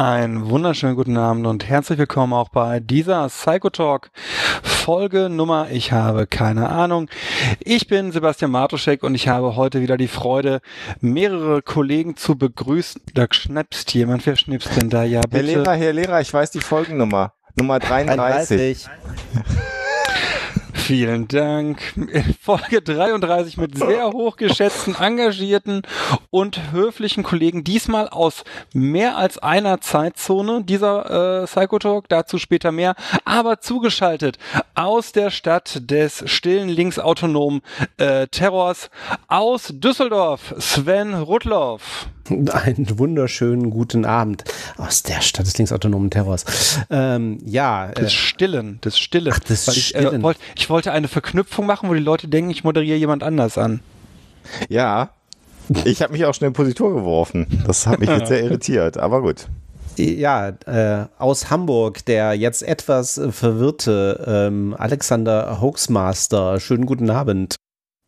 Einen wunderschönen guten Abend und herzlich willkommen auch bei dieser Psychotalk Folge Nummer, ich habe keine Ahnung. Ich bin Sebastian Martuschek und ich habe heute wieder die Freude, mehrere Kollegen zu begrüßen. Da schnapst jemand, wer schnipst denn da? Ja, bitte. Herr Lehrer, Herr Lehrer, ich weiß die Folgennummer. Nummer 33. 33. Vielen Dank. Folge 33 mit sehr hochgeschätzten, engagierten und höflichen Kollegen, diesmal aus mehr als einer Zeitzone, dieser äh, Psychotalk, dazu später mehr, aber zugeschaltet aus der Stadt des stillen linksautonomen äh, Terrors aus Düsseldorf, Sven Rudloff. Einen wunderschönen guten Abend aus der Stadt des linksautonomen Terrors. Ähm, ja, äh, Des Stillen, des Stillen. Ach, des Weil ich, äh, Stillen. wollt, ich wollte eine Verknüpfung machen, wo die Leute denken, ich moderiere jemand anders an. Ja, ich habe mich auch schnell in Positur geworfen. Das hat mich jetzt sehr irritiert, aber gut. ja, äh, aus Hamburg, der jetzt etwas verwirrte ähm, Alexander Hoaxmaster. Schönen guten Abend.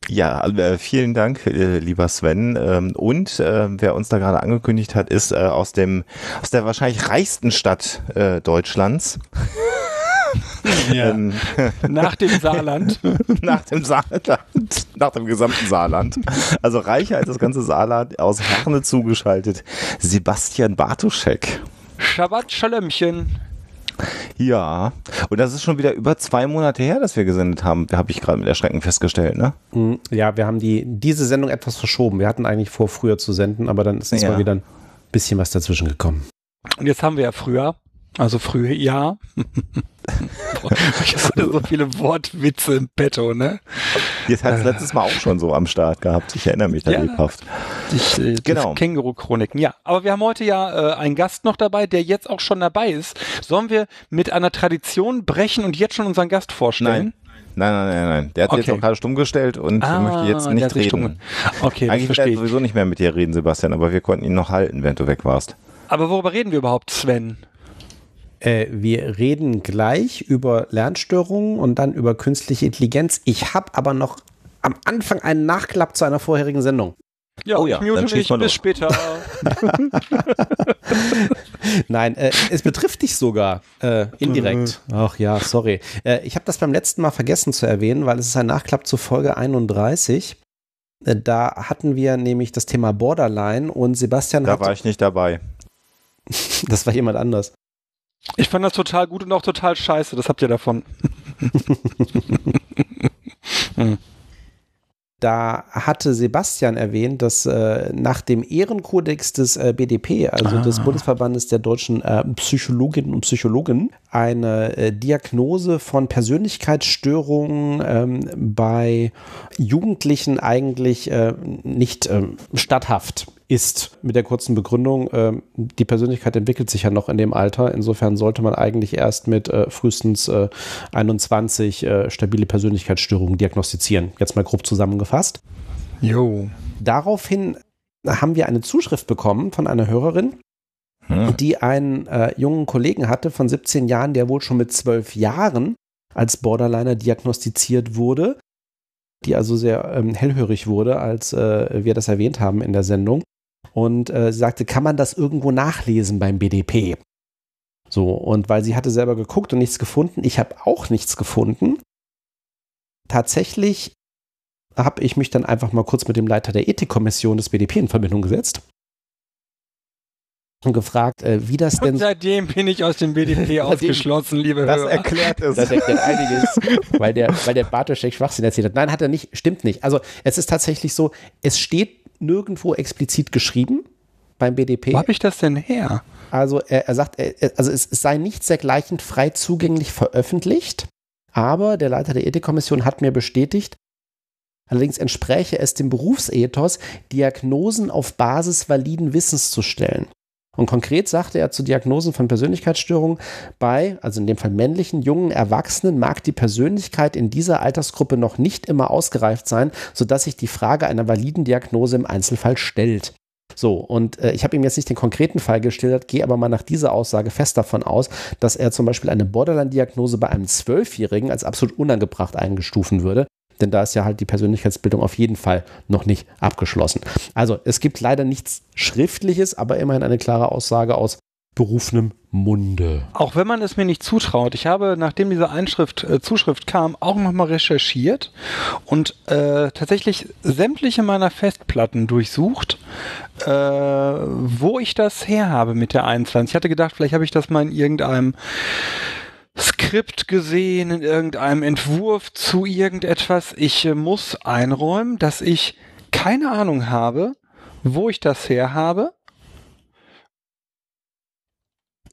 Ja, äh, vielen Dank, äh, lieber Sven. Ähm, und äh, wer uns da gerade angekündigt hat, ist äh, aus dem aus der wahrscheinlich reichsten Stadt äh, Deutschlands. Ähm, Nach dem Saarland. nach dem Saarland, nach dem gesamten Saarland. Also reicher als das ganze Saarland, aus Herne zugeschaltet, Sebastian Bartuschek. Shabbat Schalömchen. Ja, und das ist schon wieder über zwei Monate her, dass wir gesendet haben, habe ich gerade mit Erschrecken festgestellt, ne? Hm, Ja, wir haben die, diese Sendung etwas verschoben. Wir hatten eigentlich vor, früher zu senden, aber dann ist uns Ja. mal wieder ein bisschen was dazwischen gekommen. Und jetzt haben wir ja früher, also früher, ja. Ich hatte so viele Wortwitze im Petto, ne? Jetzt hat es letztes Mal auch schon so am Start gehabt. Ich erinnere mich da Ja. lebhaft. Ich, äh, Genau. das Känguru-Chroniken. Ja, aber wir haben heute ja äh, einen Gast noch dabei, der jetzt auch schon dabei ist. Sollen wir mit einer Tradition brechen und jetzt schon unseren Gast vorstellen? Nein, nein, nein, nein. Der hat sich jetzt Okay. auch gerade stumm gestellt und möchte jetzt Ah, nicht stumm reden. Okay, das Eigentlich will verstehe er ich. sowieso nicht mehr mit dir reden, Sebastian, aber wir konnten ihn noch halten, während du weg warst. Aber worüber reden wir überhaupt, Sven? Äh, wir reden gleich über Lernstörungen und dann über künstliche Intelligenz. Ich habe aber noch am Anfang einen Nachklapp zu einer vorherigen Sendung. Ja, Oh ja, ich mute mich. Bis später. Nein, äh, es betrifft dich sogar äh, indirekt. Ach ja, sorry. Äh, ich habe das beim letzten Mal vergessen zu erwähnen, weil es ist ein Nachklapp zu Folge 31. Äh, da hatten wir nämlich das Thema Borderline und Sebastian Da hat, war ich nicht dabei. das war jemand anders. Ich fand das total gut und auch total scheiße. Das habt ihr davon. Da hatte Sebastian erwähnt, dass äh, nach dem Ehrenkodex des äh, BDP, also des Ah. Bundesverbandes der deutschen äh, Psychologinnen und Psychologen, eine äh, Diagnose von Persönlichkeitsstörungen ähm, bei Jugendlichen eigentlich äh, nicht ähm, statthaft ist. Mit der kurzen Begründung, ähm, die Persönlichkeit entwickelt sich ja noch in dem Alter. Insofern sollte man eigentlich erst mit äh, frühestens äh, 21 äh, stabile Persönlichkeitsstörungen diagnostizieren. Jetzt mal grob zusammengefasst. Jo. Daraufhin haben wir eine Zuschrift bekommen von einer Hörerin, Hm. die einen äh, jungen Kollegen hatte von 17 Jahren, der wohl schon mit 12 Jahren als Borderliner diagnostiziert wurde, die also sehr ähm, hellhörig wurde, als äh, wir das erwähnt haben in der Sendung. Und äh, sie sagte, kann man das irgendwo nachlesen beim BDP? So, und weil sie hatte selber geguckt und nichts gefunden, ich habe auch nichts gefunden. Tatsächlich habe ich mich dann einfach mal kurz mit dem Leiter der Ethikkommission des BDP in Verbindung gesetzt gefragt, äh, wie das Und denn seitdem bin ich aus dem BDP ausgeschlossen, liebe Das Hörer. erklärt es. Das erklärt einiges, weil der, weil der Bartoschek Schwachsinn erzählt hat. Nein, hat er nicht, stimmt nicht. Also es ist tatsächlich so, es steht nirgendwo explizit geschrieben beim BDP. Wo habe ich das denn her? Also er, er sagt, er, also es, es sei nicht dergleichen frei zugänglich veröffentlicht, aber der Leiter der Ethikkommission hat mir bestätigt, allerdings entspräche es dem Berufsethos, Diagnosen auf Basis validen Wissens zu stellen. Und konkret sagte er zu Diagnosen von Persönlichkeitsstörungen, bei, also in dem Fall männlichen, jungen Erwachsenen mag die Persönlichkeit in dieser Altersgruppe noch nicht immer ausgereift sein, sodass sich die Frage einer validen Diagnose im Einzelfall stellt. So, und äh, ich habe ihm jetzt nicht den konkreten Fall geschildert, gehe aber mal nach dieser Aussage fest davon aus, dass er zum Beispiel eine Borderline-Diagnose bei einem Zwölfjährigen als absolut unangebracht eingestufen würde. Denn da ist ja halt die Persönlichkeitsbildung auf jeden Fall noch nicht abgeschlossen. Also es gibt leider nichts Schriftliches, aber immerhin eine klare Aussage aus berufenem Munde. Auch wenn man es mir nicht zutraut, ich habe, nachdem diese Einschrift, äh, Zuschrift kam, auch nochmal recherchiert und äh, tatsächlich sämtliche meiner Festplatten durchsucht, äh, wo ich das her habe mit der 21. Ich hatte gedacht, vielleicht habe ich das mal in irgendeinem Skript gesehen, in irgendeinem Entwurf zu irgendetwas. Ich äh, muss einräumen, dass ich keine Ahnung habe, wo ich das her habe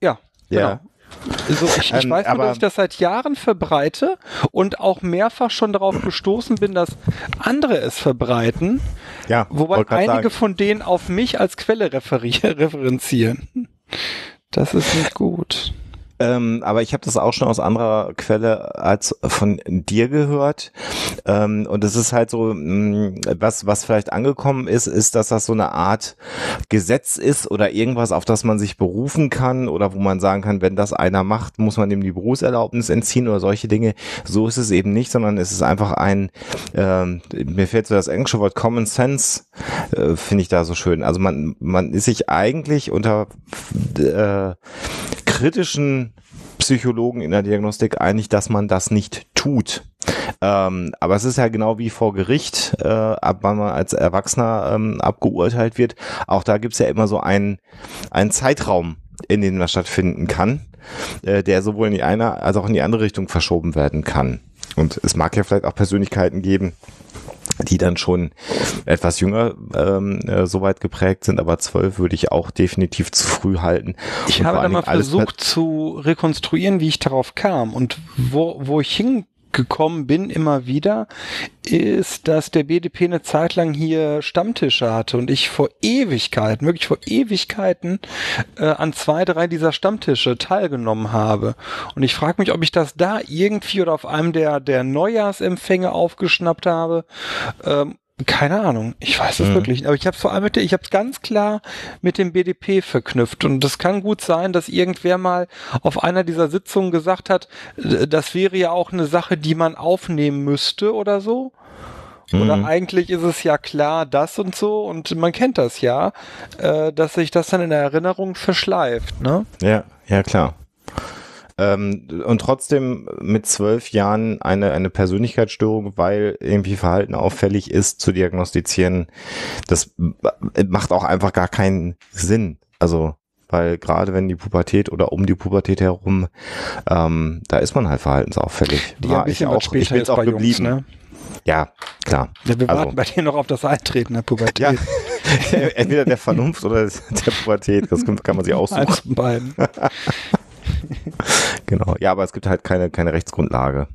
ja, Ja. genau. Also ich, ich Ähm, weiß nur, aber- dass ich das seit Jahren verbreite und auch mehrfach schon darauf gestoßen bin, dass andere es verbreiten, Ja, wobei einige sagen. von denen auf mich als Quelle referi- referenzieren. Das ist nicht gut. Ähm, aber ich habe das auch schon aus anderer Quelle als von dir gehört. Ähm, und es ist halt so, mh, was, was vielleicht angekommen ist, ist, dass das so eine Art Gesetz ist oder irgendwas, auf das man sich berufen kann oder wo man sagen kann, wenn das einer macht, muss man ihm die Berufserlaubnis entziehen oder solche Dinge. So ist es eben nicht, sondern es ist einfach ein, ähm, mir fällt so das englische Wort Common Sense, äh, finde ich da so schön. Also man, man ist sich eigentlich unter äh, kritischen Psychologen in der Diagnostik einig, dass man das nicht tut. Ähm, aber es ist ja genau wie vor Gericht, äh, ab wann man als Erwachsener ähm, abgeurteilt wird. Auch da gibt's ja immer so einen, einen Zeitraum, in dem das stattfinden kann, äh, der sowohl in die eine als auch in die andere Richtung verschoben werden kann. Und es mag ja vielleicht auch Persönlichkeiten geben, die dann schon etwas jünger ähm, äh, soweit geprägt sind, aber zwölf würde ich auch definitiv zu früh halten. Ich Und habe da mal versucht zu rekonstruieren, wie ich darauf kam und wo, wo ich hingekommen bin immer wieder, ist, dass der BDP eine Zeit lang hier Stammtische hatte und ich vor Ewigkeiten, wirklich vor Ewigkeiten äh, an zwei, drei dieser Stammtische teilgenommen habe. Und ich frage mich, ob ich das da irgendwie oder auf einem der, der Neujahrsempfänge aufgeschnappt habe. Ähm, keine Ahnung, ich weiß es Mhm. wirklich nicht. Aber ich habe es vor allem mit, ich habe es ganz klar mit dem BDP verknüpft. Und das kann gut sein, dass irgendwer mal auf einer dieser Sitzungen gesagt hat, das wäre ja auch eine Sache, die man aufnehmen müsste oder so. Oder Mhm. eigentlich ist es ja klar, das und so, und man kennt das ja, äh, dass sich das dann in der Erinnerung verschleift, ne? Ja, ja klar. Ähm, und trotzdem mit zwölf Jahren eine, eine Persönlichkeitsstörung, weil irgendwie Verhalten auffällig ist, zu diagnostizieren, das macht auch einfach gar keinen Sinn. Also, weil gerade wenn die Pubertät oder um die Pubertät herum, ähm, da ist man halt verhaltensauffällig. Die War ich auch, ich ist auch bei geblieben. Jungs, ne? Ja, klar. Ja, wir Also- warten bei dir noch auf das Eintreten der Pubertät. Ja, entweder der Vernunft oder der Pubertät, das kann man sich aussuchen. Eins beiden. Genau. Ja, aber es gibt halt keine, keine Rechtsgrundlage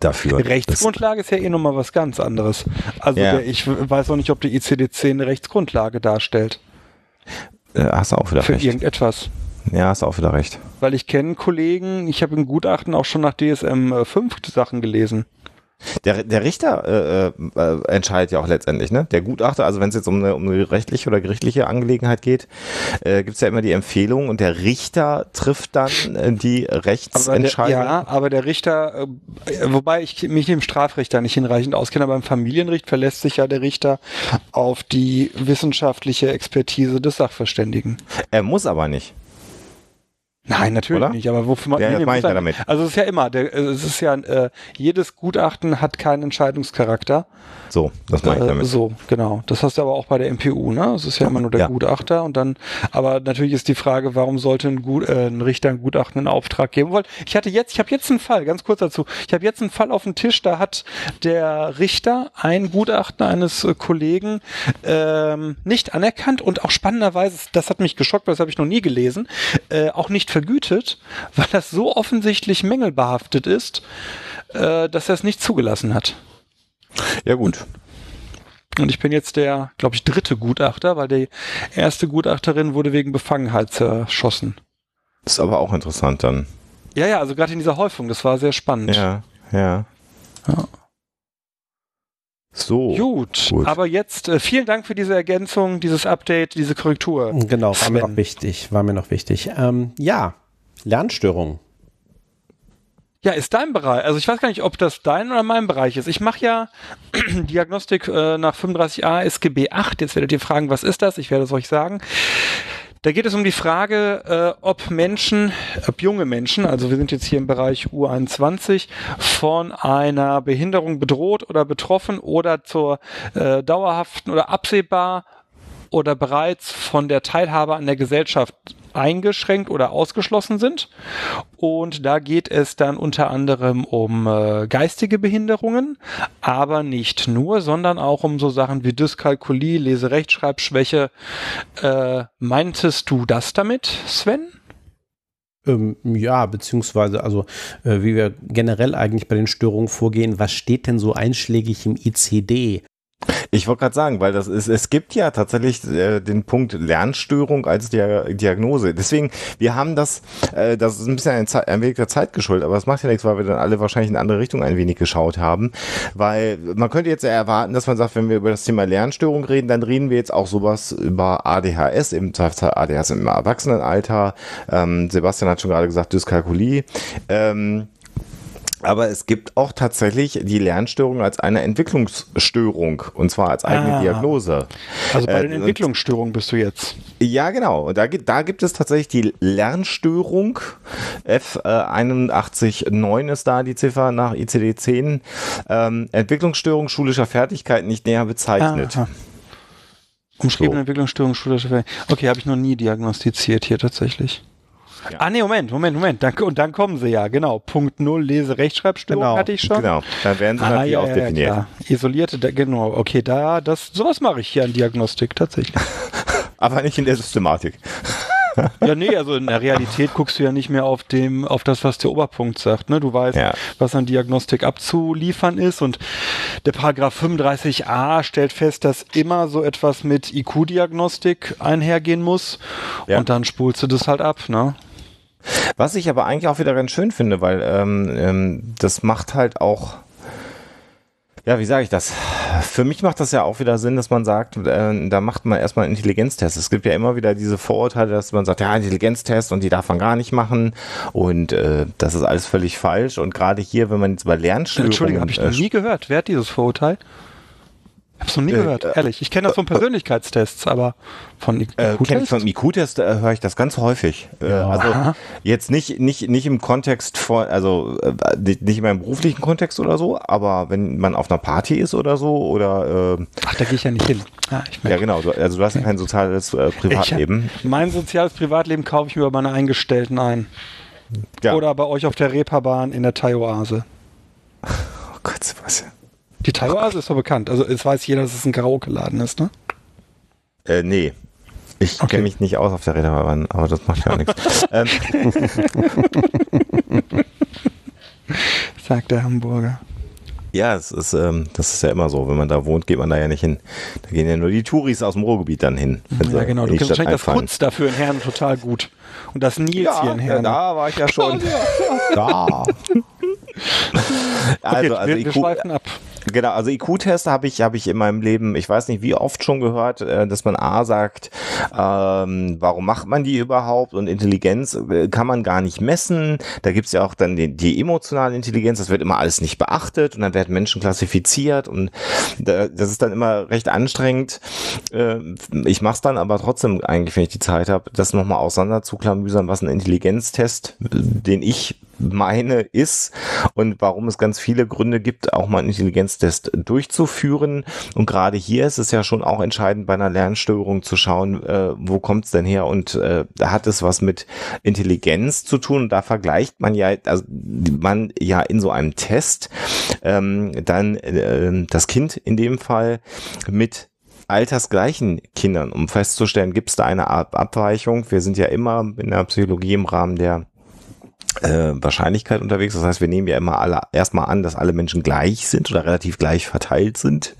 dafür. Rechtsgrundlage ist ja eh nochmal was ganz anderes. Also Ja. der, ich weiß auch nicht, ob die ICD-10 eine Rechtsgrundlage darstellt äh, hast du auch wieder für recht. irgendetwas. Ja, hast du auch wieder recht. Weil ich kenne Kollegen, ich habe im Gutachten auch schon nach DSM 5 Sachen gelesen. Der, der Richter äh, äh, entscheidet ja auch letztendlich, ne? Der Gutachter, also wenn es jetzt um eine, um eine rechtliche oder gerichtliche Angelegenheit geht, äh, gibt es ja immer die Empfehlung und der Richter trifft dann äh, die Rechtsentscheidung. ja, aber der Richter, äh, wobei ich mich dem Strafrichter nicht hinreichend auskenne, aber im Familienrecht verlässt sich ja der Richter auf die wissenschaftliche Expertise des Sachverständigen. Er muss aber nicht. Nein, natürlich Oder? nicht, aber wofür man Ja, das nee, meine ich ja damit. Also es ist ja immer, der, äh, es ist ja äh, jedes Gutachten hat keinen Entscheidungscharakter. So, das meine ich Äh, damit. so, genau. Das hast du aber auch bei der MPU, ne? Es ist ja immer nur der Ja. Gutachter und dann, aber natürlich ist die Frage, warum sollte ein, Gut, äh, ein Richter ein Gutachten in Auftrag geben wollen? Ich hatte jetzt, ich habe jetzt einen Fall, ganz kurz dazu. Ich habe jetzt einen Fall auf dem Tisch, da hat der Richter ein Gutachten eines äh, Kollegen ähm, nicht anerkannt und auch spannenderweise, das hat mich geschockt, weil das habe ich noch nie gelesen, äh, auch nicht vergütet, weil das so offensichtlich mängelbehaftet ist, äh, dass er es nicht zugelassen hat. Ja, gut. Und ich bin jetzt der, glaube ich, dritte Gutachter, weil die erste Gutachterin wurde wegen Befangenheit zerschossen. Ist aber auch interessant dann. Ja, ja, also gerade in dieser Häufung, das war sehr spannend. Ja, ja. Ja. So. Gut, Gut. aber jetzt äh, vielen Dank für diese Ergänzung, dieses Update, diese Korrektur. Genau, war mir noch wichtig, war mir noch wichtig. Ähm, ja, Lernstörungen. Ja, ist dein Bereich. Also ich weiß gar nicht, ob das dein oder mein Bereich ist. Ich mache ja Diagnostik äh, nach 35a SGB 8. Jetzt werdet ihr fragen, was ist das? Ich werde es euch sagen. Da geht es um die Frage, äh, ob Menschen, ob junge Menschen, also wir sind jetzt hier im Bereich U21, von einer Behinderung bedroht oder betroffen oder zur äh, dauerhaften oder absehbar oder bereits von der Teilhabe an der Gesellschaft eingeschränkt oder ausgeschlossen sind. Und da geht es dann unter anderem um äh, geistige Behinderungen, aber nicht nur, sondern auch um so Sachen wie Dyskalkulie, Leserechtschreibschwäche. Äh, meintest du das damit, Sven? Ähm, ja, beziehungsweise, also äh, wie wir generell eigentlich bei den Störungen vorgehen, was steht denn so einschlägig im ICD? Ich wollte gerade sagen, weil das ist, es gibt ja tatsächlich äh, den Punkt Lernstörung als Dia Diagnose. Deswegen, wir haben das, äh, das ist ein bisschen ein, ein Weg der Zeit geschuldet, aber das macht ja nichts, weil wir dann alle wahrscheinlich in andere Richtung ein wenig geschaut haben. Weil man könnte jetzt ja erwarten, dass man sagt, wenn wir über das Thema Lernstörung reden, dann reden wir jetzt auch sowas über ADHS, im Zweifelsfall ADHS im Erwachsenenalter. Ähm, Sebastian hat schon gerade gesagt, Dyskalkulie. Ähm, aber es gibt auch tatsächlich die Lernstörung als eine Entwicklungsstörung und zwar als eigene Ah. Diagnose. Also bei Äh, den Entwicklungsstörungen bist du jetzt. Ja, genau. Da, da gibt es tatsächlich die Lernstörung. F819 ist da die Ziffer nach ICD-10. Ähm, Entwicklungsstörung schulischer Fertigkeit nicht näher bezeichnet. Aha. Umschriebene So. Entwicklungsstörung, schulische Ver- Okay, habe ich noch nie diagnostiziert hier tatsächlich. Ja. Ah, nee, Moment, Moment, Moment. Dann, und dann kommen sie ja, genau. Punkt 0, Lese-Rechtschreibstörung Genau, hatte ich schon. Genau. Dann werden sie Ah, natürlich ja, auch ja, ja, definiert. klar. Isolierte, da, genau, okay, da, das, sowas mache ich hier an Diagnostik tatsächlich. Aber nicht in der Systematik. ja, nee, also in der Realität guckst du ja nicht mehr auf dem, auf das, was der Oberpunkt sagt, ne? Du weißt, Ja. was an Diagnostik abzuliefern ist und der Paragraph 35a stellt fest, dass immer so etwas mit IQ-Diagnostik einhergehen muss Ja. und dann spulst du das halt ab, ne? Was ich aber eigentlich auch wieder ganz schön finde, weil ähm, ähm, das macht halt auch, ja, wie sage ich das? Für mich macht das ja auch wieder Sinn, dass man sagt, äh, da macht man erstmal einen Intelligenztest. Es gibt ja immer wieder diese Vorurteile, dass man sagt, ja, Intelligenztest und die darf man gar nicht machen und äh, das ist alles völlig falsch. Und gerade hier, wenn man jetzt über Lernstörungen... Entschuldigung, habe ich noch äh, nie gehört. Wer hat dieses Vorurteil? Es noch nie Äh, gehört, äh, ehrlich. Ich kenne das von Persönlichkeitstests, aber von Äh, IQ-Tests? vom IQ-Test äh, höre ich das ganz häufig. Äh, also Aha. jetzt nicht, nicht, nicht im Kontext von, also äh, nicht in meinem beruflichen Kontext oder so, aber wenn man auf einer Party ist oder so oder äh, Ach, da gehe ich ja nicht hin. Ah, ja genau, du, also du hast ja kein soziales äh, Privatleben. Ich, mein soziales Privatleben kaufe ich mir über meine Eingestellten ein. Ja. Oder bei euch auf der Reeperbahn in der Thai-Oase. oh Gott, Sebastian. Die Thai-Oase ist doch bekannt. Also es weiß jeder, dass es ein Karaoke-Laden ist, ne? Äh, nee. Ich Okay. kenne mich nicht aus auf der Reeperbahn, aber das macht ja nichts. Ähm, Sagt der Hamburger. ja, es ist, ähm, das ist ja immer so. Wenn man da wohnt, geht man da ja nicht hin. Da gehen ja nur die Touris aus dem Ruhrgebiet dann hin. Ja, genau. Du kennst wahrscheinlich das einfahren. Kutz dafür in Herne total gut. Und das Nils hier in Herne. da war ich ja schon. Da. Okay, Also, also wir, wir schweifen ab. Genau, also IQ-Test habe ich, habe ich in meinem Leben, ich weiß nicht wie oft schon gehört, äh, dass man A sagt, ähm, warum macht man die überhaupt? Und Intelligenz äh, kann man gar nicht messen. Da gibt's ja auch dann die, die emotionale Intelligenz, das wird immer alles nicht beachtet und dann werden Menschen klassifiziert und da, das ist dann immer recht anstrengend. Äh, ich mache es dann aber trotzdem eigentlich, wenn ich die Zeit habe, das nochmal auseinander zu klamüsern, was ein Intelligenztest, den ich meine, ist und warum es ganz viele Gründe gibt, auch mal einen Intelligenztest durchzuführen. Und gerade hier ist es ja schon auch entscheidend bei einer Lernstörung zu schauen, äh, wo kommt es denn her und äh, hat es was mit Intelligenz zu tun. Und da vergleicht man ja, also man ja in so einem Test ähm, dann äh, das Kind in dem Fall mit altersgleichen Kindern, um festzustellen, gibt es da eine Abweichung. Wir sind ja immer in der Psychologie im Rahmen der äh, Wahrscheinlichkeit unterwegs. Das heißt, wir nehmen ja immer alle erstmal an, dass alle Menschen gleich sind oder relativ gleich verteilt sind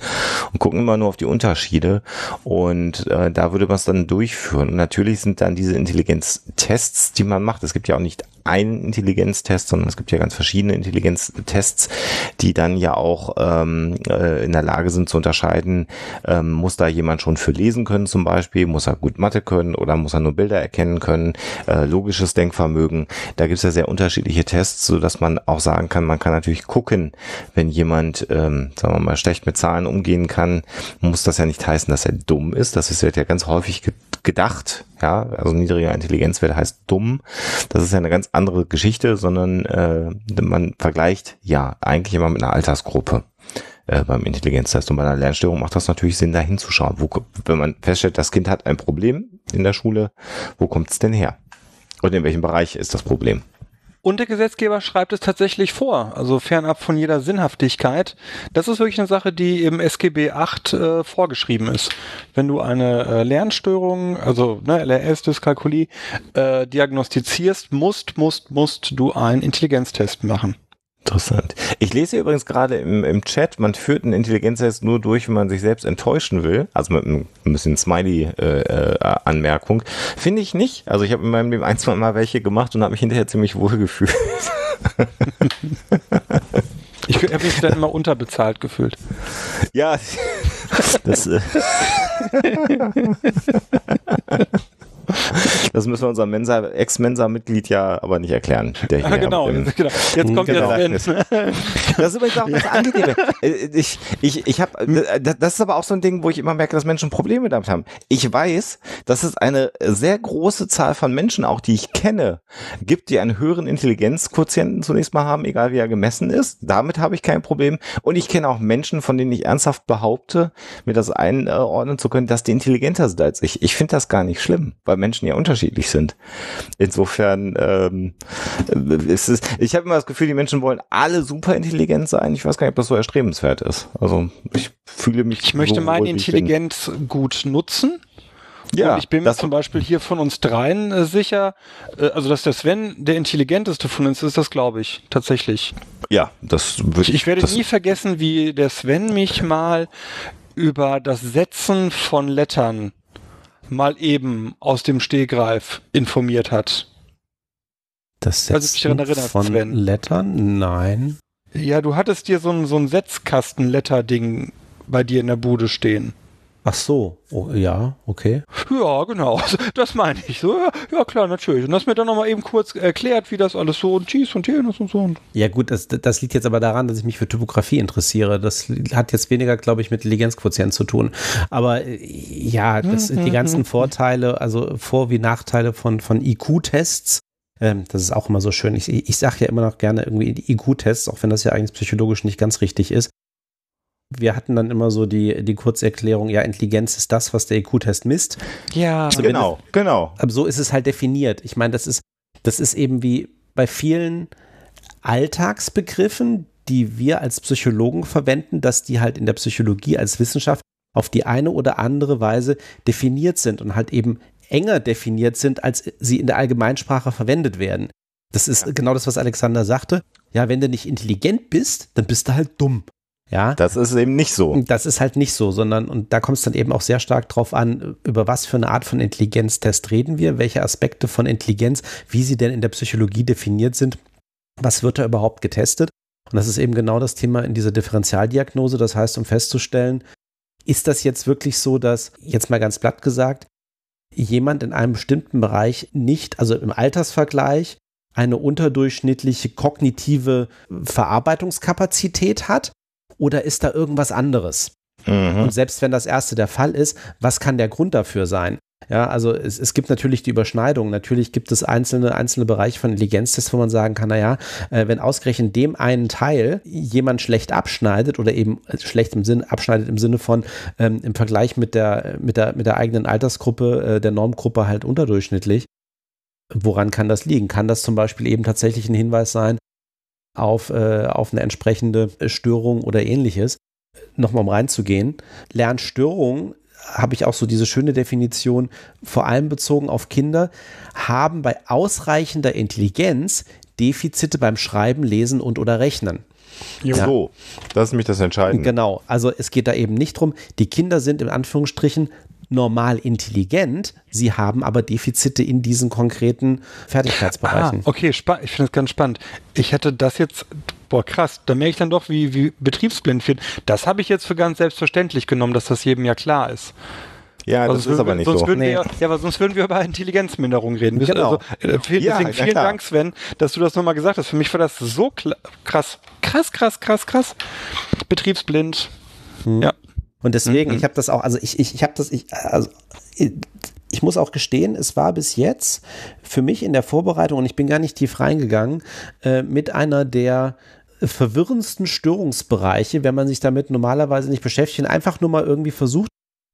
und gucken immer nur auf die Unterschiede. Und äh, da würde man es dann durchführen. Und natürlich sind dann diese Intelligenztests, die man macht. Es gibt ja auch nicht einen Intelligenztest, sondern es gibt ja ganz verschiedene Intelligenztests, die dann ja auch ähm, äh, in der Lage sind zu unterscheiden, ähm, muss da jemand schon für lesen können zum Beispiel, muss er gut Mathe können oder muss er nur Bilder erkennen können, äh, logisches Denkvermögen. Da gibt es ja sehr unterschiedliche Tests, so dass man auch sagen kann, man kann natürlich gucken, wenn jemand, ähm, sagen wir mal, schlecht mit Zahlen umgehen kann, muss das ja nicht heißen, dass er dumm ist. Das wird ja ganz häufig gedacht, ja, also niedriger Intelligenzwert heißt dumm. Das ist ja eine ganz andere Geschichte, sondern äh, man vergleicht ja eigentlich immer mit einer Altersgruppe äh, beim Intelligenztest. Und bei einer Lernstörung macht das natürlich Sinn, da hinzuschauen. Wo, wenn man feststellt, das Kind hat ein Problem in der Schule, wo kommt es denn her? Und in welchem Bereich ist das Problem? Und der Gesetzgeber schreibt es tatsächlich vor, also fernab von jeder Sinnhaftigkeit. Das ist wirklich eine Sache, die im SGB 8 äh, vorgeschrieben ist. Wenn du eine äh, Lernstörung, also ne, LRS, Dyskalkulie, äh, diagnostizierst, musst, musst, musst du einen Intelligenztest machen. Interessant. Ich lese übrigens gerade im, im Chat, man führt einen Intelligenztest nur durch, wenn man sich selbst enttäuschen will. Also mit einem ein bisschen Smiley-Anmerkung. Äh, äh, Finde ich nicht. Also ich habe in meinem Leben ein, zwei Mal welche gemacht und habe mich hinterher ziemlich wohl gefühlt. ich habe mich dann immer unterbezahlt gefühlt. Ja, das. Äh Das müssen wir unserem Mensa, Ex-Mensa-Mitglied ja aber nicht erklären. Der hier genau, genau, jetzt kommt genau. jetzt Das ist übrigens auch das Angenehme. Äh, ich, ich, ich habe, äh, das ist aber auch so ein Ding, wo ich immer merke, dass Menschen Probleme damit haben. Ich weiß, dass es eine sehr große Zahl von Menschen, auch die ich kenne, gibt, die einen höheren Intelligenzquotienten zunächst mal haben, egal wie er gemessen ist. Damit habe ich kein Problem. Und ich kenne auch Menschen, von denen ich ernsthaft behaupte, mir das einordnen zu können, dass die intelligenter sind als ich. Ich finde das gar nicht schlimm, weil Menschen ja unterschiedlich sind. Insofern ähm, ist es, ich habe immer das Gefühl, die Menschen wollen alle super intelligent sein. Ich weiß gar nicht, ob das so erstrebenswert ist. Also ich fühle mich. Ich möchte so meine Intelligenz gut nutzen. Ja, und ich bin mir zum Beispiel hier von uns dreien äh, sicher, äh, also dass der Sven der intelligenteste von uns ist, das glaube ich tatsächlich. Ja, das würde ich. Ich werde nie vergessen, wie der Sven mich mal über das Setzen von Lettern mal eben aus dem Stehgreif informiert hat. Das Setzen erinnert, von Sven. Lettern? Nein. Ja, du hattest dir so ein, so ein Setzkasten-Letter-Ding bei dir in der Bude stehen. Ach so, oh, ja, okay. Ja, genau, das meine ich. So, ja, ja, klar, natürlich. Und das mir dann nochmal eben kurz erklärt, wie das alles so und dies und jenes und so. Ja gut, das, das liegt jetzt aber daran, dass ich mich für Typografie interessiere. Das hat jetzt weniger, glaube ich, mit Intelligenzquotient zu tun. Aber äh, ja, das, mhm. die ganzen Vorteile, also Vor- wie Nachteile von, von IQ-Tests, ähm, das ist auch immer so schön. Ich, ich sage ja immer noch gerne irgendwie IQ-Tests, auch wenn das ja eigentlich psychologisch nicht ganz richtig ist wir hatten dann immer so die, die Kurzerklärung, ja, Intelligenz ist das, was der IQ-Test misst. Ja, Zumindest, genau, genau. Aber so ist es halt definiert. Ich meine, das ist, das ist eben wie bei vielen Alltagsbegriffen, die wir als Psychologen verwenden, dass die halt in der Psychologie als Wissenschaft auf die eine oder andere Weise definiert sind und halt eben enger definiert sind, als sie in der Allgemeinsprache verwendet werden. Das ist ja. genau das, was Alexander sagte. Ja, wenn du nicht intelligent bist, dann bist du halt dumm. Ja. Das ist eben nicht so. Das ist halt nicht so, sondern, und da kommt es dann eben auch sehr stark drauf an, über was für eine Art von Intelligenztest reden wir, welche Aspekte von Intelligenz, wie sie denn in der Psychologie definiert sind, was wird da überhaupt getestet. Und das ist eben genau das Thema in dieser Differentialdiagnose. Das heißt, um festzustellen, ist das jetzt wirklich so, dass, jetzt mal ganz platt gesagt, jemand in einem bestimmten Bereich nicht, also im Altersvergleich, eine unterdurchschnittliche kognitive Verarbeitungskapazität hat? Oder ist da irgendwas anderes? Mhm. Und selbst wenn das erste der Fall ist, was kann der Grund dafür sein? Ja, also es, es gibt natürlich die Überschneidung. Natürlich gibt es einzelne, einzelne Bereiche von Intelligenztests, wo man sagen kann, naja, äh, wenn ausgerechnet dem einen Teil jemand schlecht abschneidet oder eben schlecht im Sinn, abschneidet im Sinne von ähm, im Vergleich mit der, mit der, mit der eigenen Altersgruppe, äh, der Normgruppe halt unterdurchschnittlich, woran kann das liegen? Kann das zum Beispiel eben tatsächlich ein Hinweis sein auf, äh, auf eine entsprechende Störung oder ähnliches? Nochmal um reinzugehen. Lernstörungen habe ich auch so diese schöne Definition, vor allem bezogen auf Kinder, haben bei ausreichender Intelligenz Defizite beim Schreiben, Lesen und oder Rechnen. Ja. So, das ist nämlich das Entscheidende. Genau, also es geht da eben nicht drum, die Kinder sind in Anführungsstrichen normal intelligent, sie haben aber Defizite in diesen konkreten Fertigkeitsbereichen. Ah, okay, ich finde das ganz spannend. Ich hätte das jetzt, boah krass, da merke ich dann doch, wie, wie betriebsblind wird. Das habe ich jetzt für ganz selbstverständlich genommen, dass das jedem ja klar ist. Ja, das ist aber nicht sonst so. Würden nee. wir, ja, aber sonst würden wir über Intelligenzminderung reden. Genau. Also, äh, deswegen ja, vielen ja, Dank, Sven, dass du das nochmal gesagt hast. Für mich war das so krass, krass, krass, krass, krass. Betriebsblind. Hm. Ja. Und deswegen, mhm. ich habe das auch, also ich, ich, ich habe das, ich, also ich muss auch gestehen, es war bis jetzt für mich in der Vorbereitung, und ich bin gar nicht tief reingegangen, äh, mit einer der verwirrendsten Störungsbereiche, wenn man sich damit normalerweise nicht beschäftigt, einfach nur mal irgendwie versucht,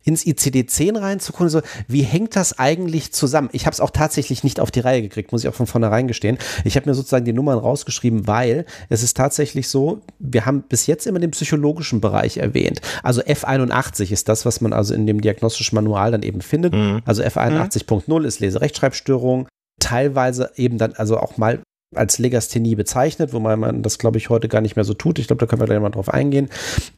ins ICD-10 reinzugucken, so, wie hängt das eigentlich zusammen? Ich habe es auch tatsächlich nicht auf die Reihe gekriegt, muss ich auch von vornherein gestehen. Ich habe mir sozusagen die Nummern rausgeschrieben, weil es ist tatsächlich so, wir haben bis jetzt immer den psychologischen Bereich erwähnt. Also F81 ist das, was man also in dem diagnostischen Manual dann eben findet. Mhm. Also F81.0 ist Leserechtschreibstörung teilweise eben dann also auch mal als Legasthenie bezeichnet, wobei man das, glaube ich, heute gar nicht mehr so tut. Ich glaube, da können wir gleich mal drauf eingehen.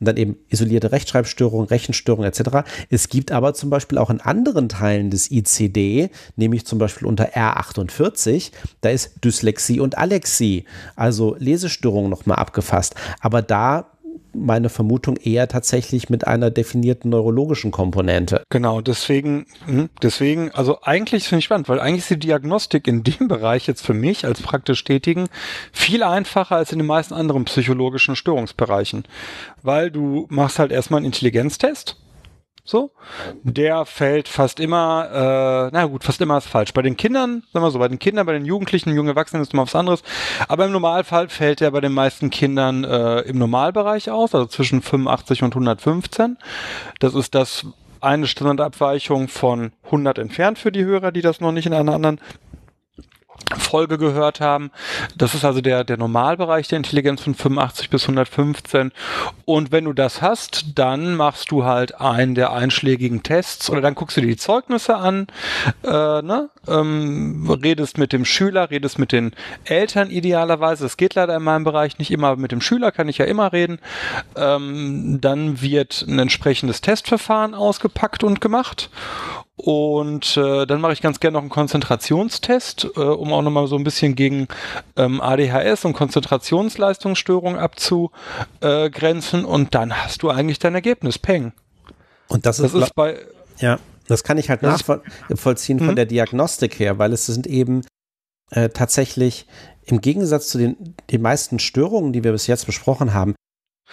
Und dann eben isolierte Rechtschreibstörungen, Rechenstörungen etc. Es gibt aber zum Beispiel auch in anderen Teilen des ICD, nämlich zum Beispiel unter R48, da ist Dyslexie und Alexie, also Lesestörungen nochmal abgefasst. Aber da meine Vermutung eher tatsächlich mit einer definierten neurologischen Komponente. Genau, deswegen, hm, deswegen, also eigentlich finde ich spannend, weil eigentlich ist die Diagnostik in dem Bereich jetzt für mich als praktisch Tätigen viel einfacher als in den meisten anderen psychologischen Störungsbereichen. Weil du machst halt erstmal einen Intelligenztest so. Der fällt fast immer, äh, na gut, fast immer ist falsch. Bei den Kindern, sagen wir so, bei den Kindern, bei den Jugendlichen, jungen Erwachsenen ist immer was anderes. Aber im Normalfall fällt der bei den meisten Kindern äh, im Normalbereich aus, also zwischen 85 und 115. Das ist das eine Standardabweichung von 100 entfernt für die Hörer, die das noch nicht in einer anderen Folge gehört haben. Das ist also der, der Normalbereich der Intelligenz von 85 bis 115. Und wenn du das hast, dann machst du halt einen der einschlägigen Tests oder dann guckst du dir die Zeugnisse an, äh, ne? ähm, redest mit dem Schüler, redest mit den Eltern idealerweise. Das geht leider in meinem Bereich nicht immer, mit dem Schüler kann ich ja immer reden. Ähm, dann wird ein entsprechendes Testverfahren ausgepackt und gemacht. Und äh, dann mache ich ganz gerne noch einen Konzentrationstest, äh, um auch nochmal so ein bisschen gegen ähm, ADHS und Konzentrationsleistungsstörungen abzugrenzen. Und dann hast du eigentlich dein Ergebnis. Peng. Und das ist, das ist bei. Ja, das kann ich halt nachvollziehen von mhm. der Diagnostik her, weil es sind eben äh, tatsächlich im Gegensatz zu den, den meisten Störungen, die wir bis jetzt besprochen haben,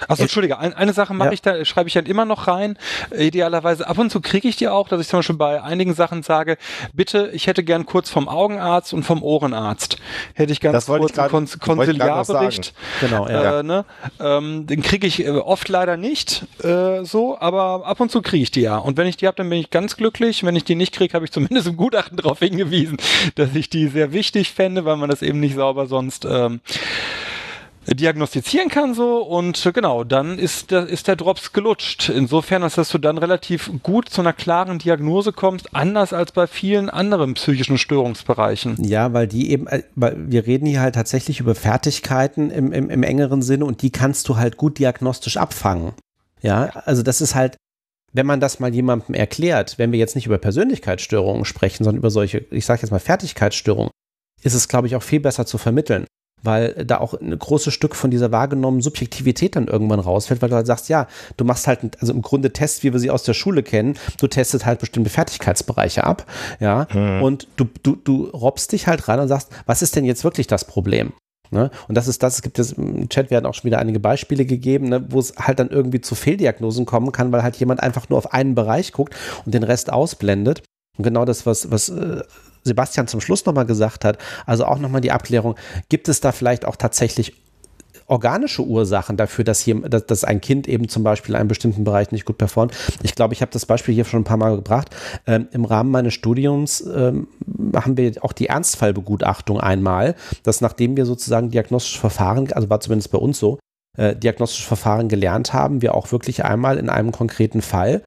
Achso, Entschuldige, ein, eine Sache mache ja. ich da, schreibe ich dann immer noch rein. Idealerweise ab und zu kriege ich die auch, dass ich zum Beispiel bei einigen Sachen sage, bitte, ich hätte gern kurz vom Augenarzt und vom Ohrenarzt. Hätte ich ganz das kurz ich grad, einen Kon Konsiliarbericht. Genau, ja. Äh, ne? ähm, den kriege ich äh, oft leider nicht äh, so, aber ab und zu kriege ich die ja. Und wenn ich die habe, dann bin ich ganz glücklich. Wenn ich die nicht kriege, habe ich zumindest im Gutachten darauf hingewiesen, dass ich die sehr wichtig fände, weil man das eben nicht sauber sonst ähm, diagnostizieren kann so und äh, genau, dann ist der, ist der Drops gelutscht. Insofern, dass du dann relativ gut zu einer klaren Diagnose kommst, anders als bei vielen anderen psychischen Störungsbereichen. Ja, weil die eben, äh, weil wir reden hier halt tatsächlich über Fertigkeiten im, im, im engeren Sinne und die kannst du halt gut diagnostisch abfangen. Ja, also das ist halt, wenn man das mal jemandem erklärt, wenn wir jetzt nicht über Persönlichkeitsstörungen sprechen, sondern über solche, ich sage jetzt mal Fertigkeitsstörungen, ist es, glaube ich, auch viel besser zu vermitteln. Weil da auch ein großes Stück von dieser wahrgenommenen Subjektivität dann irgendwann rausfällt, weil du halt sagst, ja, du machst halt, also im Grunde Tests, wie wir sie aus der Schule kennen, du testest halt bestimmte Fertigkeitsbereiche ab, ja, hm. und du, du, du robbst dich halt ran und sagst, was ist denn jetzt wirklich das Problem? Ne? Und das ist das, es gibt jetzt im Chat werden auch schon wieder einige Beispiele gegeben, ne, wo es halt dann irgendwie zu Fehldiagnosen kommen kann, weil halt jemand einfach nur auf einen Bereich guckt und den Rest ausblendet. Und genau das, was, was äh, Sebastian zum Schluss nochmal gesagt hat, also auch nochmal die Abklärung, gibt es da vielleicht auch tatsächlich organische Ursachen dafür, dass, hier, dass, dass ein Kind eben zum Beispiel in einem bestimmten Bereich nicht gut performt. Ich glaube, ich habe das Beispiel hier schon ein paar Mal gebracht. Ähm, Im Rahmen meines Studiums ähm, machen wir auch die Ernstfallbegutachtung einmal, dass nachdem wir sozusagen diagnostische Verfahren, also war zumindest bei uns so, äh, diagnostische Verfahren gelernt haben, wir auch wirklich einmal in einem konkreten Fall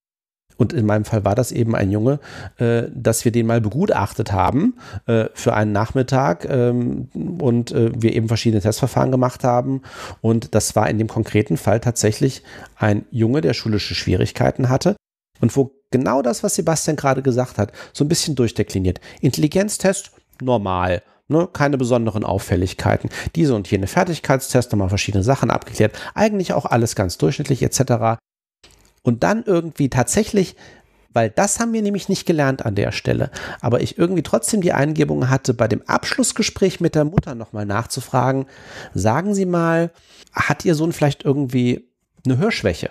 und in meinem Fall war das eben ein Junge, äh, dass wir den mal begutachtet haben äh, für einen Nachmittag ähm, und äh, wir eben verschiedene Testverfahren gemacht haben. Und das war in dem konkreten Fall tatsächlich ein Junge, der schulische Schwierigkeiten hatte und wo genau das, was Sebastian gerade gesagt hat, so ein bisschen durchdekliniert. Intelligenztest, normal. Ne, keine besonderen Auffälligkeiten. Diese und jene Fertigkeitstest, nochmal verschiedene Sachen abgeklärt. Eigentlich auch alles ganz durchschnittlich etc. Und dann irgendwie tatsächlich, weil das haben wir nämlich nicht gelernt an der Stelle, aber ich irgendwie trotzdem die Eingebung hatte, bei dem Abschlussgespräch mit der Mutter nochmal nachzufragen, sagen Sie mal, hat Ihr Sohn vielleicht irgendwie eine Hörschwäche?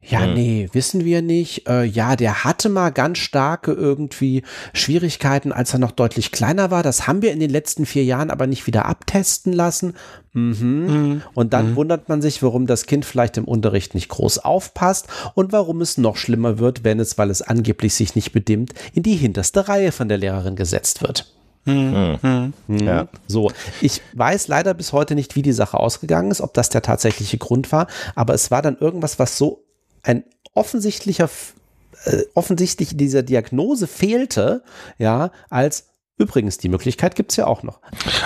Ja, hm. nee, wissen wir nicht. Äh, ja, der hatte mal ganz starke irgendwie Schwierigkeiten, als er noch deutlich kleiner war. Das haben wir in den letzten vier Jahren aber nicht wieder abtesten lassen. Mhm. Mhm. Und dann mhm. wundert man sich, warum das Kind vielleicht im Unterricht nicht groß aufpasst und warum es noch schlimmer wird, wenn es, weil es angeblich sich nicht bedimmt, in die hinterste Reihe von der Lehrerin gesetzt wird. Mhm. Mhm. mhm. Ja. So, ich weiß leider bis heute nicht, wie die Sache ausgegangen ist, ob das der tatsächliche Grund war, aber es war dann irgendwas, was so ein offensichtlicher, äh, offensichtlich dieser Diagnose fehlte, ja, als Übrigens, die Möglichkeit gibt es ja auch noch.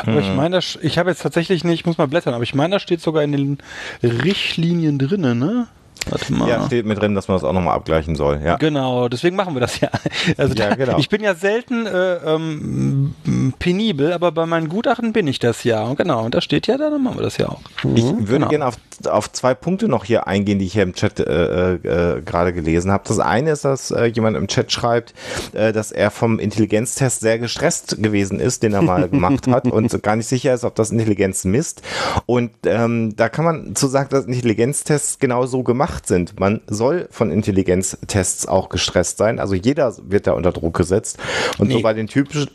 Aber ich meine, ich habe jetzt tatsächlich nicht, ich muss mal blättern, aber ich meine, da steht sogar in den Richtlinien drinnen, ne? Warte mal. Ja, steht mit drin, dass man das auch nochmal abgleichen soll. Ja. Genau, deswegen machen wir das ja. Also ja, genau. ich bin ja selten äh, ähm, penibel, aber bei meinen Gutachten bin ich das ja. Und genau, und da steht ja, dann machen wir das ja auch. Ich mhm, würde genau. gerne auf, auf zwei Punkte noch hier eingehen, die ich hier im Chat äh, äh, gerade gelesen habe. Das eine ist, dass äh, jemand im Chat schreibt, äh, dass er vom Intelligenztest sehr gestresst gewesen ist, den er mal gemacht hat und gar nicht sicher ist, ob das Intelligenz misst. Und ähm, da kann man zu sagen, dass Intelligenztests genau so gemacht gemacht sind. Man soll von Intelligenztests auch gestresst sein. Also jeder wird da unter Druck gesetzt. Und nee. so bei den typischen.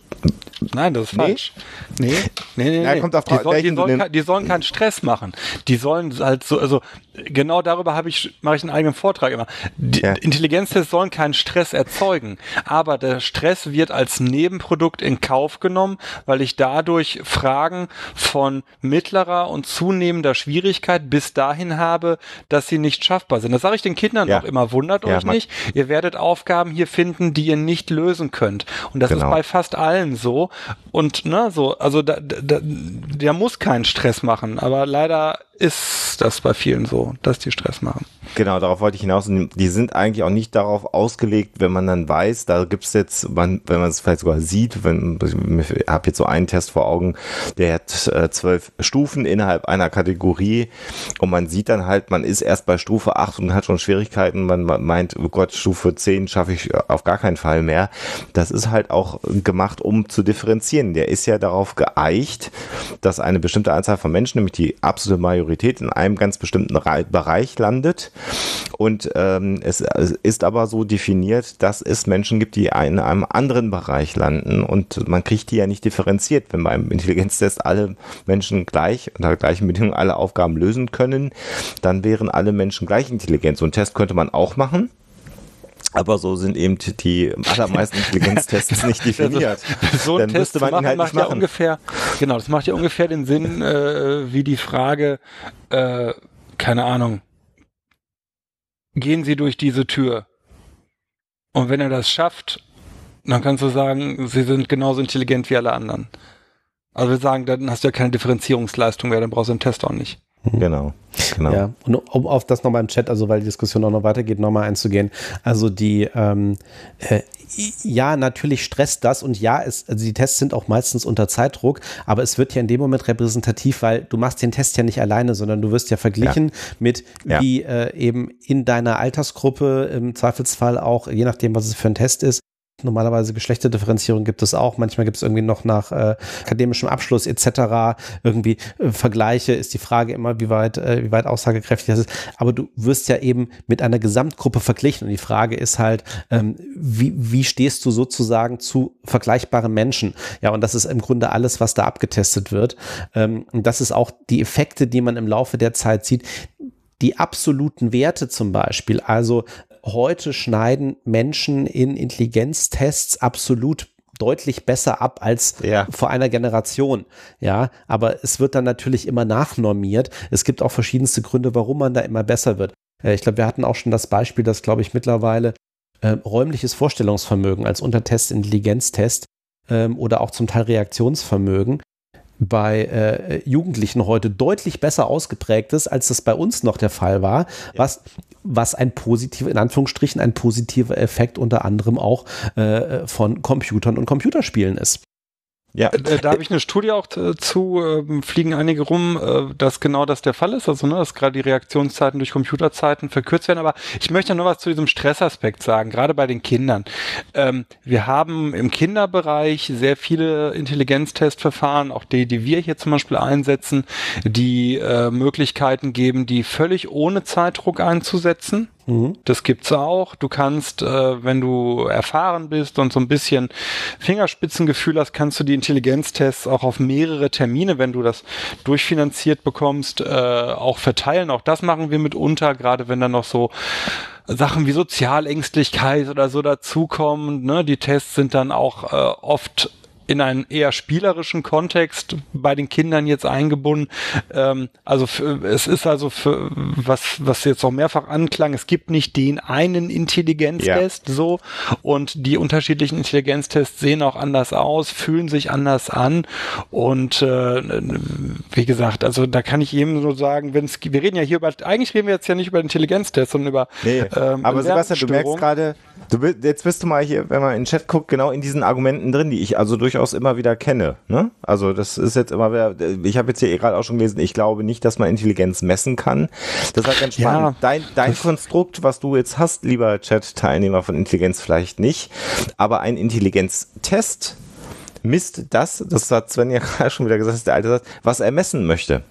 Nein, das ist nee? falsch. Nee, nee, nee. Ja, nee. Kommt auf die, soll, die, sollen, kein, die sollen keinen Stress machen. Die sollen halt so, also genau darüber habe ich, mache ich einen eigenen Vortrag immer. Die ja. Intelligenztests sollen keinen Stress erzeugen. Aber der Stress wird als Nebenprodukt in Kauf genommen, weil ich dadurch Fragen von mittlerer und zunehmender Schwierigkeit bis dahin habe, dass sie nicht schaffbar sind. Das sage ich den Kindern ja. auch immer. Wundert ja, euch nicht. Ihr werdet Aufgaben hier finden, die ihr nicht lösen könnt. Und das genau. ist bei fast allen so. Und ne, so, also da, da, der muss keinen Stress machen. Aber leider ist das bei vielen so, dass die Stress machen. Genau, darauf wollte ich hinaus. die sind eigentlich auch nicht darauf ausgelegt, wenn man dann weiß, da gibt es jetzt, wenn man es vielleicht sogar sieht, wenn ich habe jetzt so einen Test vor Augen, der hat äh, zwölf Stufen innerhalb einer Kategorie und man sieht dann halt, man ist erst bei Stufe 8 und hat schon Schwierigkeiten, man, meint, oh Gott, Stufe 10 schaffe ich auf gar keinen Fall mehr. Das ist halt auch gemacht, um zu differenzieren. Der ist ja darauf geeicht, dass eine bestimmte Anzahl von Menschen, nämlich die absolute Majorität, in einem ganz bestimmten Bereich landet und ähm, es, ist aber so definiert, dass es Menschen gibt, die in einem anderen Bereich landen und man kriegt die ja nicht differenziert. Wenn beim Intelligenztest alle Menschen gleich unter gleichen Bedingungen alle Aufgaben lösen können, dann wären alle Menschen gleich intelligent. So einen Test könnte man auch machen. Aber so sind eben die allermeisten Intelligenztests nicht definiert. Also, so ein Dann Test man machen, halt macht ja ungefähr, genau, das macht ja ungefähr den Sinn äh, wie die Frage, äh, keine Ahnung, gehen Sie durch diese Tür. Und wenn er das schafft, dann kannst du sagen, Sie sind genauso intelligent wie alle anderen. Also wir sagen, dann hast du ja keine Differenzierungsleistung mehr, dann brauchst du einen Test auch nicht. Genau. Genau. Ja, und um auf das nochmal im Chat, also weil die Diskussion auch noch weitergeht, nochmal einzugehen. Also die, ähm, äh, ja, natürlich stresst das und ja, es, also die Tests sind auch meistens unter Zeitdruck, aber es wird ja in dem Moment repräsentativ, weil du machst den Test ja nicht alleine, sondern du wirst ja verglichen ja. mit ja. wie äh, eben in deiner Altersgruppe im Zweifelsfall auch, je nachdem, was es für ein Test ist, Normalerweise Geschlechterdifferenzierung gibt es auch. Manchmal gibt es irgendwie noch nach äh, akademischem Abschluss etc. irgendwie äh, Vergleiche. Ist die Frage immer, wie weit, äh, wie weit aussagekräftig das ist. Aber du wirst ja eben mit einer Gesamtgruppe verglichen. Und die Frage ist halt, ähm, wie, wie stehst du sozusagen zu vergleichbaren Menschen? Ja, und das ist im Grunde alles, was da abgetestet wird. Ähm, und das ist auch die Effekte, die man im Laufe der Zeit sieht die absoluten Werte zum Beispiel, also heute schneiden Menschen in Intelligenztests absolut deutlich besser ab als ja. vor einer Generation. Ja, aber es wird dann natürlich immer nachnormiert. Es gibt auch verschiedenste Gründe, warum man da immer besser wird. Äh, ich glaube, wir hatten auch schon das Beispiel, dass, glaube ich, mittlerweile äh, räumliches Vorstellungsvermögen als Untertest Intelligenztest ähm, oder auch zum Teil Reaktionsvermögen bei äh, Jugendlichen heute deutlich besser ausgeprägt ist, als das bei uns noch der Fall war, ja. was, was ein positiver, in Anführungsstrichen, ein positiver Effekt unter anderem auch äh, von Computern und Computerspielen ist. Ja, äh, da habe ich eine Studie auch äh, zu, äh, fliegen einige rum, äh, dass genau das der Fall ist, also ne, dass gerade die Reaktionszeiten durch Computerzeiten verkürzt werden. Aber ich möchte nur was zu diesem Stressaspekt sagen, gerade bei den Kindern. Ähm, wir haben im Kinderbereich sehr viele Intelligenztestverfahren, auch die, die wir hier zum Beispiel einsetzen, die äh, Möglichkeiten geben, die völlig ohne Zeitdruck einzusetzen. Mhm. Das gibt's auch. Du kannst, äh, wenn du erfahren bist und so ein bisschen Fingerspitzengefühl hast, kannst du die Intelligenztests auch auf mehrere Termine, wenn du das durchfinanziert bekommst, äh, auch verteilen. Auch das machen wir mitunter, gerade wenn dann noch so Sachen wie Sozialängstlichkeit oder so dazukommen. Ne? Die Tests sind dann auch äh, oft in einen eher spielerischen Kontext bei den Kindern jetzt eingebunden. Ähm, also für, es ist also für was, was jetzt auch mehrfach anklang, es gibt nicht den einen Intelligenztest ja. so und die unterschiedlichen Intelligenztests sehen auch anders aus, fühlen sich anders an und äh, wie gesagt, also da kann ich eben so sagen, wenn es, wir reden ja hier über, eigentlich reden wir jetzt ja nicht über Intelligenztests, sondern über nee, ähm, aber Sebastian, du merkst gerade, du, jetzt bist du mal hier, wenn man in den Chat guckt, genau in diesen Argumenten drin, die ich also durchaus durchaus immer wieder kenne. Ne? Also das ist jetzt immer wieder, ich habe jetzt hier gerade auch schon gelesen, ich glaube nicht, dass man Intelligenz messen kann. Das ist halt ganz spannend. Ja, dein, dein Konstrukt, was du jetzt hast, lieber Chat-Teilnehmer von Intelligenz vielleicht nicht, aber ein Intelligenztest misst das, das hat Sven ja gerade schon wieder gesagt, der alte Satz, was er messen möchte.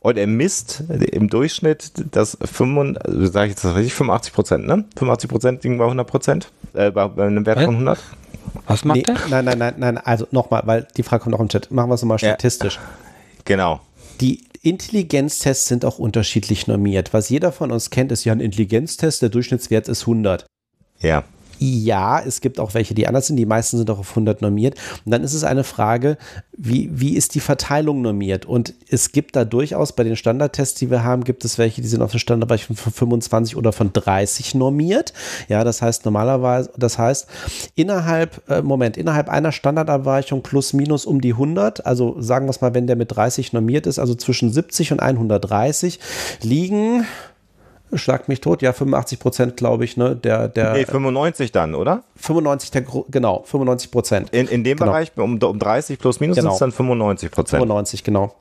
Und er misst im Durchschnitt das 85, sage ich jetzt das richtig, 85 Prozent, ne? 85 Prozent liegen bei 100 Prozent, äh, bei einem Wert von 100. Was macht nee, der? Nein, nein, nein, nein. Also nochmal, weil die Frage kommt noch im Chat. Machen wir es nochmal statistisch. Ja, genau. Die Intelligenztests sind auch unterschiedlich normiert. Was jeder von uns kennt, ist ja ein Intelligenztest. Der Durchschnittswert ist 100. Ja. Ja, es gibt auch welche, die anders sind. Die meisten sind auch auf 100 normiert. Und dann ist es eine Frage, wie, wie ist die Verteilung normiert? Und es gibt da durchaus bei den Standardtests, die wir haben, gibt es welche, die sind auf dem Standardbereich von 25 oder von 30 normiert. Ja, das heißt normalerweise, das heißt innerhalb, äh, Moment, innerhalb einer Standardabweichung plus minus um die 100, also sagen wir es mal, wenn der mit 30 normiert ist, also zwischen 70 und 130 liegen Schlag mich tot, ja, 85 Prozent, glaube ich, ne, der, der. Nee, 95 dann, oder? 95, der, genau, 95 Prozent. In, in dem genau. Bereich, um, um 30 plus minus genau. sind es dann 95 Prozent. 95, genau.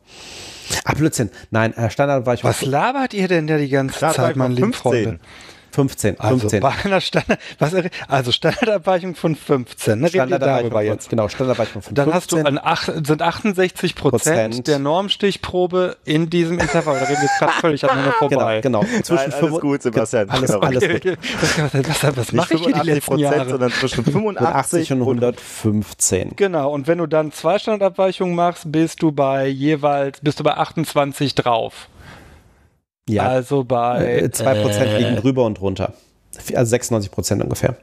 Ah, Blödsinn. Nein, Standard war ich. Was labert ihr denn da die ganze Zeit, mein lieben Freunde? 15. Also 15. bei einer Standard, was, also Standardabweichung von 15. Ne? Standardabweichung von, jetzt. Genau, Standardabweichung von Dann 15. hast du ach, sind 68 Prozent der Normstichprobe in diesem Intervall. Da reden wir jetzt gerade völlig aneinander vorbei. Genau, genau. Zwischen Nein, alles gut, Sebastian. Alles, genau. alles gut. Was, was mache ich hier die letzten Jahre? Sondern zwischen 85 und 115. Genau, und wenn du dann zwei Standardabweichungen machst, bist du bei jeweils, bist du bei 28 drauf. Ja. Also bei. 2% äh, liegen drüber und drunter. Also 96% ungefähr.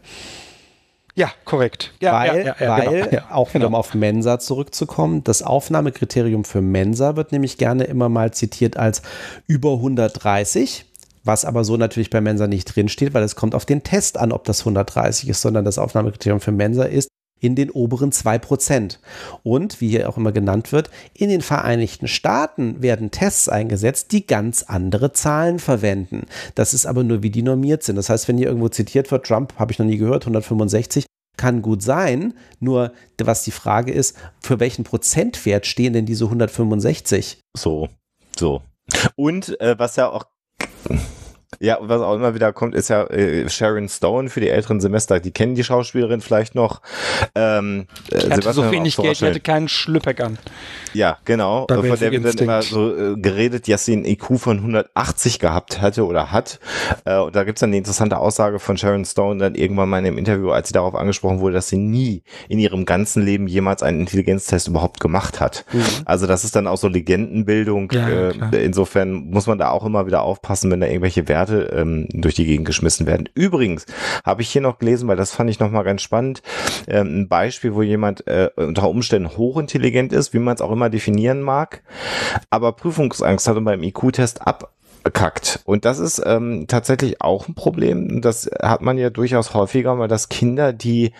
Ja, korrekt. Ja, weil, ja, ja, weil genau, auch wieder genau. um auf Mensa zurückzukommen, das Aufnahmekriterium für Mensa wird nämlich gerne immer mal zitiert als über 130, was aber so natürlich bei Mensa nicht drinsteht, weil es kommt auf den Test an, ob das 130 ist, sondern das Aufnahmekriterium für Mensa ist in den oberen 2%. Und, wie hier auch immer genannt wird, in den Vereinigten Staaten werden Tests eingesetzt, die ganz andere Zahlen verwenden. Das ist aber nur, wie die normiert sind. Das heißt, wenn hier irgendwo zitiert wird, Trump habe ich noch nie gehört, 165, kann gut sein, nur was die Frage ist, für welchen Prozentwert stehen denn diese 165? So, so. Und äh, was ja auch ja, was auch immer wieder kommt, ist ja äh, Sharon Stone für die älteren Semester. Die kennen die Schauspielerin vielleicht noch. Ähm, äh, hatte Sebastian so wenig Geld, die hatte keinen Schlüppeck an. Ja, genau. Von der wird dann immer so äh, geredet, dass sie einen IQ von 180 gehabt hätte oder hat. Äh, und da gibt's dann die interessante Aussage von Sharon Stone dann irgendwann mal in einem Interview, als sie darauf angesprochen wurde, dass sie nie in ihrem ganzen Leben jemals einen Intelligenztest überhaupt gemacht hat. Mhm. Also das ist dann auch so Legendenbildung. Ja, äh, insofern muss man da auch immer wieder aufpassen, wenn da irgendwelche Werte Werte ähm, durch die Gegend geschmissen werden. Übrigens habe ich hier noch gelesen, weil das fand ich nochmal ganz spannend, ähm, ein Beispiel, wo jemand äh, unter Umständen hochintelligent ist, wie man es auch immer definieren mag, aber Prüfungsangst hat und beim IQ-Test abkackt. Und das ist ähm, tatsächlich auch ein Problem. Das hat man ja durchaus häufiger mal, dass Kinder, die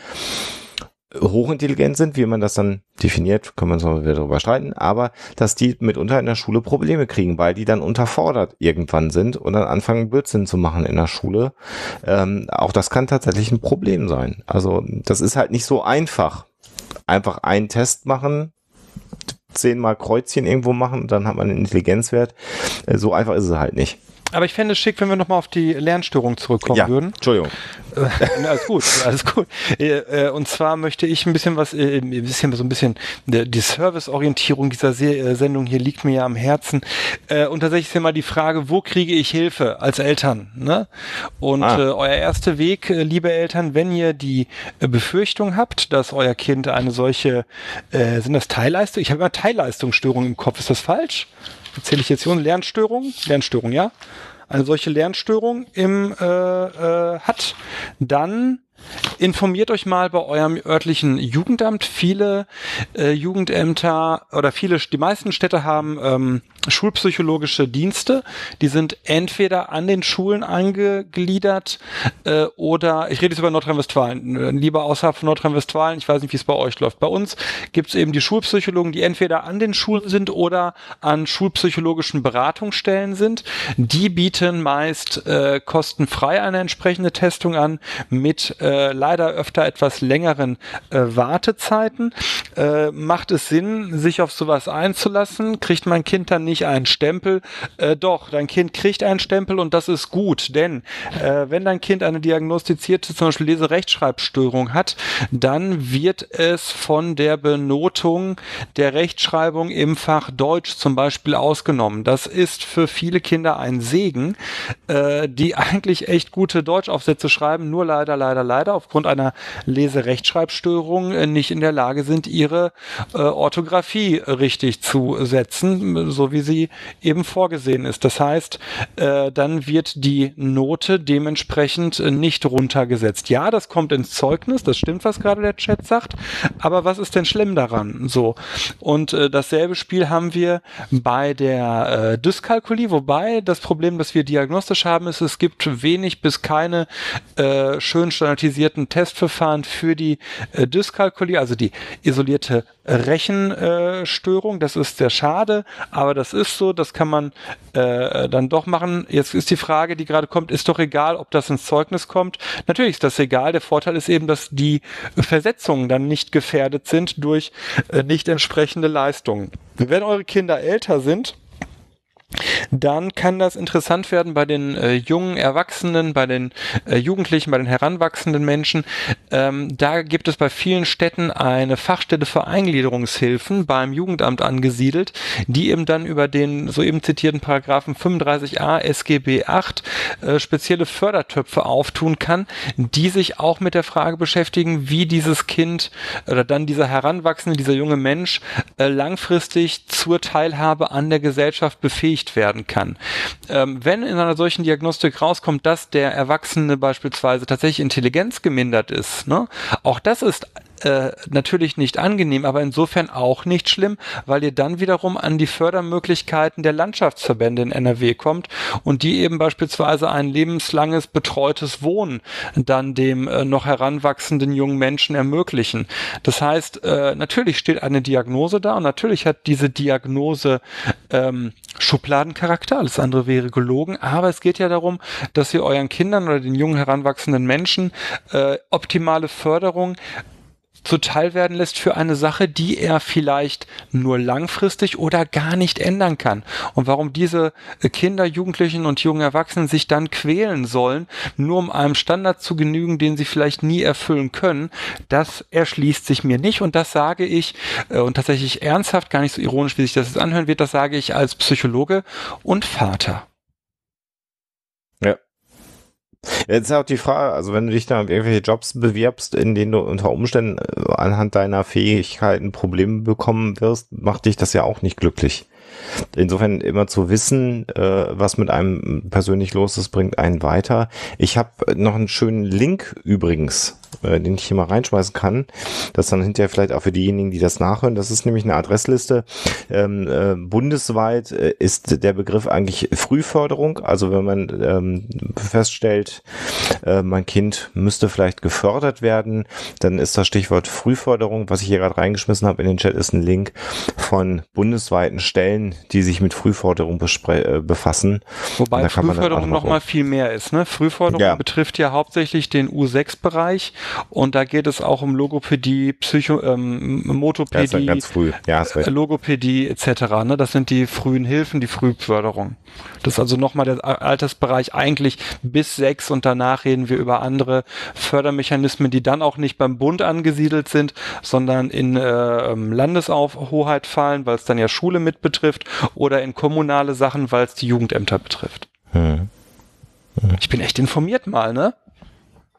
hochintelligent sind, wie man das dann definiert, kann man so wieder darüber streiten, aber dass die mitunter in der Schule Probleme kriegen, weil die dann unterfordert irgendwann sind und dann anfangen Blödsinn zu machen in der Schule. Ähm, auch das kann tatsächlich ein Problem sein. Also das ist halt nicht so einfach. Einfach einen Test machen, zehnmal Kreuzchen irgendwo machen dann hat man einen Intelligenzwert. Äh, so einfach ist es halt nicht. Aber ich fände es schick, wenn wir nochmal auf die Lernstörung zurückkommen ja, würden. Entschuldigung. Äh, alles gut, alles gut. Äh, äh, und zwar möchte ich ein bisschen was, ein bisschen so ein bisschen die Serviceorientierung dieser Sendung hier liegt mir ja am Herzen. Und tatsächlich ist ja mal die Frage, wo kriege ich Hilfe als Eltern? Ne? Und ah. euer erster Weg, liebe Eltern, wenn ihr die Befürchtung habt, dass euer Kind eine solche, sind das Teilleistung? Ich habe immer Teilleistungsstörung im Kopf. Ist das falsch? Zähle ich jetzt hier Lernstörung? Lernstörung, ja? Eine solche Lernstörung im äh, äh, hat, dann Informiert euch mal bei eurem örtlichen Jugendamt. Viele äh, Jugendämter oder viele, die meisten Städte haben ähm, schulpsychologische Dienste. Die sind entweder an den Schulen angegliedert äh, oder, ich rede jetzt über Nordrhein-Westfalen, äh, lieber außerhalb von Nordrhein-Westfalen, ich weiß nicht, wie es bei euch läuft. Bei uns gibt es eben die Schulpsychologen, die entweder an den Schulen sind oder an schulpsychologischen Beratungsstellen sind. Die bieten meist äh, kostenfrei eine entsprechende Testung an mit äh, leider öfter etwas längeren äh, Wartezeiten. Äh, macht es Sinn, sich auf sowas einzulassen? Kriegt mein Kind dann nicht einen Stempel? Äh, doch, dein Kind kriegt einen Stempel und das ist gut, denn äh, wenn dein Kind eine diagnostizierte zum Beispiel Leserechtschreibstörung hat, dann wird es von der Benotung der Rechtschreibung im Fach Deutsch zum Beispiel ausgenommen. Das ist für viele Kinder ein Segen, äh, die eigentlich echt gute Deutschaufsätze schreiben, nur leider, leider, leider aufgrund einer Leserechtschreibstörung äh, nicht in der Lage sind, ihre äh, Orthographie richtig zu setzen, so wie sie eben vorgesehen ist. Das heißt, äh, dann wird die Note dementsprechend äh, nicht runtergesetzt. Ja, das kommt ins Zeugnis, das stimmt, was gerade der Chat sagt, aber was ist denn schlimm daran? So. Und äh, dasselbe Spiel haben wir bei der äh, Dyskalkulie, wobei das Problem, das wir diagnostisch haben, ist, es gibt wenig bis keine äh, schön standardisierten Testverfahren für die äh, Dyskalkulie, also die isolierte Rechenstörung. das ist sehr schade, aber das ist so, das kann man äh, dann doch machen. Jetzt ist die Frage, die gerade kommt, ist doch egal, ob das ins Zeugnis kommt. Natürlich ist das egal. Der Vorteil ist eben, dass die Versetzungen dann nicht gefährdet sind durch äh, nicht entsprechende Leistungen. Wenn eure Kinder älter sind, dann kann das interessant werden bei den äh, jungen Erwachsenen, bei den äh, Jugendlichen, bei den heranwachsenden Menschen. Ähm, da gibt es bei vielen Städten eine Fachstelle für Eingliederungshilfen beim Jugendamt angesiedelt, die eben dann über den soeben zitierten Paragraphen 35a SGB 8 äh, spezielle Fördertöpfe auftun kann, die sich auch mit der Frage beschäftigen, wie dieses Kind oder dann dieser Heranwachsende, dieser junge Mensch äh, langfristig zur Teilhabe an der Gesellschaft befähigt erreicht werden kann. Ähm, wenn in einer solchen Diagnostik rauskommt, dass der Erwachsene beispielsweise tatsächlich Intelligenz gemindert ist, ne, auch das ist äh, natürlich nicht angenehm, aber insofern auch nicht schlimm, weil ihr dann wiederum an die Fördermöglichkeiten der Landschaftsverbände in NRW kommt und die eben beispielsweise ein lebenslanges betreutes Wohnen dann dem äh, noch heranwachsenden jungen Menschen ermöglichen. Das heißt, äh, natürlich steht eine Diagnose da und natürlich hat diese Diagnose ähm, Schubladencharakter, alles andere wäre gelogen, aber es geht ja darum, dass ihr euren Kindern oder den jungen heranwachsenden Menschen äh, optimale Förderung zuteil werden lässt für eine Sache, die er vielleicht nur langfristig oder gar nicht ändern kann. Und warum diese Kinder, Jugendlichen und jungen Erwachsenen sich dann quälen sollen, nur um einem Standard zu genügen, den sie vielleicht nie erfüllen können, das erschließt sich mir nicht. Und das sage ich, äh, und tatsächlich ernsthaft, gar nicht so ironisch, wie sich das jetzt anhören wird, das sage ich als Psychologe und Vater. Jetzt ist auch die Frage, also wenn du dich da auf irgendwelche Jobs bewirbst, in denen du unter Umständen äh, anhand deiner Fähigkeiten Probleme bekommen wirst, macht dich das ja auch nicht glücklich. Insofern immer zu wissen, äh, was mit einem persönlich los ist, bringt einen weiter. Ich habe noch einen schönen Link übrigens äh, den ich hier mal reinschmeißen kann. Das dann hinterher vielleicht auch für diejenigen, die das nachhören. Das ist nämlich eine Adressliste. Ähm, äh, bundesweit äh, ist der Begriff eigentlich Frühförderung. Also wenn man ähm, feststellt, äh, mein Kind müsste vielleicht gefördert werden, dann ist das Stichwort Frühförderung. Was ich hier gerade reingeschmissen habe in den Chat, ist ein Link von bundesweiten Stellen, die sich mit Frühförderung äh, befassen. Wobei Frühförderung noch mal viel mehr ist. Ne? Frühförderung ja. betrifft ja hauptsächlich den U6-Bereich und da geht es auch um Logopädie, Psycho, ähm, Motopädie, ja, früh. Ja, äh, Logopädie etc. Ne? Das sind die frühen Hilfen, die Frühförderung. Das ist also nochmal der Altersbereich eigentlich bis sechs und danach reden wir über andere Fördermechanismen, die dann auch nicht beim Bund angesiedelt sind, sondern in äh, ähm, Landeshoheit fallen, weil es dann ja Schule mit betrifft oder in kommunale Sachen, weil es die Jugendämter betrifft. Hm. Hm. Ich bin echt informiert mal, ne?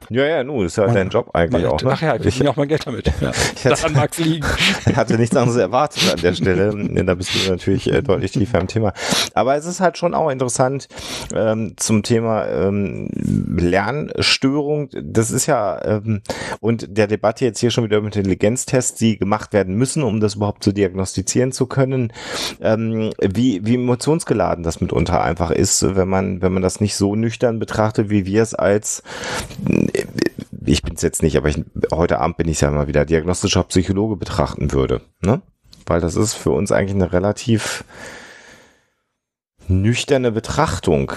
Ja, ja, nun, ist ja dein Job eigentlich man, auch. Ne? Ach ja, ich verdiene auch mein Geld damit. Ja. Daran mag es liegen. Ich hatte nichts anderes erwartet an der Stelle. da bist du natürlich äh, deutlich tiefer im Thema. Aber es ist halt schon auch interessant ähm, zum Thema ähm, Lernstörung. Das ist ja, ähm, und der Debatte jetzt hier schon wieder mit Intelligenztests, die gemacht werden müssen, um das überhaupt zu diagnostizieren zu können, ähm, wie, wie emotionsgeladen das mitunter einfach ist, wenn man, wenn man das nicht so nüchtern betrachtet, wie wir es als ich bin es jetzt nicht, aber ich, heute Abend bin ich ja mal wieder diagnostischer Psychologe betrachten würde, ne? Weil das ist für uns eigentlich eine relativ nüchterne Betrachtung.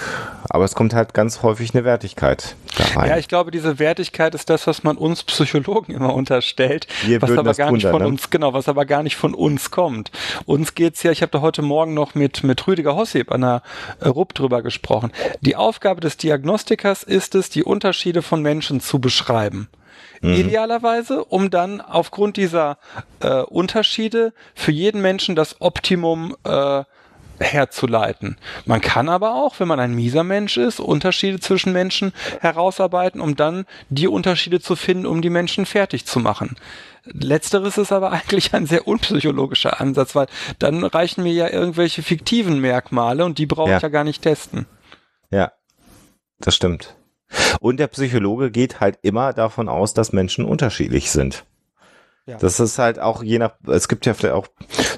Aber es kommt halt ganz häufig eine Wertigkeit da rein. Ja, ich glaube, diese Wertigkeit ist das, was man uns Psychologen immer unterstellt, Wir was aber gar nicht von ne? uns, genau, was aber gar nicht von uns kommt. Uns geht's ja, ich habe da heute Morgen noch mit, mit Rüdiger Hossip an der RUP drüber gesprochen. Die Aufgabe des Diagnostikers ist es, die Unterschiede von Menschen zu beschreiben. Mhm. Idealerweise, um dann aufgrund dieser äh, Unterschiede für jeden Menschen das Optimum äh, herzuleiten. Man kann aber auch, wenn man ein mieser Mensch ist, Unterschiede zwischen Menschen herausarbeiten, um dann die Unterschiede zu finden, um die Menschen fertig zu machen. Letzteres ist aber eigentlich ein sehr unpsychologischer Ansatz, weil dann reichen mir ja irgendwelche fiktiven Merkmale und die brauche ja. ich ja gar nicht testen. Ja, das stimmt. Und der Psychologe geht halt immer davon aus, dass Menschen unterschiedlich sind. Ja. Das ist halt auch je nach, es gibt ja vielleicht auch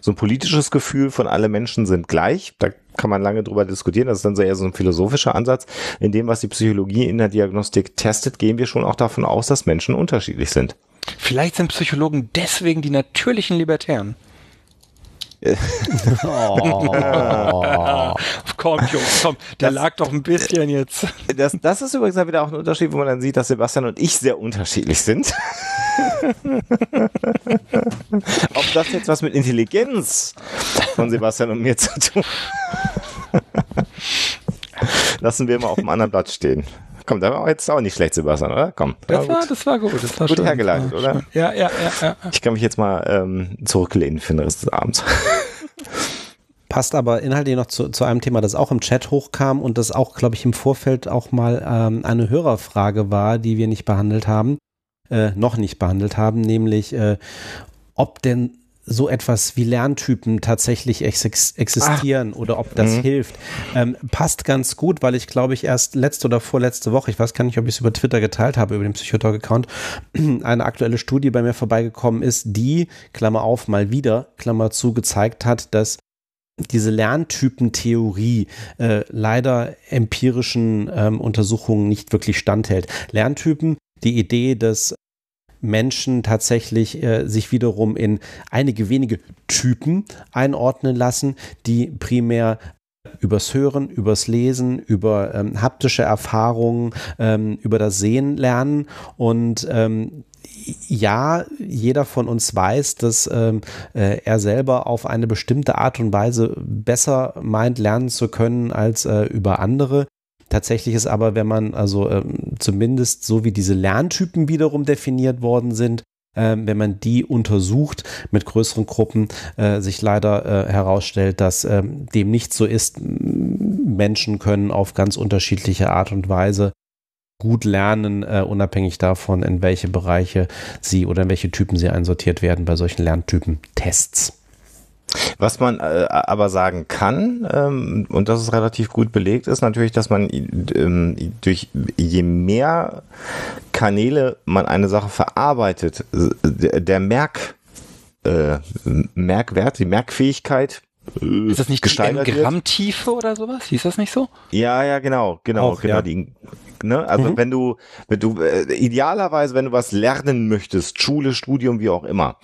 so ein politisches Gefühl von alle Menschen sind gleich. Da kann man lange drüber diskutieren. Das ist dann so eher so ein philosophischer Ansatz. In dem, was die Psychologie in der Diagnostik testet, gehen wir schon auch davon aus, dass Menschen unterschiedlich sind. Vielleicht sind Psychologen deswegen die natürlichen Libertären oh. komm, Jungs, komm, der das, lag doch ein bisschen jetzt. Das, das ist übrigens wieder auch ein Unterschied, wo man dann sieht, dass Sebastian und ich sehr unterschiedlich sind. Ob das jetzt was mit Intelligenz von Sebastian und mir zu tun Lassen wir mal auf dem anderen Blatt stehen. Komm, da war jetzt auch nicht schlecht, Sebastian, oder? Komm. Das, war, das war gut. Das war gut schön. hergeleitet, oder? Ja, ja, ja, ja. Ich kann mich jetzt mal ähm, zurücklehnen für den Rest des Abends. Passt aber inhaltlich noch zu, zu einem Thema, das auch im Chat hochkam und das auch, glaube ich, im Vorfeld auch mal ähm, eine Hörerfrage war, die wir nicht behandelt haben, äh, noch nicht behandelt haben, nämlich äh, ob denn so etwas wie Lerntypen tatsächlich ex existieren Ach. oder ob das mhm. hilft, ähm, passt ganz gut, weil ich glaube ich erst letzte oder vorletzte Woche, ich weiß gar nicht, ob ich es über Twitter geteilt habe, über den Psychotalk-Account, eine aktuelle Studie bei mir vorbeigekommen ist, die, Klammer auf, mal wieder, Klammer zu, gezeigt hat, dass diese Lerntypentheorie äh, leider empirischen ähm, Untersuchungen nicht wirklich standhält. Lerntypen, die Idee, dass Menschen tatsächlich äh, sich wiederum in einige wenige Typen einordnen lassen, die primär übers Hören, übers Lesen, über ähm, haptische Erfahrungen, ähm, über das Sehen lernen und ähm, ja, jeder von uns weiß, dass ähm, äh, er selber auf eine bestimmte Art und Weise besser meint, lernen zu können als äh, über andere. Tatsächlich ist aber, wenn man also ähm, zumindest so wie diese Lerntypen wiederum definiert worden sind, äh, wenn man die untersucht mit größeren Gruppen, äh, sich leider äh, herausstellt, dass ähm, dem nicht so ist. Menschen können auf ganz unterschiedliche Art und Weise gut lernen, äh, unabhängig davon, in welche Bereiche sie oder in welche Typen sie einsortiert werden bei solchen Lerntypen-Tests. Was man äh, aber sagen kann, ähm, und das ist relativ gut belegt, ist natürlich, dass man ähm, durch je mehr Kanäle man eine Sache verarbeitet, der Merk, äh, Merkwert, die Merkfähigkeit ist das nicht die Grammtiefe oder sowas? Hieß das nicht so? Ja, ja, genau, genau, Auch, genau. Ja. Die, Ne? Also mhm. wenn du, wenn du äh, idealerweise, wenn du was lernen möchtest, Schule, Studium, wie auch immer,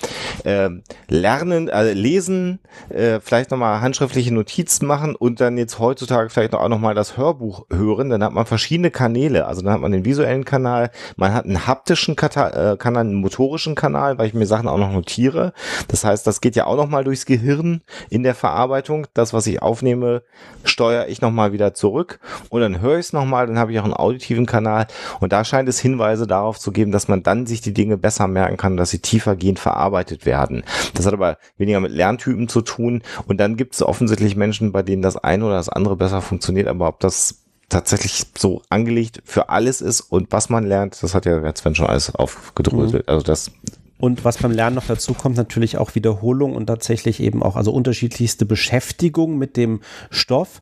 äh, lernen, äh, lesen, äh, vielleicht nochmal handschriftliche Notizen machen und dann jetzt heutzutage vielleicht auch nochmal das Hörbuch hören, dann hat man verschiedene Kanäle. Also dann hat man den visuellen Kanal, man hat einen haptischen Kata äh, Kanal, einen motorischen Kanal, weil ich mir Sachen auch noch notiere. Das heißt, das geht ja auch nochmal durchs Gehirn in der Verarbeitung. Das, was ich aufnehme, steuere ich nochmal wieder zurück und dann höre ich es nochmal, dann habe ich auch ein Audio auditiven Kanal. Und da scheint es Hinweise darauf zu geben, dass man dann sich die Dinge besser merken kann, dass sie tiefergehend verarbeitet werden. Das hat aber weniger mit Lerntypen zu tun. Und dann gibt es offensichtlich Menschen, bei denen das eine oder das andere besser funktioniert. Aber ob das tatsächlich so angelegt für alles ist und was man lernt, das hat ja Sven schon alles aufgedröselt. Mhm. Also das und was beim Lernen noch dazu kommt, natürlich auch Wiederholung und tatsächlich eben auch, also unterschiedlichste Beschäftigung mit dem Stoff.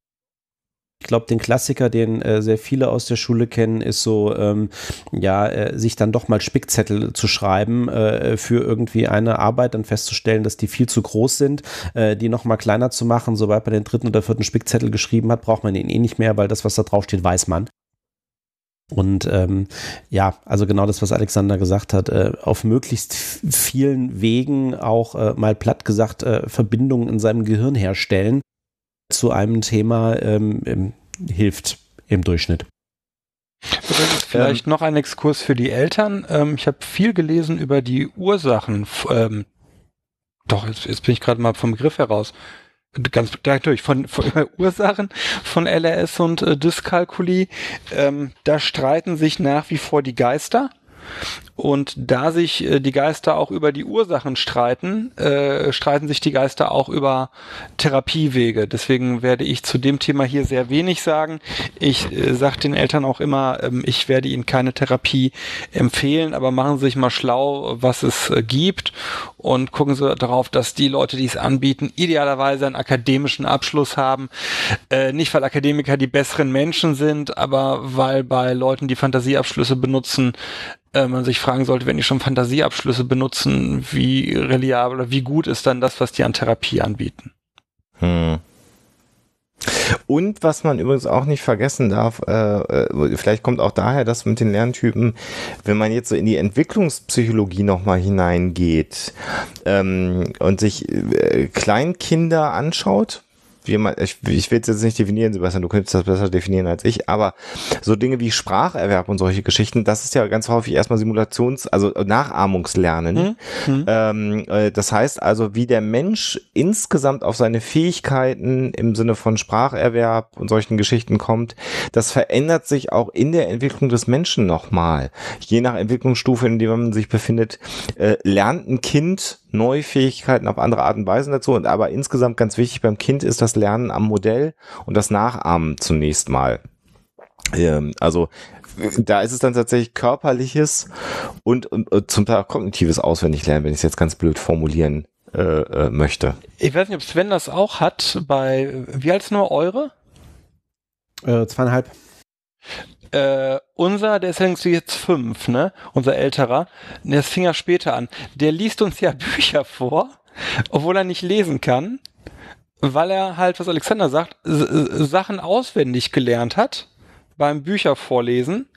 Ich glaube, den Klassiker, den äh, sehr viele aus der Schule kennen, ist so, ähm, ja, äh, sich dann doch mal Spickzettel zu schreiben äh, für irgendwie eine Arbeit, dann festzustellen, dass die viel zu groß sind, äh, die noch mal kleiner zu machen. Sobald man den dritten oder vierten Spickzettel geschrieben hat, braucht man ihn eh nicht mehr, weil das, was da drauf steht, weiß man. Und ähm, ja, also genau das, was Alexander gesagt hat, äh, auf möglichst vielen Wegen auch äh, mal platt gesagt äh, Verbindungen in seinem Gehirn herstellen zu einem Thema ähm, hilft im Durchschnitt. Vielleicht ähm, noch ein Exkurs für die Eltern. Ähm, ich habe viel gelesen über die Ursachen. Ähm, doch, jetzt, jetzt bin ich gerade mal vom Begriff heraus. Ganz natürlich von, von Ursachen von LRS und äh, Dyskalkulie. Ähm, da streiten sich nach wie vor die Geister. Und da sich äh, die Geister auch über die Ursachen streiten, äh, streiten sich die Geister auch über Therapiewege. Deswegen werde ich zu dem Thema hier sehr wenig sagen. Ich äh, sage den Eltern auch immer, ähm, ich werde ihnen keine Therapie empfehlen, aber machen Sie sich mal schlau, was es äh, gibt und gucken Sie darauf, dass die Leute, die es anbieten, idealerweise einen akademischen Abschluss haben. Äh, nicht, weil Akademiker die besseren Menschen sind, aber weil bei Leuten, die Fantasieabschlüsse benutzen, man sich fragen sollte, wenn die schon Fantasieabschlüsse benutzen, wie reliabel oder wie gut ist dann das, was die an Therapie anbieten. Hm. Und was man übrigens auch nicht vergessen darf, äh, äh, vielleicht kommt auch daher das mit den Lerntypen, wenn man jetzt so in die Entwicklungspsychologie nochmal hineingeht ähm, und sich äh, Kleinkinder anschaut, wie man, ich, ich will es jetzt nicht definieren, Sebastian, du könntest das besser definieren als ich, aber so Dinge wie Spracherwerb und solche Geschichten, das ist ja ganz häufig erstmal Simulations-, also Nachahmungslernen. Mhm. Ähm, äh, das heißt also, wie der Mensch insgesamt auf seine Fähigkeiten im Sinne von Spracherwerb und solchen Geschichten kommt, das verändert sich auch in der Entwicklung des Menschen nochmal. Je nach Entwicklungsstufe, in der man sich befindet, äh, lernt ein Kind neue Fähigkeiten auf andere Art und Weise dazu. Und aber insgesamt ganz wichtig beim Kind ist das Lernen am Modell und das Nachahmen zunächst mal. Ähm, also da ist es dann tatsächlich körperliches und, und, und zum Teil auch kognitives Auswendiglernen, wenn ich es jetzt ganz blöd formulieren äh, äh, möchte. Ich weiß nicht, ob Sven das auch hat bei, wie alt ist nur eure? Äh, zweieinhalb. Äh, unser, der ist jetzt fünf, ne? Unser älterer, der fing ja später an. Der liest uns ja Bücher vor, obwohl er nicht lesen kann, weil er halt, was Alexander sagt, Sachen auswendig gelernt hat beim Büchervorlesen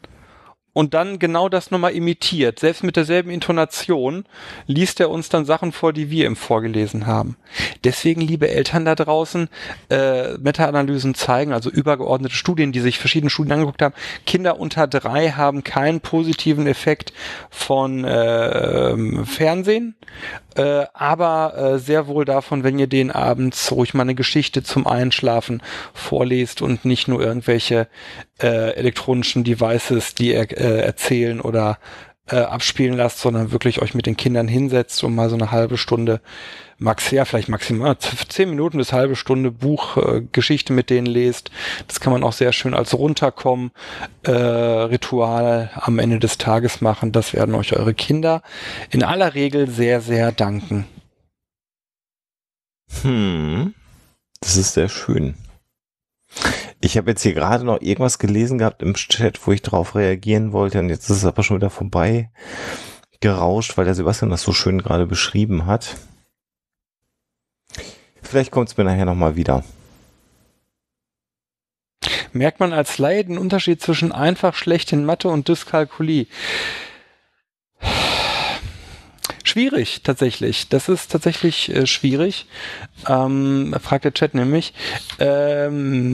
und dann genau das nochmal imitiert. Selbst mit derselben Intonation liest er uns dann Sachen vor, die wir ihm vorgelesen haben. Deswegen, liebe Eltern da draußen, äh, Meta-Analysen zeigen, also übergeordnete Studien, die sich verschiedene Studien angeguckt haben, Kinder unter drei haben keinen positiven Effekt von äh, Fernsehen, äh, aber äh, sehr wohl davon, wenn ihr den abends ruhig mal eine Geschichte zum Einschlafen vorlest und nicht nur irgendwelche äh, elektronischen Devices, die er, äh, erzählen oder äh, abspielen lasst, sondern wirklich euch mit den Kindern hinsetzt und mal so eine halbe Stunde, max ja, vielleicht maximal zehn Minuten bis halbe Stunde Buch, äh, mit denen lest. Das kann man auch sehr schön als runterkommen äh, Ritual am Ende des Tages machen. Das werden euch eure Kinder in aller Regel sehr, sehr danken. Hm, das ist sehr schön. Ich habe jetzt hier gerade noch irgendwas gelesen gehabt im Chat, wo ich darauf reagieren wollte und jetzt ist es aber schon wieder vorbei gerauscht, weil der Sebastian das so schön gerade beschrieben hat. Vielleicht kommt es mir nachher nochmal wieder. Merkt man als Laie den Unterschied zwischen einfach schlecht in Mathe und Dyskalkulie? Schwierig, tatsächlich. Das ist tatsächlich äh, schwierig. Ähm, fragt der Chat nämlich. Ähm,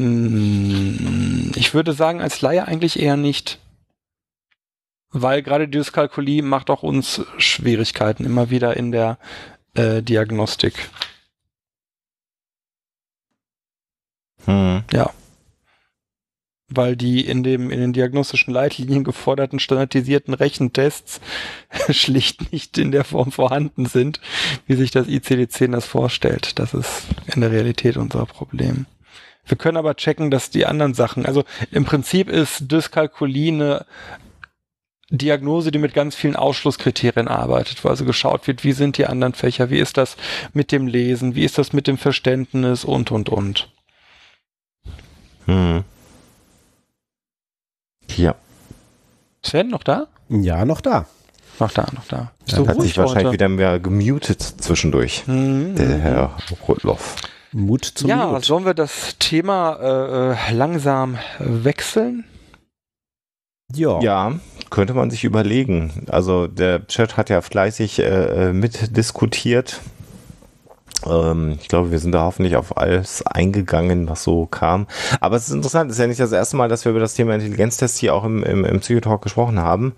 ich würde sagen, als Laie eigentlich eher nicht. Weil gerade die Dyskalkulie macht auch uns Schwierigkeiten immer wieder in der äh, Diagnostik. Hm. Ja weil die in dem in den diagnostischen Leitlinien geforderten standardisierten Rechentests schlicht nicht in der Form vorhanden sind, wie sich das ICD-10 das vorstellt. Das ist in der Realität unser Problem. Wir können aber checken, dass die anderen Sachen, also im Prinzip ist Dyskalkulie eine Diagnose, die mit ganz vielen Ausschlusskriterien arbeitet, wo also geschaut wird, wie sind die anderen Fächer, wie ist das mit dem Lesen, wie ist das mit dem Verständnis und, und, und. Hm. Ja. Sven, noch da? Ja, noch da. Noch da, noch da. Bist ja, hat sich wahrscheinlich wieder mehr gemutet zwischendurch, mhm. der Herr Rotloff. Mut zum Ja, Mut. sollen wir das Thema äh, äh, langsam wechseln? Ja. Ja, könnte man sich überlegen. Also der Chat hat ja fleißig äh, äh mitdiskutiert ich glaube, wir sind da hoffentlich auf alles eingegangen, was so kam. Aber es ist interessant, es ist ja nicht das erste Mal, dass wir über das Thema Intelligenztests hier auch im, im, im Psychotalk gesprochen haben.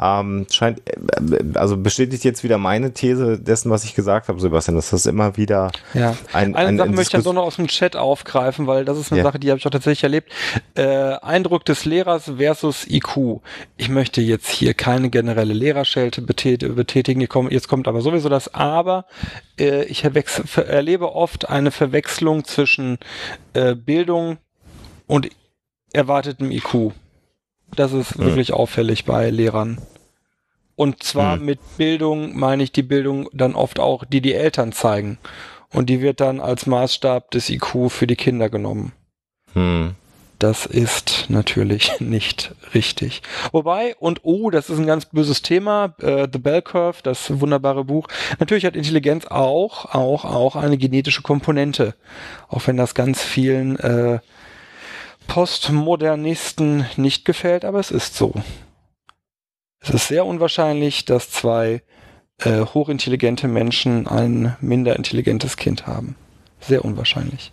Ähm, scheint, äh, also bestätigt jetzt wieder meine These dessen, was ich gesagt habe, Sebastian, dass das immer wieder ja. ein, Eine ein, Sache ein möchte ich dann noch aus dem Chat aufgreifen, weil das ist eine ja. Sache, die habe ich auch tatsächlich erlebt. Äh, Eindruck des Lehrers versus IQ. Ich möchte jetzt hier keine generelle Lehrerschelte betätigen. Jetzt kommt aber sowieso das Aber. Äh, ich erlebe oft eine Verwechslung zwischen äh, Bildung und erwartetem IQ. Das ist mhm. wirklich auffällig bei Lehrern. Und zwar mhm. mit Bildung meine ich die Bildung dann oft auch, die die Eltern zeigen. Und die wird dann als Maßstab des IQ für die Kinder genommen. Mhm. Das ist natürlich nicht richtig. Wobei, und oh, das ist ein ganz böses Thema, äh, The Bell Curve, das wunderbare Buch. Natürlich hat Intelligenz auch, auch, auch eine genetische Komponente. Auch wenn das ganz vielen äh, Postmodernisten nicht gefällt, aber es ist so. Es ist sehr unwahrscheinlich, dass zwei äh, hochintelligente Menschen ein minder intelligentes Kind haben. Sehr unwahrscheinlich.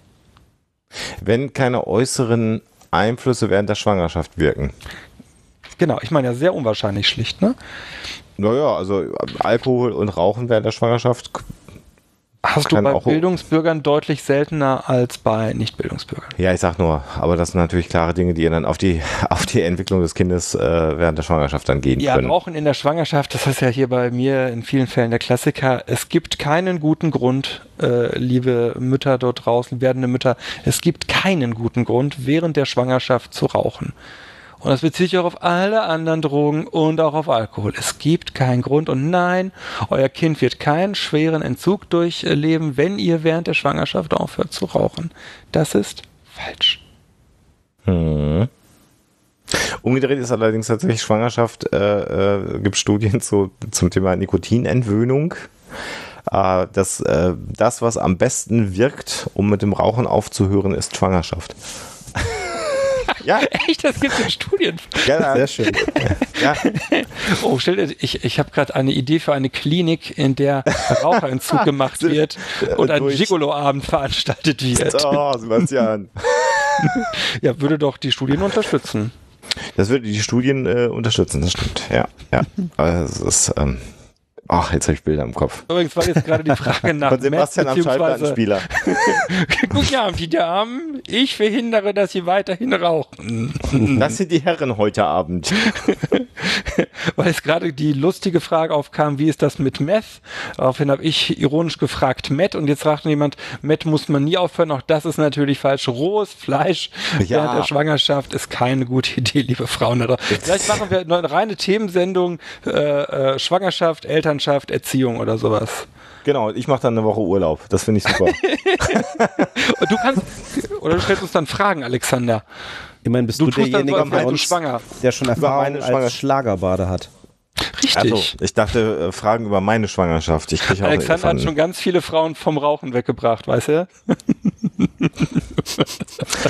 Wenn keine äußeren Einflüsse während der Schwangerschaft wirken. Genau, ich meine ja sehr unwahrscheinlich schlicht, ne? Naja, also Alkohol und Rauchen während der Schwangerschaft Hast du bei Bildungsbürgern deutlich seltener als bei Nichtbildungsbürgern? Ja, ich sag nur, aber das sind natürlich klare Dinge, die dann auf die, auf die Entwicklung des Kindes äh, während der Schwangerschaft dann gehen ja, können. Ja, Rauchen in der Schwangerschaft, das ist ja hier bei mir in vielen Fällen der Klassiker. Es gibt keinen guten Grund, äh, liebe Mütter dort draußen, werdende Mütter, es gibt keinen guten Grund, während der Schwangerschaft zu rauchen. Und das bezieht sich auch auf alle anderen Drogen und auch auf Alkohol. Es gibt keinen Grund und nein, euer Kind wird keinen schweren Entzug durchleben, wenn ihr während der Schwangerschaft aufhört zu rauchen. Das ist falsch. Hm. Umgedreht ist allerdings tatsächlich Schwangerschaft, äh, äh, gibt Studien zu, zum Thema Nikotinentwöhnung. Äh, das, äh, das, was am besten wirkt, um mit dem Rauchen aufzuhören, ist Schwangerschaft. Ja. Echt, das gibt es in Studien. Ja, Sehr schön. ja. Oh, stell dir, ich, ich habe gerade eine Idee für eine Klinik, in der Raucherentzug gemacht wird und ein Gigolo-Abend veranstaltet wird. Oh, Sebastian. Ja, würde doch die Studien unterstützen. Das würde die Studien äh, unterstützen, das stimmt. Ja, ja. Aber es ist, ähm, ach, jetzt habe ich Bilder im Kopf. Übrigens war jetzt gerade die Frage nach Von Sebastian Meth, am Schallplattenspieler. Guten Abend, die Damen. Ich verhindere, dass Sie weiterhin rauchen. Das sind die Herren heute Abend. Weil jetzt gerade die lustige Frage aufkam, wie ist das mit Meth? Daraufhin habe ich ironisch gefragt, Met. Und jetzt fragt jemand, Met muss man nie aufhören. Auch das ist natürlich falsch. Rohes Fleisch Ja. während der Schwangerschaft ist keine gute Idee, liebe Frauen. Vielleicht machen wir eine reine Themensendung, äh, äh, Schwangerschaft, Elternschaft, Erziehung oder sowas. Genau, ich mache dann eine Woche Urlaub. Das finde ich super. Und du kannst, oder du stellst uns dann Fragen, Alexander. Immerhin bist Du du, dann derjenige wär du uns, schwanger. der schon Erfahrung meine als Schlagerbade hat. Richtig. Also, ich dachte, äh, Fragen über meine Schwangerschaft. Ich Alexander hat schon ganz viele Frauen vom Rauchen weggebracht, weißt du?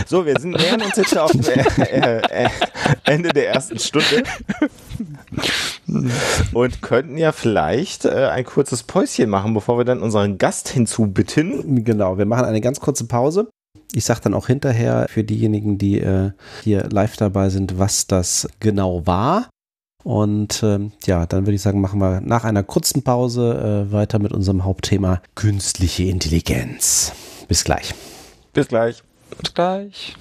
So, wir sind nähern uns jetzt auf äh, äh, Ende der ersten Stunde und könnten ja vielleicht äh, ein kurzes Päuschen machen, bevor wir dann unseren Gast hinzubitten. Genau, wir machen eine ganz kurze Pause. Ich sage dann auch hinterher für diejenigen, die äh, hier live dabei sind, was das genau war. Und ähm, ja, dann würde ich sagen, machen wir nach einer kurzen Pause äh, weiter mit unserem Hauptthema künstliche Intelligenz. Bis gleich. Bis gleich. Bis gleich.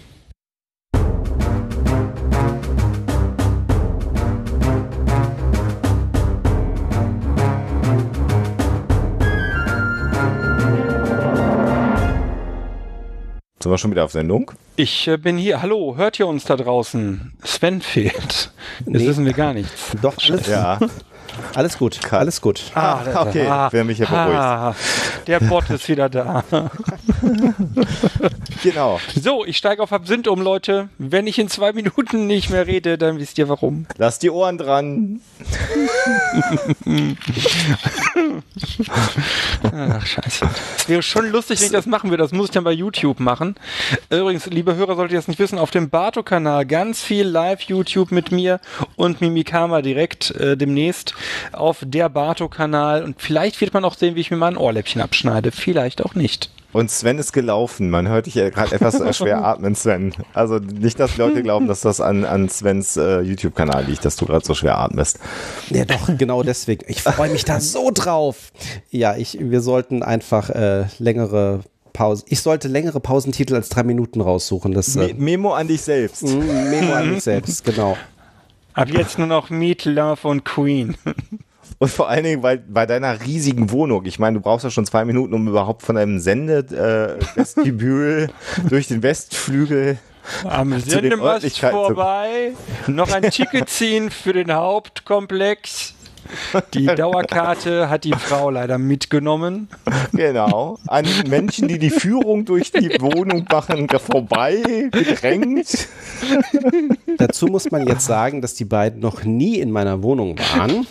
Sind wir schon wieder auf Sendung? Ich äh, bin hier. Hallo, hört ihr uns da draußen? Sven fehlt. Das Nee. wissen wir gar nichts. Doch, alles, Ja. alles gut. Alles gut. Ah, okay. Wer mich hier beruhigt. ah, der Bot ist wieder da. Genau. So, ich steige auf Absinth um, Leute. Wenn ich in zwei Minuten nicht mehr rede, dann wisst ihr warum. Lass die Ohren dran. Ach, scheiße. Es wäre schon lustig, wenn ich das machen würde. Das muss ich dann bei YouTube machen. Übrigens, liebe Hörer, solltet ihr das nicht wissen, auf dem Bato-Kanal ganz viel Live-YouTube mit mir und Mimikama direkt äh, demnächst auf der Bato-Kanal. Und vielleicht wird man auch sehen, wie ich mir mal ein Ohrläppchen abschneide. Vielleicht auch nicht. Und Sven ist gelaufen. Man hört dich ja gerade etwas schwer atmen, Sven. Also nicht, dass Leute glauben, dass das an, an Svens äh, YouTube-Kanal liegt, dass du gerade so schwer atmest. Ja, doch, genau deswegen. Ich freue mich da so drauf. Ja, ich, wir sollten einfach äh, längere Pausen. Ich sollte längere Pausentitel als drei Minuten raussuchen. Das Me äh, Memo an dich selbst. mm, Memo an mich selbst, genau. Ab jetzt nur noch Meat, Love und Queen. Und vor allen Dingen bei, bei deiner riesigen Wohnung. Ich meine, du brauchst ja schon zwei Minuten, um überhaupt von deinem Sende-Vestibül durch den Westflügel Am den Sendemast vorbei. Noch ein Ticket ziehen für den Hauptkomplex. Die Dauerkarte hat die Frau leider mitgenommen. Genau. An Menschen, die die Führung durch die Wohnung machen, vorbei, gedrängt. Dazu muss man jetzt sagen, dass die beiden noch nie in meiner Wohnung waren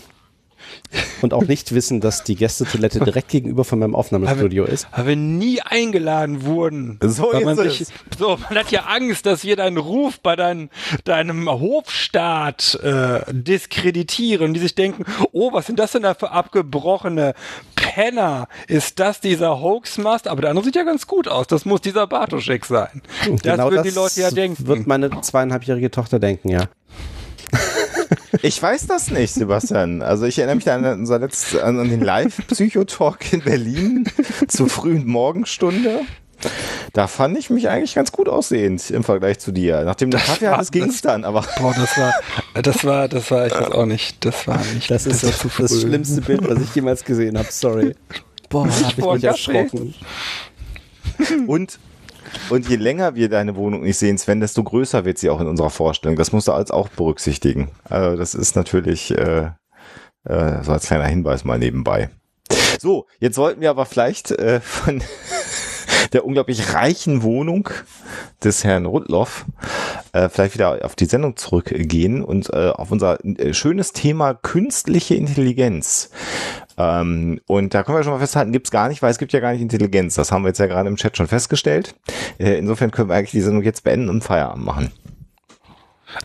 und auch nicht wissen, dass die Gästetoilette direkt gegenüber von meinem Aufnahmestudio ist. Weil wir nie eingeladen wurden. So Weil man ist sich, es. So, man hat ja Angst, dass wir deinen Ruf bei dein, deinem Hofstaat äh, diskreditieren. Die sich denken, oh, was sind das denn da für abgebrochene Penner? Ist das dieser Hoaxmaster? Aber der andere sieht ja ganz gut aus. Das muss dieser Bartoschek sein. Das Genau würden die Leute ja denken. Wird meine zweieinhalbjährige Tochter denken, ja. Ich weiß das nicht, Sebastian. Also ich erinnere mich da an, unser letzt, an, an den Live-Psychotalk in Berlin zur frühen Morgenstunde. Da fand ich mich eigentlich ganz gut aussehend im Vergleich zu dir. Nachdem du Kaffee war- hattest, ging es dann, aber Boah, das war, das war, das war, ich weiß auch nicht, das war nicht. Das ist das, zu das früh. schlimmste Bild, was ich jemals gesehen habe. Sorry. Boah, hab ich vor mich erschrocken. und Und je länger wir deine Wohnung nicht sehen, Sven, desto größer wird sie auch in unserer Vorstellung. Das musst du als auch berücksichtigen. Also das ist natürlich äh, äh, so als kleiner Hinweis mal nebenbei. So, jetzt sollten wir aber vielleicht äh, von der unglaublich reichen Wohnung des Herrn Rudloff äh, vielleicht wieder auf die Sendung zurückgehen und äh, auf unser äh, schönes Thema künstliche Intelligenz. Ähm, und da können wir schon mal festhalten, gibt's gar nicht, weil es gibt ja gar nicht Intelligenz. Das haben wir jetzt ja gerade im Chat schon festgestellt. Äh, insofern können wir eigentlich die Sendung jetzt beenden und Feierabend machen.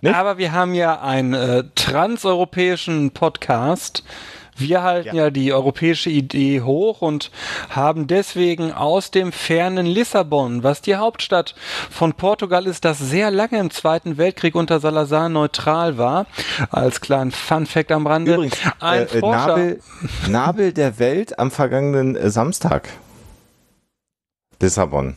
Nicht? Aber wir haben ja einen äh, transeuropäischen Podcast wir halten ja. ja. die europäische Idee hoch und haben deswegen aus dem fernen Lissabon, was die Hauptstadt von Portugal ist, das sehr lange im Zweiten Weltkrieg unter Salazar neutral war, als kleinen Fun-Fact am Rande, Übrigens, ein äh, Forscher. Nabel, Nabel der Welt am vergangenen äh, Samstag. Lissabon.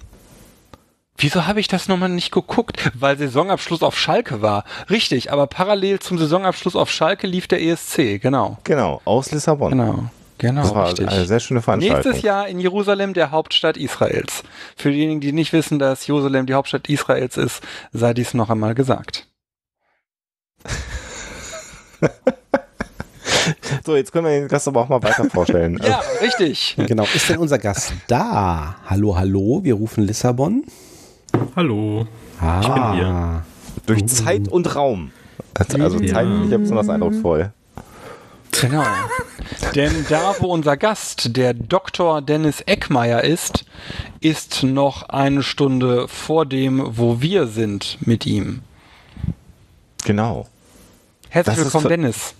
Wieso habe ich das nochmal nicht geguckt? Weil Saisonabschluss auf Schalke war. Richtig, aber parallel zum Saisonabschluss auf Schalke lief der ESC, genau. Genau, aus Lissabon. Genau. Genau, das war richtig. eine sehr schöne Veranstaltung. Nächstes Jahr in Jerusalem, der Hauptstadt Israels. Für diejenigen, die nicht wissen, dass Jerusalem die Hauptstadt Israels ist, sei dies noch einmal gesagt. so, jetzt können wir den Gast aber auch mal weiter vorstellen. ja, richtig. Genau. Ist denn unser Gast da? Hallo, hallo, wir rufen Lissabon. Hallo. Ah. Ich bin hier. Durch uh. Zeit und Raum. Also, ja. Zeit ich besonders eindrucksvoll. Genau. Denn da, wo unser Gast, der Dr. Dennis Eckmeier ist, ist noch eine Stunde vor dem, wo wir sind mit ihm. Genau. Herzlich das willkommen, Dennis.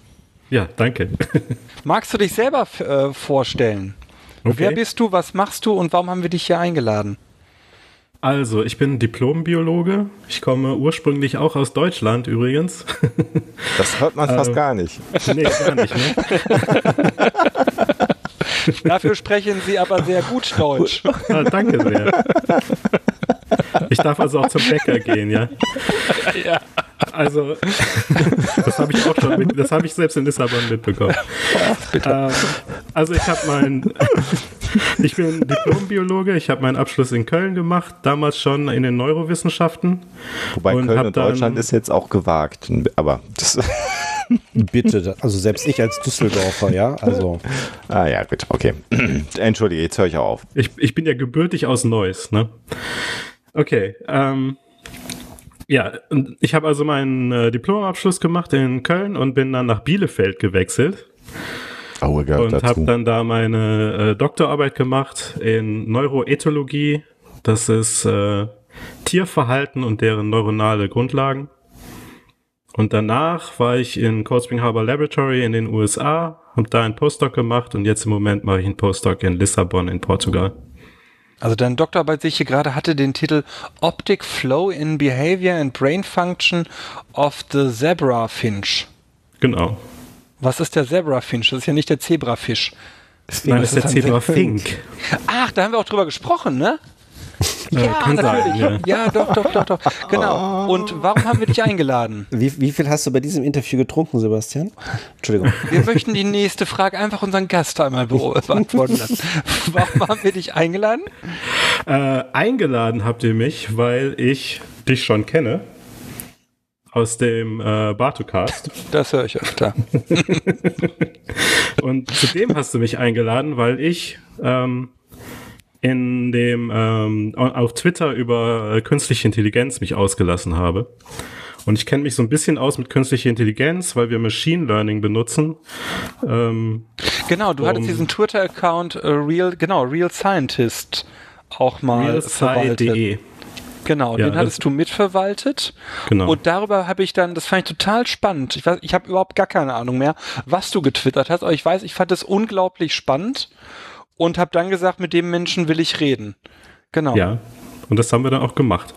Ja, danke. Magst du dich selber äh, vorstellen? Okay. Wer bist du, was machst du und warum haben wir dich hier eingeladen? Also, ich bin Diplombiologe. Ich komme ursprünglich auch aus Deutschland übrigens. Das hört man fast ähm, gar nicht. Nee, gar nicht, ne? Dafür sprechen Sie aber sehr gut Deutsch. Ah, danke sehr. Ich darf also auch zum Bäcker gehen, ja? Ja. Also, das habe ich auch schon, mit, das habe ich selbst in Lissabon mitbekommen. Ähm, also ich habe mein, ich bin Diplombiologe, ich habe meinen Abschluss in Köln gemacht, damals schon in den Neurowissenschaften. Wobei und Köln und Deutschland ist jetzt auch gewagt, aber das Bitte, also selbst ich als Düsseldorfer, ja, also. Ah ja, gut, okay. Entschuldige, jetzt höre ich auch auf. Ich, ich bin ja gebürtig aus Neuss, ne? Okay, ähm, ja, ich habe also meinen äh, Diplomabschluss gemacht in Köln und bin dann nach Bielefeld gewechselt. Oh, und habe dann da meine äh, Doktorarbeit gemacht in Neuroethologie. Das ist äh, Tierverhalten und deren neuronale Grundlagen. Und danach war ich in Cold Spring Harbor Laboratory in den USA, habe da einen Postdoc gemacht und jetzt im Moment mache ich einen Postdoc in Lissabon in Portugal. Also deine Doktorarbeit, sehe ich hier gerade, hatte den Titel Optic Flow in Behavior and Brain Function of the Zebra Finch. Genau. Was ist der Zebra Finch? Das ist ja nicht der Zebrafisch. Nein, das ist der Zebra Fink. Ach, da haben wir auch drüber gesprochen, ne? Ja, kann natürlich. Sein, ja. ja. doch, doch, doch, doch. Genau. Und warum haben wir dich eingeladen? Wie, wie viel hast du bei diesem Interview getrunken, Sebastian? Entschuldigung. Wir möchten die nächste Frage einfach unseren Gast einmal beantworten lassen. Warum haben wir dich eingeladen? Äh, eingeladen habt ihr mich, weil ich dich schon kenne aus dem äh, Bartocast. Das höre ich öfter. Und zudem hast du mich eingeladen, weil ich ähm, in dem ähm, auf Twitter über äh, künstliche Intelligenz mich ausgelassen habe. Und ich kenne mich so ein bisschen aus mit künstlicher Intelligenz, weil wir Machine Learning benutzen. Ähm, genau, du um, hattest diesen Twitter-Account uh, Real, genau, Real Scientist auch mal verwaltet. Genau, ja, den hattest du mitverwaltet. Genau. Und darüber habe ich dann, das fand ich total spannend. Ich weiß, ich habe überhaupt gar keine Ahnung mehr, was du getwittert hast, aber ich weiß, ich fand es unglaublich spannend und habe dann gesagt, mit dem Menschen will ich reden. Genau. Ja, und das haben wir dann auch gemacht.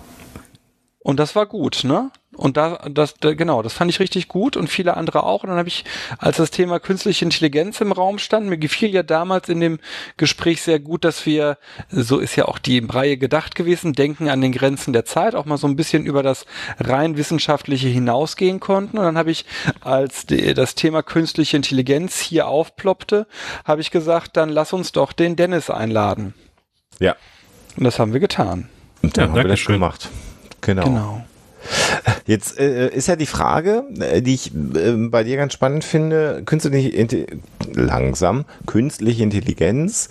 Und das war gut, ne? Und da, das, da, genau, das fand ich richtig gut und viele andere auch. Und dann habe ich, als das Thema künstliche Intelligenz im Raum stand, mir gefiel ja damals in dem Gespräch sehr gut, dass wir, so ist ja auch die Reihe gedacht gewesen, denken an den Grenzen der Zeit, auch mal so ein bisschen über das rein wissenschaftliche hinausgehen konnten. Und dann habe ich, als die, das Thema künstliche Intelligenz hier aufploppte, habe ich gesagt, dann lass uns doch den Dennis einladen. Ja. Und das haben wir getan. Und dann Ja, haben wir das Dankeschön. gemacht. Genau. Genau. Jetzt äh, ist ja die Frage, äh, die ich äh, bei dir ganz spannend finde, künstliche Inte langsam, künstliche Intelligenz.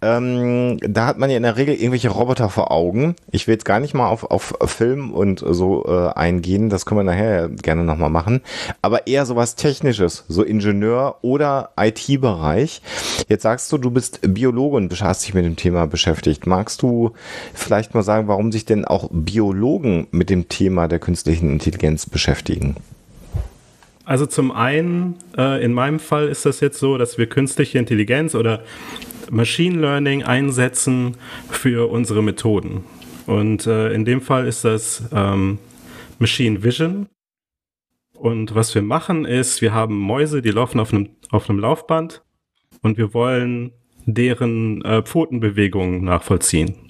Ähm, da hat man ja in der Regel irgendwelche Roboter vor Augen. Ich will jetzt gar nicht mal auf, auf Film und so äh, eingehen, das können wir nachher gerne nochmal machen. Aber eher sowas Technisches, so Ingenieur oder IT-Bereich. Jetzt sagst du, du bist Biologe und hast dich mit dem Thema beschäftigt. Magst du vielleicht mal sagen, warum sich denn auch Biologen mit dem Thema der künstlichen Intelligenz beschäftigen? Also zum einen, äh, in meinem Fall ist das jetzt so, dass wir künstliche Intelligenz oder Machine Learning einsetzen für unsere Methoden. Und äh, in dem Fall ist das ähm, Machine Vision. Und was wir machen ist, wir haben Mäuse, die laufen auf einem, auf einem Laufband und wir wollen deren äh, Pfotenbewegungen nachvollziehen.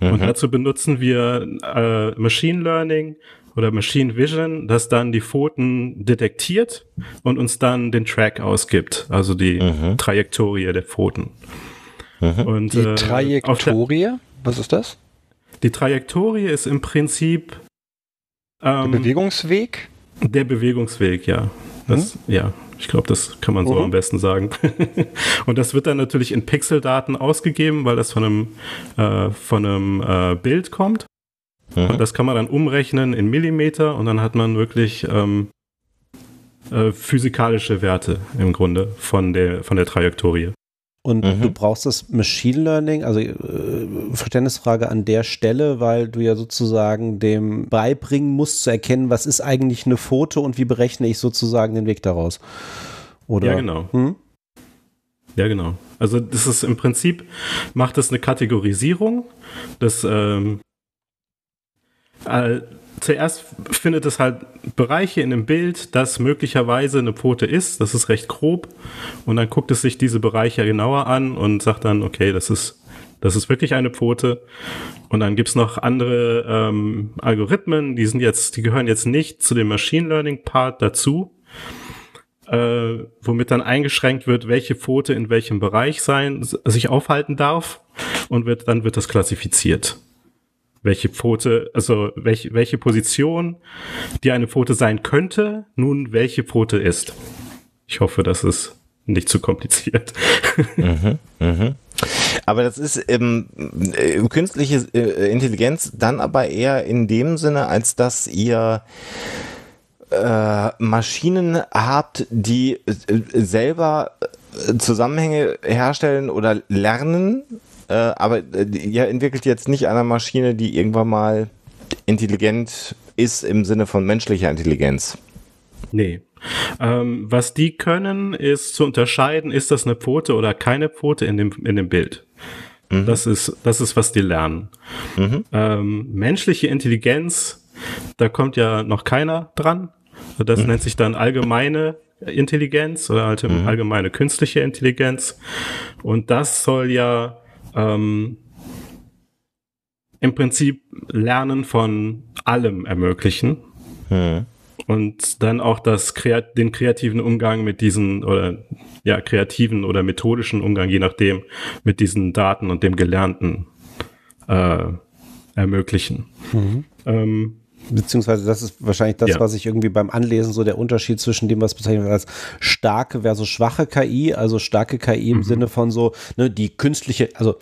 Und dazu benutzen wir äh, Machine Learning oder Machine Vision, das dann die Pfoten detektiert und uns dann den Track ausgibt, also die Trajektorie der Pfoten. Und, Die äh, auf der- Trajektorie, was ist das? die Trajektorie ist im Prinzip Der ähm, Bewegungsweg? der Bewegungsweg, ja. Das, Ja, ich glaube, das kann man so Mhm. am besten sagen. und das wird dann natürlich in Pixeldaten ausgegeben, weil das von einem, äh, von einem äh, Bild kommt. Und das kann man dann umrechnen in Millimeter und dann hat man wirklich ähm, äh, physikalische Werte im Grunde von der, von der Trajektorie. Und Mhm. du brauchst das Machine Learning, also äh, Verständnisfrage an der Stelle, weil du ja sozusagen dem beibringen musst zu erkennen, was ist eigentlich eine Foto und wie berechne ich sozusagen den Weg daraus. Oder? Ja, genau. Hm? Ja, genau. Also das ist im Prinzip, macht es eine Kategorisierung. Das ähm, äh, zuerst findet es halt Bereiche in dem Bild, das möglicherweise eine Pfote ist. Das ist recht grob. Und dann guckt es sich diese Bereiche genauer an und sagt dann, okay, das ist, das ist wirklich eine Pfote. Und dann gibt's noch andere ähm, Algorithmen, die sind jetzt, die gehören jetzt nicht zu dem Machine Learning Part dazu äh, womit dann eingeschränkt wird, welche Pfote in welchem Bereich sein, sich aufhalten darf und wird, dann wird das klassifiziert. Welche Pfote, also welche, welche Position, die eine Pfote sein könnte, nun welche Pfote ist. Ich hoffe, das ist nicht zu kompliziert. Aber das ist ähm, äh, künstliche äh, Intelligenz dann aber eher in dem Sinne, als dass ihr äh, Maschinen habt, die äh, selber Zusammenhänge herstellen oder lernen, äh, aber äh, ihr entwickelt jetzt nicht eine Maschine, die irgendwann mal intelligent ist im Sinne von menschlicher Intelligenz. Nee. Ähm, was die können, ist zu unterscheiden, ist das eine Pfote oder keine Pfote in dem, in dem Bild. Das ist, das ist, was die lernen. Ähm, menschliche Intelligenz, da kommt ja noch keiner dran. Das nennt sich dann allgemeine Intelligenz oder halt allgemeine künstliche Intelligenz. Und das soll ja ähm, im Prinzip Lernen von allem ermöglichen. Und dann auch das den kreativen Umgang mit diesen oder ja kreativen oder methodischen Umgang, je nachdem, mit diesen Daten und dem Gelernten äh, ermöglichen. Ähm, Beziehungsweise das ist wahrscheinlich das, Ja. was ich irgendwie beim Anlesen so der Unterschied zwischen dem, was bezeichnet wird als starke versus schwache KI, also starke KI Mhm. im Sinne von so, ne, die künstliche, also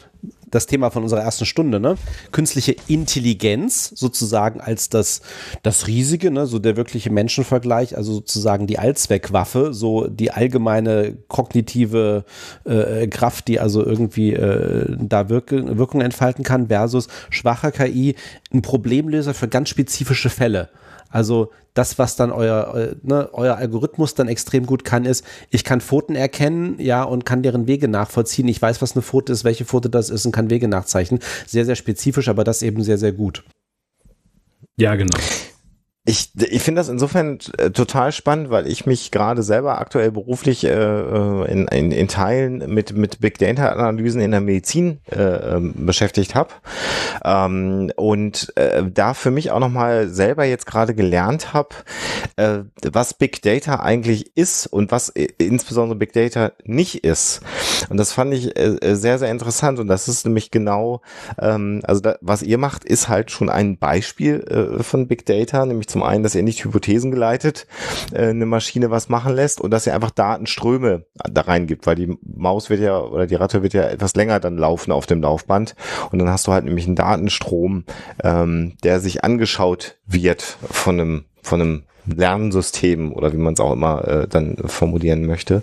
das Thema von unserer ersten Stunde, ne? Künstliche Intelligenz sozusagen als das, das riesige, ne, so der wirkliche Menschenvergleich, also sozusagen die Allzweckwaffe, so die allgemeine kognitive äh, Kraft, die also irgendwie äh, da Wirke, Wirkung entfalten kann, versus schwache KI, ein Problemlöser für ganz spezifische Fälle. Also das, was dann euer, eu- ne, euer Algorithmus dann extrem gut kann, ist, ich kann Pfoten erkennen, ja, und kann deren Wege nachvollziehen. Ich weiß, was eine Pfote ist, welche Pfote das ist und kann Wege nachzeichnen. Sehr, sehr spezifisch, aber das eben sehr, sehr gut. ja, genau. Ich, ich finde das insofern äh, total spannend, weil ich mich gerade selber aktuell beruflich äh, äh, in, in, in Teilen mit, mit Big Data Analysen in der Medizin äh, ähm, beschäftigt habe ähm, und äh, da für mich auch nochmal selber jetzt gerade gelernt habe, äh, was Big Data eigentlich ist und was insbesondere Big Data nicht ist. Und das fand ich äh, äh, sehr, sehr interessant und das ist nämlich genau, ähm, also da, was ihr macht, ist halt schon ein Beispiel äh, von Big Data, nämlich zum einen, dass ihr nicht Hypothesen geleitet äh, eine Maschine was machen lässt und dass ihr einfach Datenströme da reingibt, weil die Maus wird ja oder die Ratte wird ja etwas länger dann laufen auf dem Laufband und dann hast du halt nämlich einen Datenstrom, ähm, der sich angeschaut wird von einem von einem Lernsystem oder wie man es auch immer äh, dann formulieren möchte.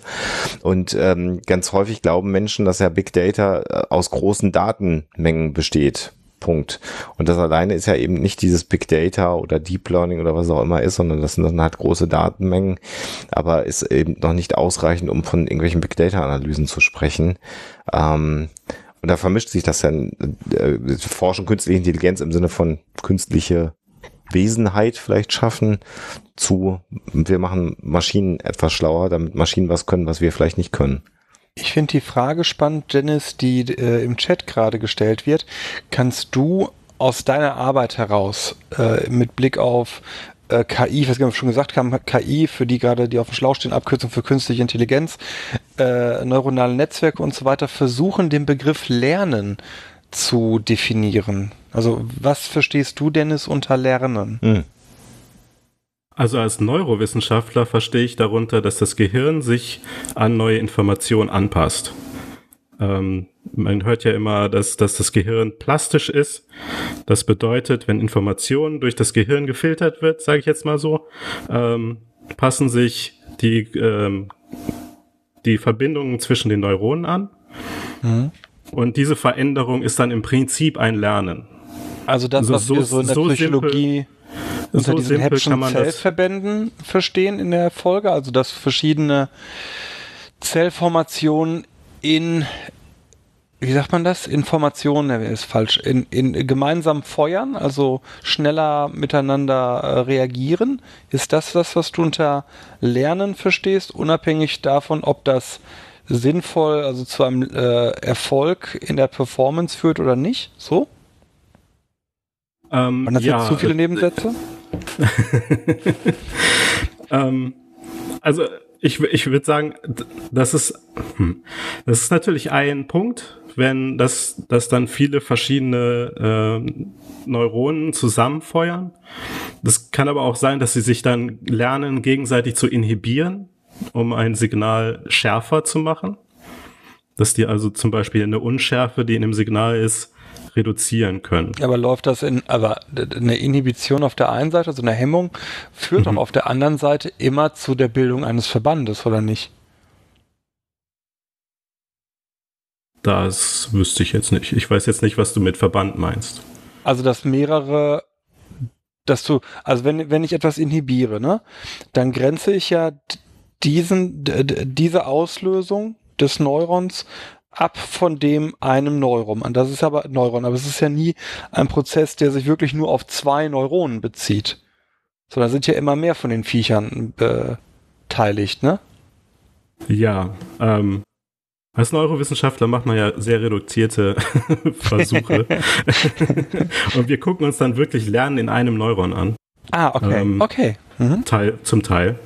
Und ähm, ganz häufig glauben Menschen, dass ja Big Data äh, aus großen Datenmengen besteht. Punkt. Und das alleine ist ja eben nicht dieses Big Data oder Deep Learning oder was auch immer ist, sondern das sind dann halt große Datenmengen, aber ist eben noch nicht ausreichend, um von irgendwelchen Big Data Analysen zu sprechen. Ähm, und da vermischt sich das dann äh, Forschen künstliche Intelligenz im Sinne von künstliche Wesenheit vielleicht schaffen zu, wir machen Maschinen etwas schlauer, damit Maschinen was können, was wir vielleicht nicht können. Ich finde die Frage spannend, Dennis, die äh, im Chat gerade gestellt wird. Kannst du aus deiner Arbeit heraus äh, mit Blick auf äh, KI, was wir schon gesagt haben, KI, für die gerade, die auf dem Schlauch stehen, Abkürzung für künstliche Intelligenz, äh, neuronale Netzwerke und so weiter, versuchen, den Begriff Lernen zu definieren. Also was verstehst du, Dennis, unter Lernen? Hm. Also als Neurowissenschaftler verstehe ich darunter, dass das Gehirn sich an neue Informationen anpasst. Ähm, man hört ja immer, dass, dass das Gehirn plastisch ist. Das bedeutet, wenn Informationen durch das Gehirn gefiltert wird, sage ich jetzt mal so, ähm, passen sich die, ähm, die Verbindungen zwischen den Neuronen an. Mhm. Und diese Veränderung ist dann im Prinzip ein Lernen. Also das, also was so, wir so in der so Psychologie simpel, unter so diesen Hebschen Zellverbänden verstehen in der Folge, also dass verschiedene Zellformationen in wie sagt man das? Informationen, ne, ist falsch, in, in gemeinsam feuern, also schneller miteinander äh, reagieren. Ist das das, was du unter Lernen verstehst, unabhängig davon, ob das sinnvoll, also zu einem äh, Erfolg in der Performance führt oder nicht? So? Ähm, Waren das ja, jetzt zu viele Nebensätze? ähm, also ich, ich würde sagen, das ist, hm, das ist natürlich ein Punkt, wenn das, das dann viele verschiedene äh, Neuronen zusammenfeuern. Das kann aber auch sein, dass sie sich dann lernen, gegenseitig zu inhibieren, um ein Signal schärfer zu machen. Dass die also zum Beispiel eine Unschärfe, die in dem Signal ist, reduzieren können. Aber läuft das in, aber eine Inhibition auf der einen Seite, also eine Hemmung, führt mhm. auch auf der anderen Seite immer zu der Bildung eines Verbandes, oder nicht? Das wüsste ich jetzt nicht. Ich weiß jetzt nicht, was du mit Verband meinst. Also, dass mehrere, dass du, also wenn, wenn ich etwas inhibiere, ne, dann grenze ich ja diesen, diese Auslösung des Neurons ab von dem einem Neuron an. Das ist aber Neuron, aber es ist ja nie ein Prozess, der sich wirklich nur auf zwei Neuronen bezieht. Sondern sind ja immer mehr von den Viechern beteiligt, ne? Ja, ähm, als Neurowissenschaftler macht man ja sehr reduzierte Versuche. Und wir gucken uns dann wirklich Lernen in einem Neuron an. Ah, okay. Ähm, okay. Mhm. Teil, zum Teil.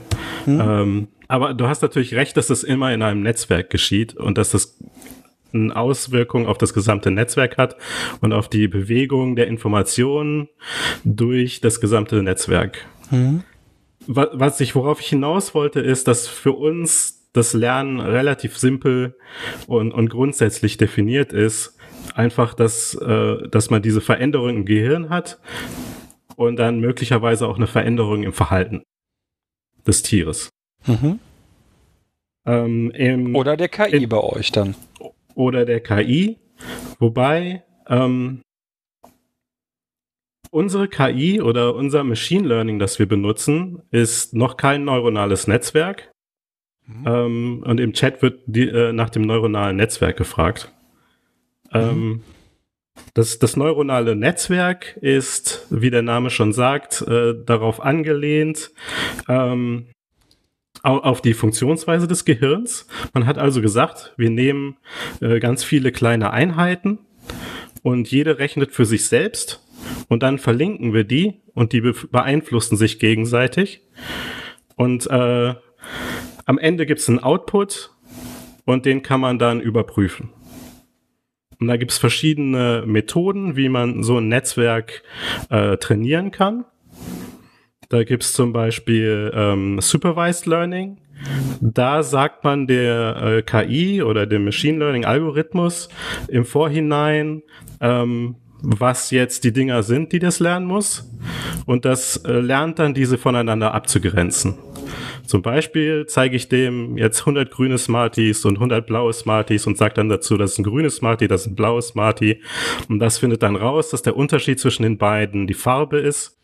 Mhm. Ähm, aber du hast natürlich recht, dass das immer in einem Netzwerk geschieht und dass das eine Auswirkung auf das gesamte Netzwerk hat und auf die Bewegung der Informationen durch das gesamte Netzwerk. Mhm. Was ich, worauf ich hinaus wollte, ist, dass für uns das Lernen relativ simpel und, und grundsätzlich definiert ist. Einfach, dass, äh, dass man diese Veränderung im Gehirn hat und dann möglicherweise auch eine Veränderung im Verhalten des Tieres. Mhm. Ähm, im, oder der KI in, bei euch dann. Oder der KI. Wobei ähm, unsere KI oder unser Machine Learning, das wir benutzen, ist noch kein neuronales Netzwerk. Mhm. Ähm, und im Chat wird die, äh, nach dem neuronalen Netzwerk gefragt. Ähm, mhm. Das, das neuronale Netzwerk ist, wie der Name schon sagt, äh, darauf angelehnt, ähm, auf die Funktionsweise des Gehirns. Man hat also gesagt, wir nehmen äh, ganz viele kleine Einheiten und jede rechnet für sich selbst und dann verlinken wir die und die beeinflussen sich gegenseitig. Und äh, am Ende gibt es einen Output und den kann man dann überprüfen. Und da gibt es verschiedene Methoden, wie man so ein Netzwerk äh, trainieren kann. Da gibt es zum Beispiel ähm, Supervised Learning. Da sagt man der äh, KI oder dem Machine Learning Algorithmus im Vorhinein, ähm, was jetzt die Dinger sind, die das lernen muss. Und das äh, lernt dann diese voneinander abzugrenzen. Zum Beispiel zeige ich dem jetzt 100 grüne Smarties und 100 blaue Smarties und sage dann dazu, das ist ein grünes Smartie, das ist ein blaues Smartie. Und das findet dann raus, dass der Unterschied zwischen den beiden die Farbe ist.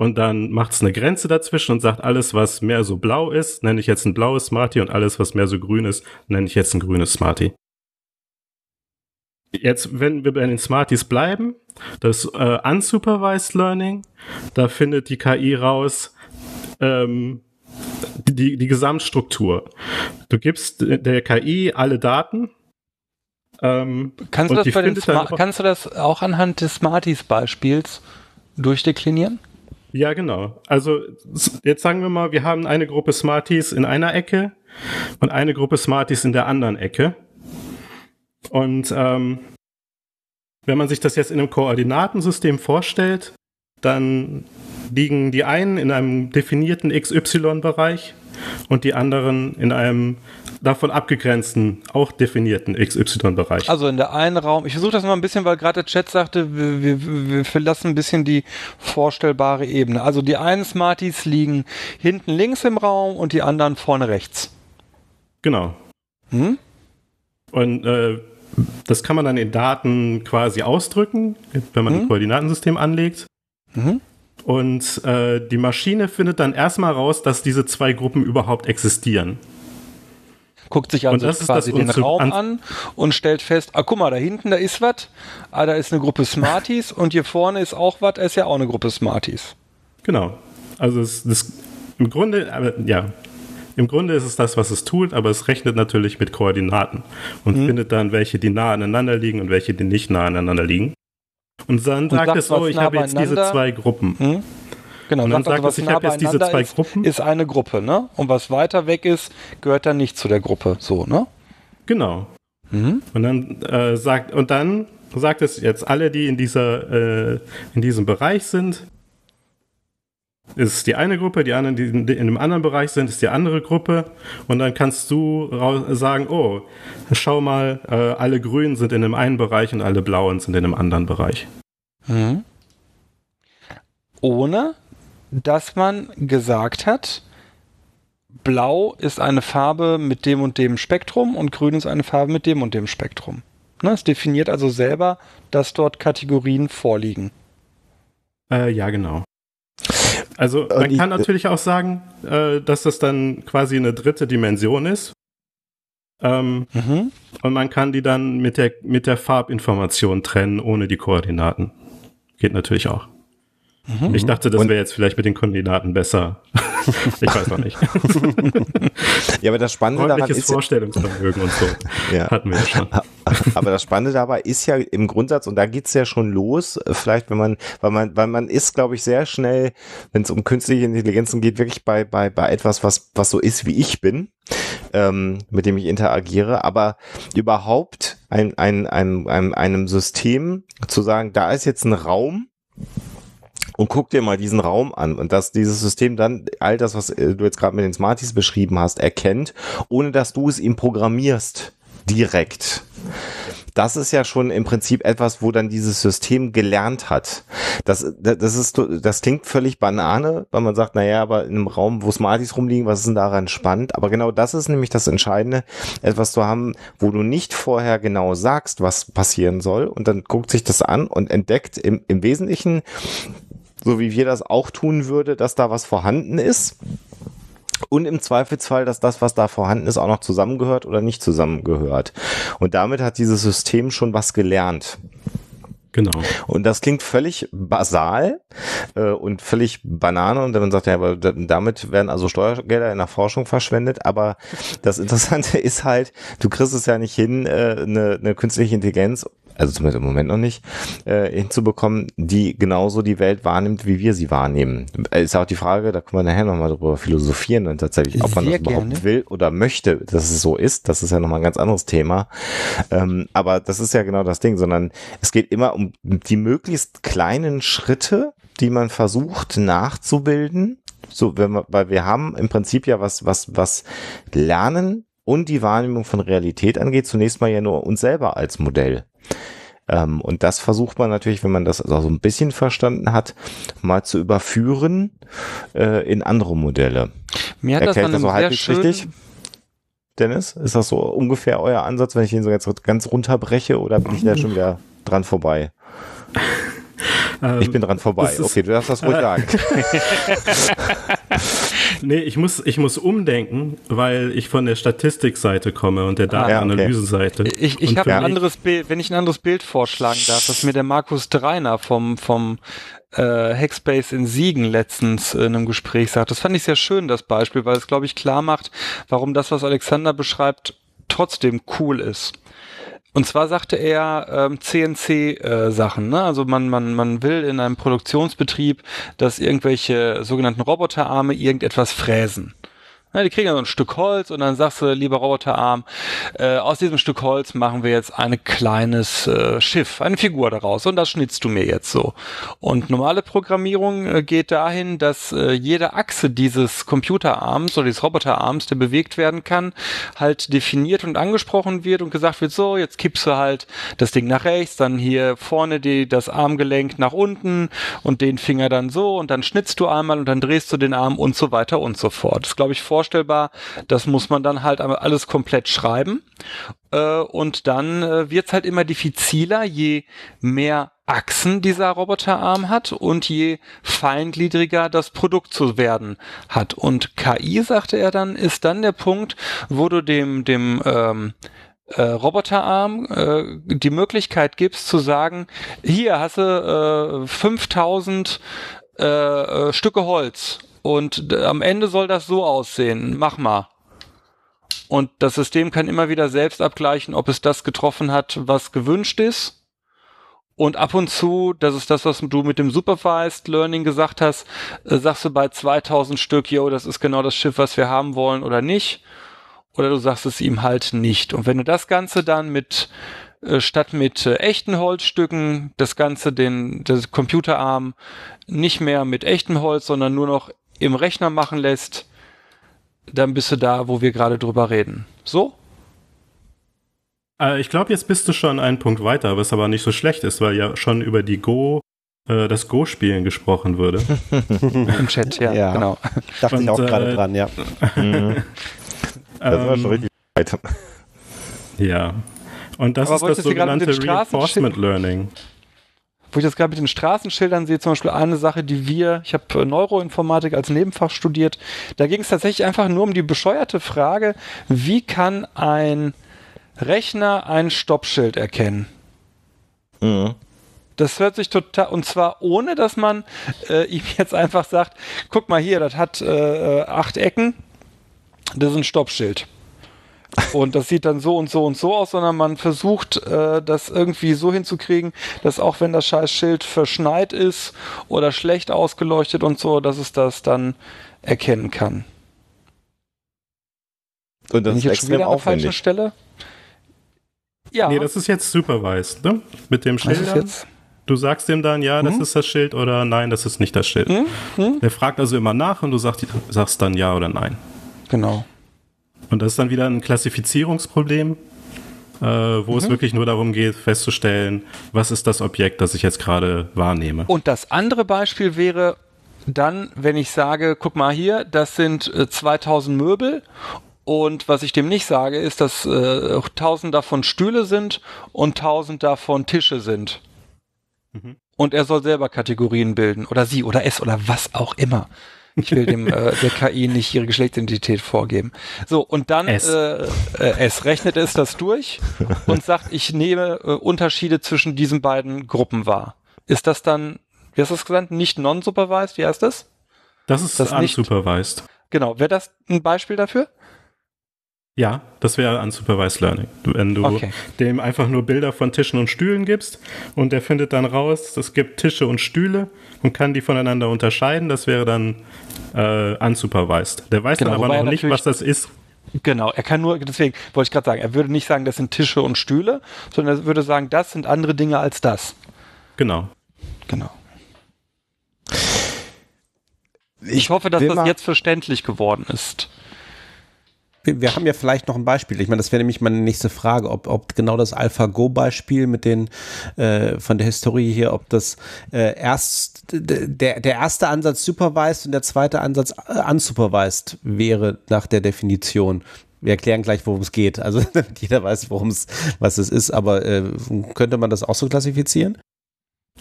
Und dann macht es eine Grenze dazwischen und sagt, alles, was mehr so blau ist, nenne ich jetzt ein blaues Smartie und alles, was mehr so grün ist, nenne ich jetzt ein grünes Smartie. Jetzt, wenn wir bei den Smarties bleiben, das äh, Unsupervised Learning, da findet die KI raus, ähm, die, die Gesamtstruktur. Du gibst der KI alle Daten. Ähm, kannst, du das bei den kannst du das auch anhand des Smarties-Beispiels durchdeklinieren? Ja, genau. Also jetzt sagen wir mal, wir haben eine Gruppe Smarties in einer Ecke und eine Gruppe Smarties in der anderen Ecke. Und ähm, wenn man sich das jetzt in einem Koordinatensystem vorstellt, dann liegen die einen in einem definierten XY-Bereich und die anderen in einem davon abgegrenzten, auch definierten XY-Bereich. Also in der einen Raum, ich versuche das mal ein bisschen, weil gerade der Chat sagte, wir, wir, wir verlassen ein bisschen die vorstellbare Ebene. Also die einen Smarties liegen hinten links im Raum und die anderen vorne rechts. Genau. Hm? Und äh, das kann man dann in Daten quasi ausdrücken, wenn man hm? ein Koordinatensystem anlegt. Mhm. Und äh, die Maschine findet dann erstmal raus, dass diese zwei Gruppen überhaupt existieren. Guckt sich also quasi den Raum an, an und stellt fest, ah guck mal, da hinten, da ist was, ah, da ist eine Gruppe Smarties und hier vorne ist auch was, da ist ja auch eine Gruppe Smarties. Genau. Also es, das, im Grunde, aber, ja, im Grunde ist es das, was es tut, aber es rechnet natürlich mit Koordinaten und mhm. findet dann, welche die nah aneinander liegen und welche die nicht nah aneinander liegen. Und dann und sagt es, oh, ich habe jetzt diese zwei Gruppen. Hm? Genau, und dann sagt, also, es, ich habe jetzt diese zwei ist, Gruppen. Ist eine Gruppe, ne? Und was weiter weg ist, gehört dann nicht zu der Gruppe, so, ne? Genau. Mhm. Und dann äh, sagt, und dann sagt es jetzt alle, die in dieser, äh, in diesem Bereich sind, ist die eine Gruppe, die anderen, die in, in einem anderen Bereich sind, ist die andere Gruppe. Und dann kannst du sagen, oh, schau mal, äh, alle Grünen sind in einem einen Bereich und alle Blauen sind in einem anderen Bereich. Mhm. Ohne, dass man gesagt hat, Blau ist eine Farbe mit dem und dem Spektrum und Grün ist eine Farbe mit dem und dem Spektrum. Ne, es definiert also selber, dass dort Kategorien vorliegen. Äh, ja, genau. Also man kann natürlich auch sagen, äh, dass das dann quasi eine dritte Dimension ist. Ähm, mhm. Und man kann die dann mit der, mit der Farbinformation trennen, ohne die Koordinaten. Geht natürlich auch. Mhm. Ich dachte, das wäre jetzt vielleicht mit den Koordinaten besser. ich weiß noch nicht. ja, aber das Spannende daran ist Vorstellungsvermögen und so ja. hatten wir ja schon. Aber das Spannende dabei ist ja im Grundsatz und da geht's ja schon los. Vielleicht, wenn man, weil man, weil man ist, glaube ich, sehr schnell, wenn es um künstliche Intelligenzen geht, wirklich bei bei bei etwas, was was so ist, wie ich bin. Ähm, mit dem ich interagiere, aber überhaupt ein, ein, ein, ein, einem System zu sagen, da ist jetzt ein Raum, und guck dir mal diesen Raum an und dass dieses System dann all das, was äh, du jetzt gerade mit den Smarties beschrieben hast, erkennt, ohne dass du es ihm programmierst direkt. Das ist ja schon im Prinzip etwas, wo dann dieses System gelernt hat. Das, das ist, das klingt völlig Banane, weil man sagt, naja, aber in einem Raum, wo Smarties rumliegen, was ist denn daran spannend? Aber genau das ist nämlich das Entscheidende, etwas zu haben, wo du nicht vorher genau sagst, was passieren soll und dann guckt sich das an und entdeckt im, im Wesentlichen, so wie wir das auch tun würde, dass da was vorhanden ist. Und im Zweifelsfall, dass das, was da vorhanden ist, auch noch zusammengehört oder nicht zusammengehört. Und damit hat dieses System schon was gelernt. Genau. Und das klingt völlig basal äh, und völlig Banane. Und man sagt ja, aber damit werden also Steuergelder in der Forschung verschwendet. Aber das Interessante ist halt, du kriegst es ja nicht hin, äh, eine, eine künstliche Intelligenz also zumindest im Moment noch nicht, äh, hinzubekommen, die genauso die Welt wahrnimmt, wie wir sie wahrnehmen. Ist auch die Frage, da können wir nachher nochmal drüber philosophieren und tatsächlich, ob man Sehr das überhaupt gerne. will oder möchte, dass es so ist. Das ist ja nochmal ein ganz anderes Thema. Ähm, aber das ist ja genau das Ding, sondern es geht immer um die möglichst kleinen Schritte, die man versucht nachzubilden. So, wenn wir, weil wir haben im Prinzip ja was, was, was Lernen und die Wahrnehmung von Realität angeht, zunächst mal ja nur uns selber als Modell. Ähm, und das versucht man natürlich, wenn man das also so ein bisschen verstanden hat, mal zu überführen äh, in andere Modelle. Mir hat das Erklärt dann das so halbwegs richtig? Dennis, ist das so ungefähr euer Ansatz, wenn ich ihn so jetzt ganz runterbreche oder bin ich da schon wieder dran vorbei? Ähm, Ich bin dran vorbei. das ist- Okay, du darfst das ruhig sagen. Nee, ich muss, ich muss umdenken, weil ich von der Statistikseite komme und der Ah, ja, okay. Datenanalyseseite. Ich, ich habe ein anderes Bild, wenn ich ein anderes Bild vorschlagen darf, das mir der Markus Dreiner vom, vom äh, Hackspace in Siegen letztens in einem Gespräch sagt. Das fand ich sehr schön, das Beispiel, weil es, glaube ich, klar macht, warum das, was Alexander beschreibt, trotzdem cool ist. Und zwar sagte er ähm, CNC-Sachen. ne? Also man, man, man will in einem Produktionsbetrieb, dass irgendwelche sogenannten Roboterarme irgendetwas fräsen. Na, die kriegen dann so ein Stück Holz und dann sagst du, lieber Roboterarm, äh, aus diesem Stück Holz machen wir jetzt ein kleines äh, Schiff, eine Figur daraus und das schnitzt du mir jetzt so. Und normale Programmierung äh, geht dahin, dass äh, jede Achse dieses Computerarms oder dieses Roboterarms, der bewegt werden kann, halt definiert und angesprochen wird und gesagt wird, so, jetzt kippst du halt das Ding nach rechts, dann hier vorne die, das Armgelenk nach unten und den Finger dann so und dann schnitzt du einmal und dann drehst du den Arm und so weiter und so fort. Das glaube ich, vorstellbar. Das muss man dann halt alles komplett schreiben. Äh, und dann äh, wird's halt immer diffiziler, je mehr Achsen dieser Roboterarm hat und je feingliedriger das Produkt zu werden hat. Und KI, sagte er dann, ist dann der Punkt, wo du dem, dem ähm, äh, Roboterarm äh, die Möglichkeit gibst zu sagen, hier hast du äh, 5000 äh, äh, Stücke Holz und am Ende soll das so aussehen. Mach mal. Und das System kann immer wieder selbst abgleichen, ob es das getroffen hat, was gewünscht ist. Und ab und zu, das ist das, was du mit dem Supervised Learning gesagt hast, äh, sagst du bei 2000 Stück, yo, das ist genau das Schiff, was wir haben wollen oder nicht. Oder du sagst es ihm halt nicht. Und wenn du das Ganze dann mit äh, statt mit äh, echten Holzstücken das Ganze den das Computerarm nicht mehr mit echtem Holz, sondern nur noch im Rechner machen lässt, dann bist du da, wo wir gerade drüber reden. So? Äh, ich glaube, jetzt bist du schon einen Punkt weiter, was aber nicht so schlecht ist, weil ja schon über die Go, äh, das Go-Spielen gesprochen wurde. Im Chat, ja, Ja. genau. Dachte ich Und, auch gerade äh, dran, ja. Das war schon Ähm, richtig weit. Ja. Und das Aber ist das gerade sogenannte Reinforcement Learning. Wo ich das gerade mit den Straßenschildern sehe, zum Beispiel eine Sache, die wir, ich habe äh, Neuroinformatik als Nebenfach studiert, da ging es tatsächlich einfach nur um die bescheuerte Frage, wie kann ein Rechner ein Stoppschild erkennen? Mhm. Das hört sich total, und zwar ohne, dass man äh, ihm jetzt einfach sagt, guck mal hier, das hat äh, äh, acht Ecken, das ist ein Stoppschild. Und das sieht dann so und so und so aus, sondern man versucht, äh, das irgendwie so hinzukriegen, dass auch wenn das scheiß Schild verschneit ist oder schlecht ausgeleuchtet und so, dass es das dann erkennen kann. Und das Bin ich ist jetzt schon extrem wieder an der falschen. Stelle? Ja, Nee, das ist jetzt supervised, ne? Mit dem Schild. Du sagst ihm dann, ja, das Mhm. ist das Schild oder nein, das ist nicht das Schild. Mhm. Der fragt also immer nach und du sagst, sagst dann ja oder nein. Genau. Und das ist dann wieder ein Klassifizierungsproblem, äh, wo Mhm. es wirklich nur darum geht, festzustellen, was ist das Objekt, das ich jetzt gerade wahrnehme. Und das andere Beispiel wäre dann, wenn ich sage, guck mal hier, das sind äh, 2000 Möbel und was ich dem nicht sage, ist, dass äh, 1000 davon Stühle sind und 1000 davon Tische sind. Und er soll selber Kategorien bilden oder sie oder es oder was auch immer. Ich will dem äh, der KI nicht ihre Geschlechtsidentität vorgeben. So, und dann S. Äh, äh, es rechnet es das durch und sagt, ich nehme äh, Unterschiede zwischen diesen beiden Gruppen wahr. Ist das dann, wie hast du es gesagt, nicht non-supervised? Wie heißt das? Das ist Das nicht- unsupervised. Genau, wäre das ein Beispiel dafür? Ja, das wäre unsupervised learning. Wenn du Okay. dem einfach nur Bilder von Tischen und Stühlen gibst und der findet dann raus, es gibt Tische und Stühle und kann die voneinander unterscheiden, das wäre dann äh, unsupervised. Der weiß Genau, dann aber er noch nicht, was das ist. Genau, er kann nur, deswegen wollte ich gerade sagen, er würde nicht sagen, das sind Tische und Stühle, sondern er würde sagen, das sind andere Dinge als das. Genau. Genau. Ich hoffe, dass das jetzt verständlich geworden ist. Wir, haben ja vielleicht noch ein Beispiel. Ich meine, das wäre nämlich meine nächste Frage, ob, ob genau das AlphaGo-Beispiel mit den äh, von der Historie hier, ob das äh, erst der, der erste Ansatz supervised und der zweite Ansatz äh, unsupervised wäre nach der Definition. Wir erklären gleich, worum es geht. Also jeder weiß, worum es was es ist, aber äh, könnte man das auch so klassifizieren?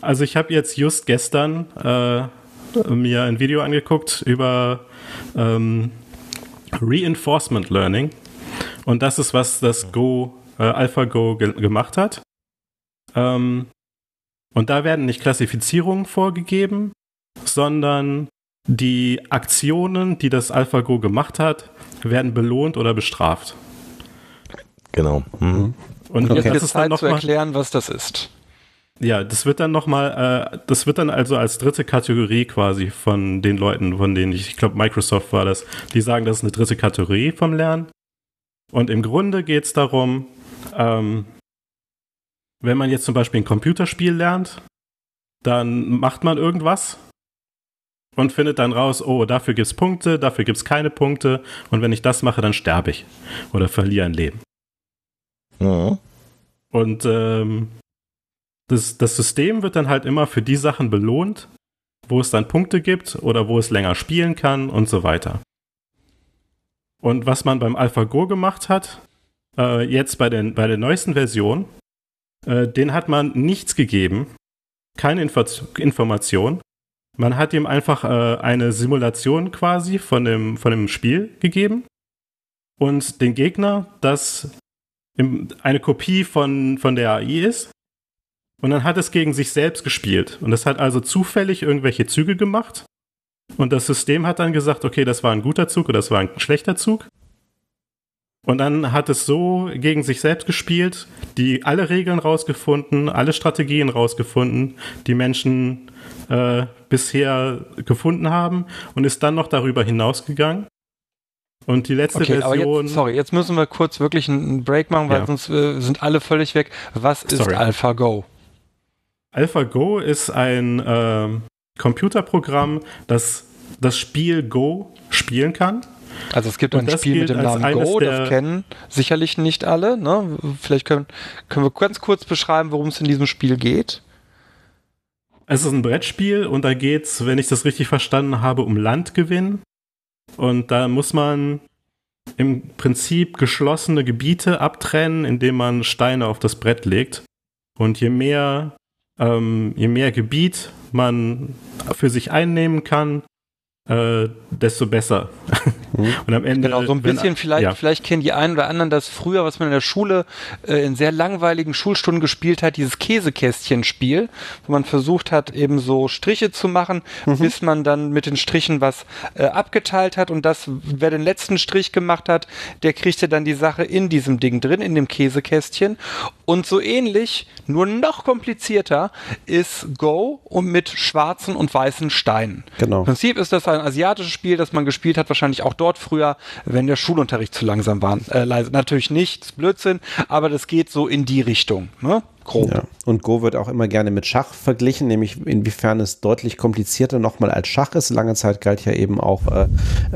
Also ich habe jetzt just gestern äh, mir ein Video angeguckt über ähm, Reinforcement Learning. Und das ist, was das Go, äh, AlphaGo ge gemacht hat. Ähm, und da werden nicht Klassifizierungen vorgegeben, sondern die Aktionen, die das AlphaGo gemacht hat, werden belohnt oder bestraft. Genau. Mhm. Und Jetzt das ist dann Zeit noch zu erklären, was das ist. Ja, das wird dann nochmal, äh, das wird dann also als dritte Kategorie quasi von den Leuten, von denen ich, ich glaube Microsoft war das, die sagen, das ist eine dritte Kategorie vom Lernen. Und im Grunde geht es darum, ähm, wenn man jetzt zum Beispiel ein Computerspiel lernt, dann macht man irgendwas und findet dann raus, oh, dafür gibt's Punkte, dafür gibt's keine Punkte und wenn ich das mache, dann sterbe ich oder verliere ein Leben. Mhm. Und ähm, das, das System wird dann halt immer für die Sachen belohnt, wo es dann Punkte gibt oder wo es länger spielen kann und so weiter. Und was man beim AlphaGo gemacht hat, äh, jetzt bei, den, bei der neuesten Version, äh, den hat man nichts gegeben, keine Info Information. Man hat ihm einfach äh, eine Simulation quasi von dem, von dem Spiel gegeben und den Gegner, das eine Kopie von, von der AI ist. Und dann hat es gegen sich selbst gespielt. Und es hat also zufällig irgendwelche Züge gemacht. Und das System hat dann gesagt, okay, das war ein guter Zug oder das war ein schlechter Zug. Und dann hat es so gegen sich selbst gespielt, die alle Regeln rausgefunden, alle Strategien rausgefunden, die Menschen äh, bisher gefunden haben und ist dann noch darüber hinausgegangen. Und die letzte Okay, Version. jetzt, sorry, jetzt müssen wir kurz wirklich einen Break machen, weil Ja. sonst äh, sind alle völlig weg. Was ist. AlphaGo? AlphaGo ist ein ähm, Computerprogramm, das das Spiel Go spielen kann. Also es gibt Und ein Spiel mit dem Namen Go, das kennen sicherlich nicht alle. Ne? Vielleicht können, können wir ganz kurz beschreiben, worum es in diesem Spiel geht. Es ist ein Brettspiel und da geht's, wenn ich das richtig verstanden habe, um Landgewinn. Und da muss man im Prinzip geschlossene Gebiete abtrennen, indem man Steine auf das Brett legt. Und je mehr, ähm, je mehr Gebiet man für sich einnehmen kann, äh, desto besser. Und am Ende. Genau, so ein wenn- bisschen vielleicht, ja. vielleicht kennen die einen oder anderen das früher, was man in der Schule äh, in sehr langweiligen Schulstunden gespielt hat, dieses Käsekästchen-Spiel, wo man versucht hat, eben so Striche zu machen, bis man dann mit den Strichen was äh, abgeteilt hat und das, wer den letzten Strich gemacht hat, der kriegte dann die Sache in diesem Ding drin, in dem Käsekästchen. Und so ähnlich, nur noch komplizierter, ist Go und mit schwarzen und weißen Steinen. Genau. Im Prinzip ist das ein asiatisches Spiel, das man gespielt hat, wahrscheinlich auch dort früher, wenn der Schulunterricht zu langsam war. Äh. Natürlich nicht, das ist Blödsinn, aber das geht so in die Richtung, ne? Grob. Ja. Und Go wird auch immer gerne mit Schach verglichen, nämlich inwiefern es deutlich komplizierter nochmal als Schach ist. Lange Zeit galt ja eben auch äh,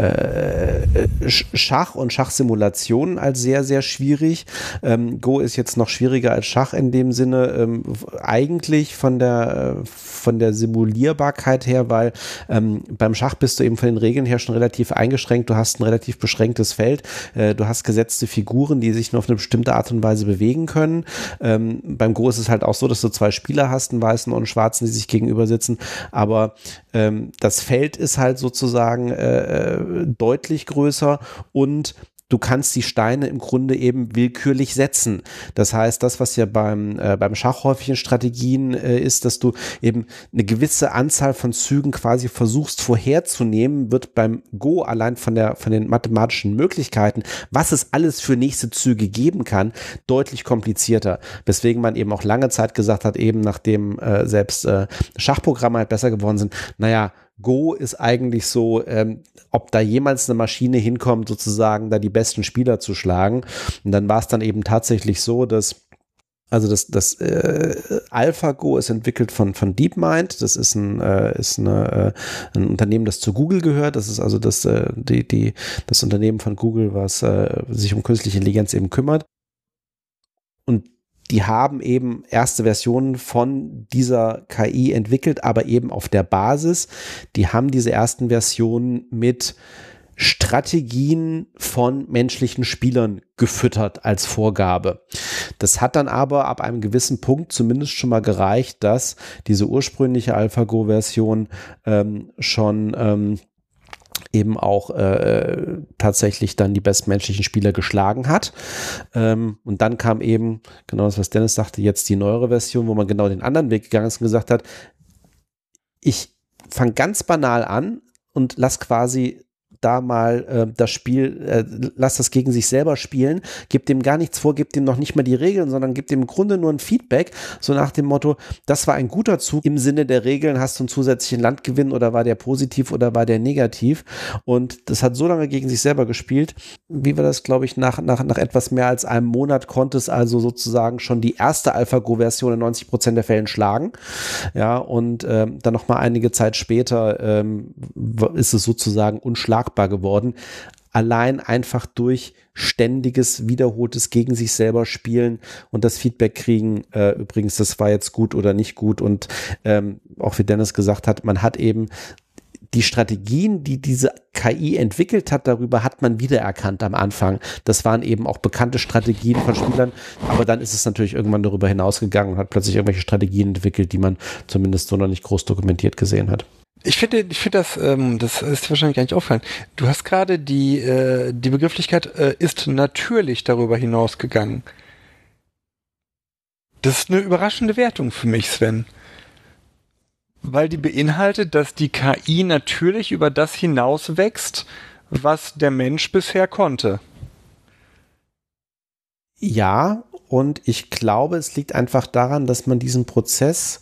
äh, Sch- Schach und Schachsimulationen als sehr, sehr schwierig. Ähm, Go ist jetzt noch schwieriger als Schach in dem Sinne, ähm, eigentlich von der, äh, von der Simulierbarkeit her, weil ähm, beim Schach bist du eben von den Regeln her schon relativ eingeschränkt. Du hast ein relativ beschränktes Feld. Äh, du hast gesetzte Figuren, die sich nur auf eine bestimmte Art und Weise bewegen können. Ähm, beim Go Go ist es halt auch so, dass du zwei Spieler hast, einen weißen und einen schwarzen, die sich gegenüber sitzen. Aber ähm, das Feld ist halt sozusagen äh, äh deutlich größer und du kannst die Steine im Grunde eben willkürlich setzen. Das heißt, das, was ja beim, äh, beim Schach häufig in Strategien äh, ist, dass du eben eine gewisse Anzahl von Zügen quasi versuchst vorherzunehmen, wird beim Go allein von, der, von den mathematischen Möglichkeiten, was es alles für nächste Züge geben kann, deutlich komplizierter. Weswegen man eben auch lange Zeit gesagt hat, eben nachdem äh, selbst äh, Schachprogramme halt besser geworden sind, naja, Go ist eigentlich so, ähm, ob da jemals eine Maschine hinkommt, sozusagen da die besten Spieler zu schlagen. Und dann war es dann eben tatsächlich so, dass also das, das äh, AlphaGo ist entwickelt von, von DeepMind. Das ist ein, äh, ist eine, äh, ein Unternehmen, das zu Google gehört. Das ist also das, äh, die, die, das Unternehmen von Google, was äh, sich um künstliche Intelligenz eben kümmert. Und die haben eben erste Versionen von dieser KI entwickelt, aber eben auf der Basis. Die haben diese ersten Versionen mit Strategien von menschlichen Spielern gefüttert als Vorgabe. Das hat dann aber ab einem gewissen Punkt zumindest schon mal gereicht, dass diese ursprüngliche AlphaGo-Version ähm, schon ähm, eben auch äh, tatsächlich dann die bestmenschlichen Spieler geschlagen hat. Ähm, und dann kam eben, genau das, was Dennis sagte, jetzt die neuere Version, wo man genau den anderen Weg gegangen ist und gesagt hat, ich fange ganz banal an und lass quasi da mal äh, das Spiel, äh, lass das gegen sich selber spielen, gibt dem gar nichts vor, gibt dem noch nicht mal die Regeln, sondern gibt dem im Grunde nur ein Feedback, so nach dem Motto, das war ein guter Zug im Sinne der Regeln, hast du einen zusätzlichen Landgewinn oder war der positiv oder war der negativ? Und das hat so lange gegen sich selber gespielt, wie wir das, glaube ich, nach, nach, nach etwas mehr als einem Monat konnte es also sozusagen schon die erste AlphaGo-Version in 90 Prozent der Fällen schlagen, ja, und ähm, dann noch mal einige Zeit später ähm, ist es sozusagen unschlagbar machbar geworden. Allein einfach durch ständiges, wiederholtes gegen sich selber spielen und das Feedback kriegen, äh, übrigens, das war jetzt gut oder nicht gut. Und ähm, auch wie Dennis gesagt hat, man hat eben die Strategien, die diese KI entwickelt hat, darüber hat man wiedererkannt am Anfang. Das waren eben auch bekannte Strategien von Spielern, aber dann ist es natürlich irgendwann darüber hinausgegangen und hat plötzlich irgendwelche Strategien entwickelt, die man zumindest so noch nicht groß dokumentiert gesehen hat. Ich finde, ich finde das, ähm, das ist wahrscheinlich gar nicht auffallen. Du hast gerade die, äh, die Begrifflichkeit äh, ist natürlich darüber hinausgegangen. Das ist eine überraschende Wertung für mich, Sven. Weil die beinhaltet, dass die KI natürlich über das hinaus wächst, was der Mensch bisher konnte. Ja, und ich glaube, es liegt einfach daran, dass man diesen Prozess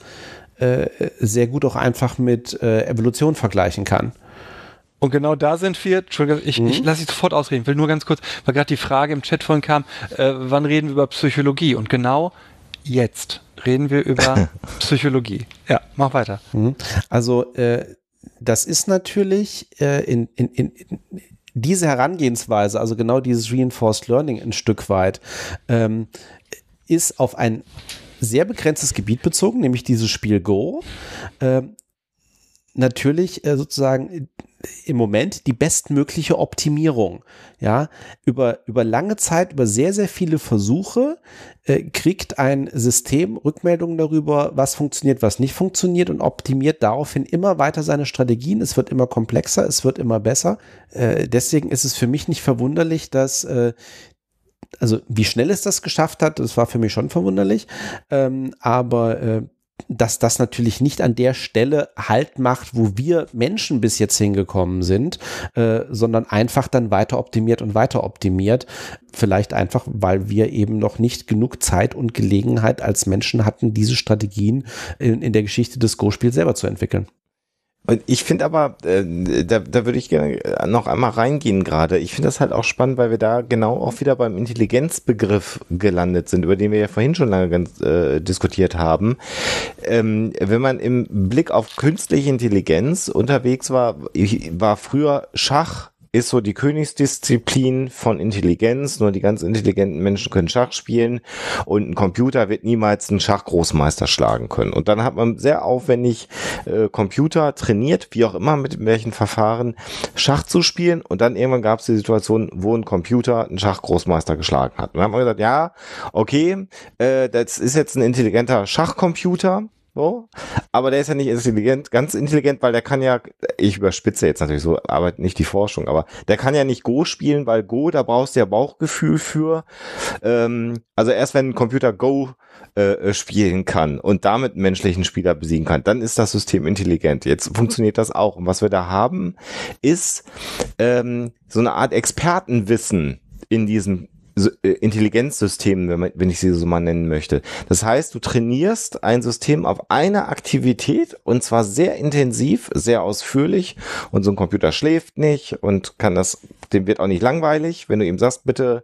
äh, sehr gut auch einfach mit äh, Evolution vergleichen kann. Und genau da sind wir, Entschuldigung, ich, mhm. ich lasse dich sofort ausreden, will nur ganz kurz, weil gerade die Frage im Chat vorhin kam, äh, wann reden wir über Psychologie? Und genau jetzt reden wir über Psychologie. Ja, mach weiter. Mhm. Also äh, das ist natürlich äh, in, in, in, in diese Herangehensweise, also genau dieses Reinforced Learning ein Stück weit, ähm, ist auf ein sehr begrenztes Gebiet bezogen, nämlich dieses Spiel Go. Äh, natürlich äh, sozusagen im Moment die bestmögliche Optimierung. Ja, über, über lange Zeit, über sehr, sehr viele Versuche äh, kriegt ein System Rückmeldungen darüber, was funktioniert, was nicht funktioniert und optimiert daraufhin immer weiter seine Strategien. Es wird immer komplexer, es wird immer besser. Äh, deswegen ist es für mich nicht verwunderlich, dass äh, also wie schnell es das geschafft hat, das war für mich schon verwunderlich. Ähm, aber äh, dass das natürlich nicht an der Stelle Halt macht, wo wir Menschen bis jetzt hingekommen sind, äh, sondern einfach dann weiter optimiert und weiter optimiert. Vielleicht einfach, weil wir eben noch nicht genug Zeit und Gelegenheit als Menschen hatten, diese Strategien in, in der Geschichte des Go-Spiels selber zu entwickeln. Und ich finde aber, äh, da, da würde ich gerne noch einmal reingehen gerade. Ich finde das halt auch spannend, weil wir da genau auch wieder beim Intelligenzbegriff gelandet sind, über den wir ja vorhin schon lange ganz, äh, diskutiert haben. Ähm, wenn man im Blick auf künstliche Intelligenz unterwegs war, war früher Schach ist so die Königsdisziplin von Intelligenz. Nur die ganz intelligenten Menschen können Schach spielen und ein Computer wird niemals einen Schachgroßmeister schlagen können. Und dann hat man sehr aufwendig äh, Computer trainiert, wie auch immer, mit welchen Verfahren Schach zu spielen. Und dann irgendwann gab es die Situation, wo ein Computer einen Schachgroßmeister geschlagen hat. Und dann haben wir gesagt, ja, okay, äh, das ist jetzt ein intelligenter Schachcomputer so. Aber der ist ja nicht intelligent, ganz intelligent, weil der kann ja, ich überspitze jetzt natürlich so, aber nicht die Forschung, aber der kann ja nicht Go spielen, weil Go, da brauchst du ja Bauchgefühl für. Ähm, also erst wenn ein Computer Go äh, äh, spielen kann und damit menschlichen Spieler besiegen kann, dann ist das System intelligent. Jetzt funktioniert das auch. Und was wir da haben, ist ähm, so eine Art Expertenwissen in diesem Intelligenzsystemen, wenn, man, wenn ich sie so mal nennen möchte. Das heißt, du trainierst ein System auf eine Aktivität und zwar sehr intensiv, sehr ausführlich und so ein Computer schläft nicht und kann das, dem wird auch nicht langweilig. Wenn du ihm sagst, bitte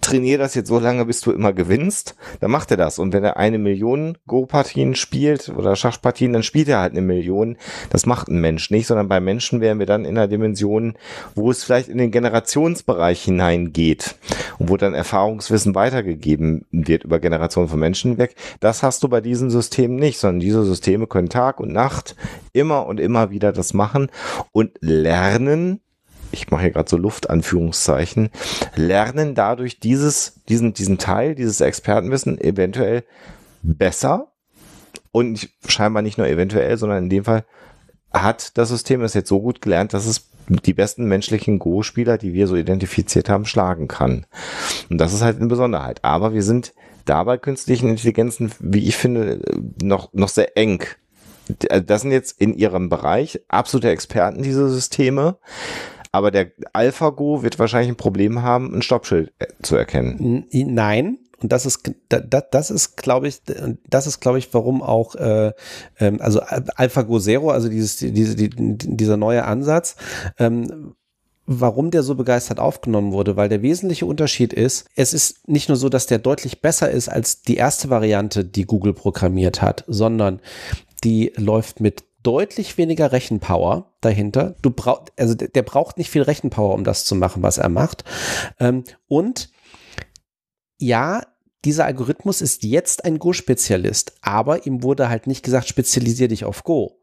trainier das jetzt so lange, bis du immer gewinnst, dann macht er das. Und wenn er eine Million Go-Partien spielt oder Schachpartien, dann spielt er halt eine Million. Das macht ein Mensch nicht, sondern bei Menschen wären wir dann in einer Dimension, wo es vielleicht in den Generationsbereich hineingeht und wo dann Erfahrungswissen weitergegeben wird über Generationen von Menschen hinweg. Das hast du bei diesen Systemen nicht, sondern diese Systeme können Tag und Nacht immer und immer wieder das machen und lernen, ich mache hier gerade so Luftanführungszeichen, lernen dadurch dieses, diesen, diesen Teil, dieses Expertenwissen eventuell besser und scheinbar nicht nur eventuell, sondern in dem Fall hat das System es jetzt so gut gelernt, dass es die besten menschlichen Go-Spieler, die wir so identifiziert haben, schlagen kann. Und das ist halt eine Besonderheit. Aber wir sind dabei künstlichen Intelligenzen, wie ich finde, noch, noch sehr eng. Das sind jetzt in ihrem Bereich absolute Experten, diese Systeme. Aber der AlphaGo wird wahrscheinlich ein Problem haben, ein Stoppschild äh, zu erkennen. Nein, und das ist, das, das ist, glaube ich, das ist, glaube ich, warum auch, äh, ähm, also AlphaGo Zero, also dieses, diese, die, dieser neue Ansatz, ähm, warum der so begeistert aufgenommen wurde, weil der wesentliche Unterschied ist, es ist nicht nur so, dass der deutlich besser ist als die erste Variante, die Google programmiert hat, sondern die läuft mit deutlich weniger Rechenpower dahinter. Du brauchst, also der, der, braucht nicht viel Rechenpower, um das zu machen, was er macht. Ähm, und ja, dieser Algorithmus ist jetzt ein Go-Spezialist, aber ihm wurde halt nicht gesagt, spezialisier dich auf Go.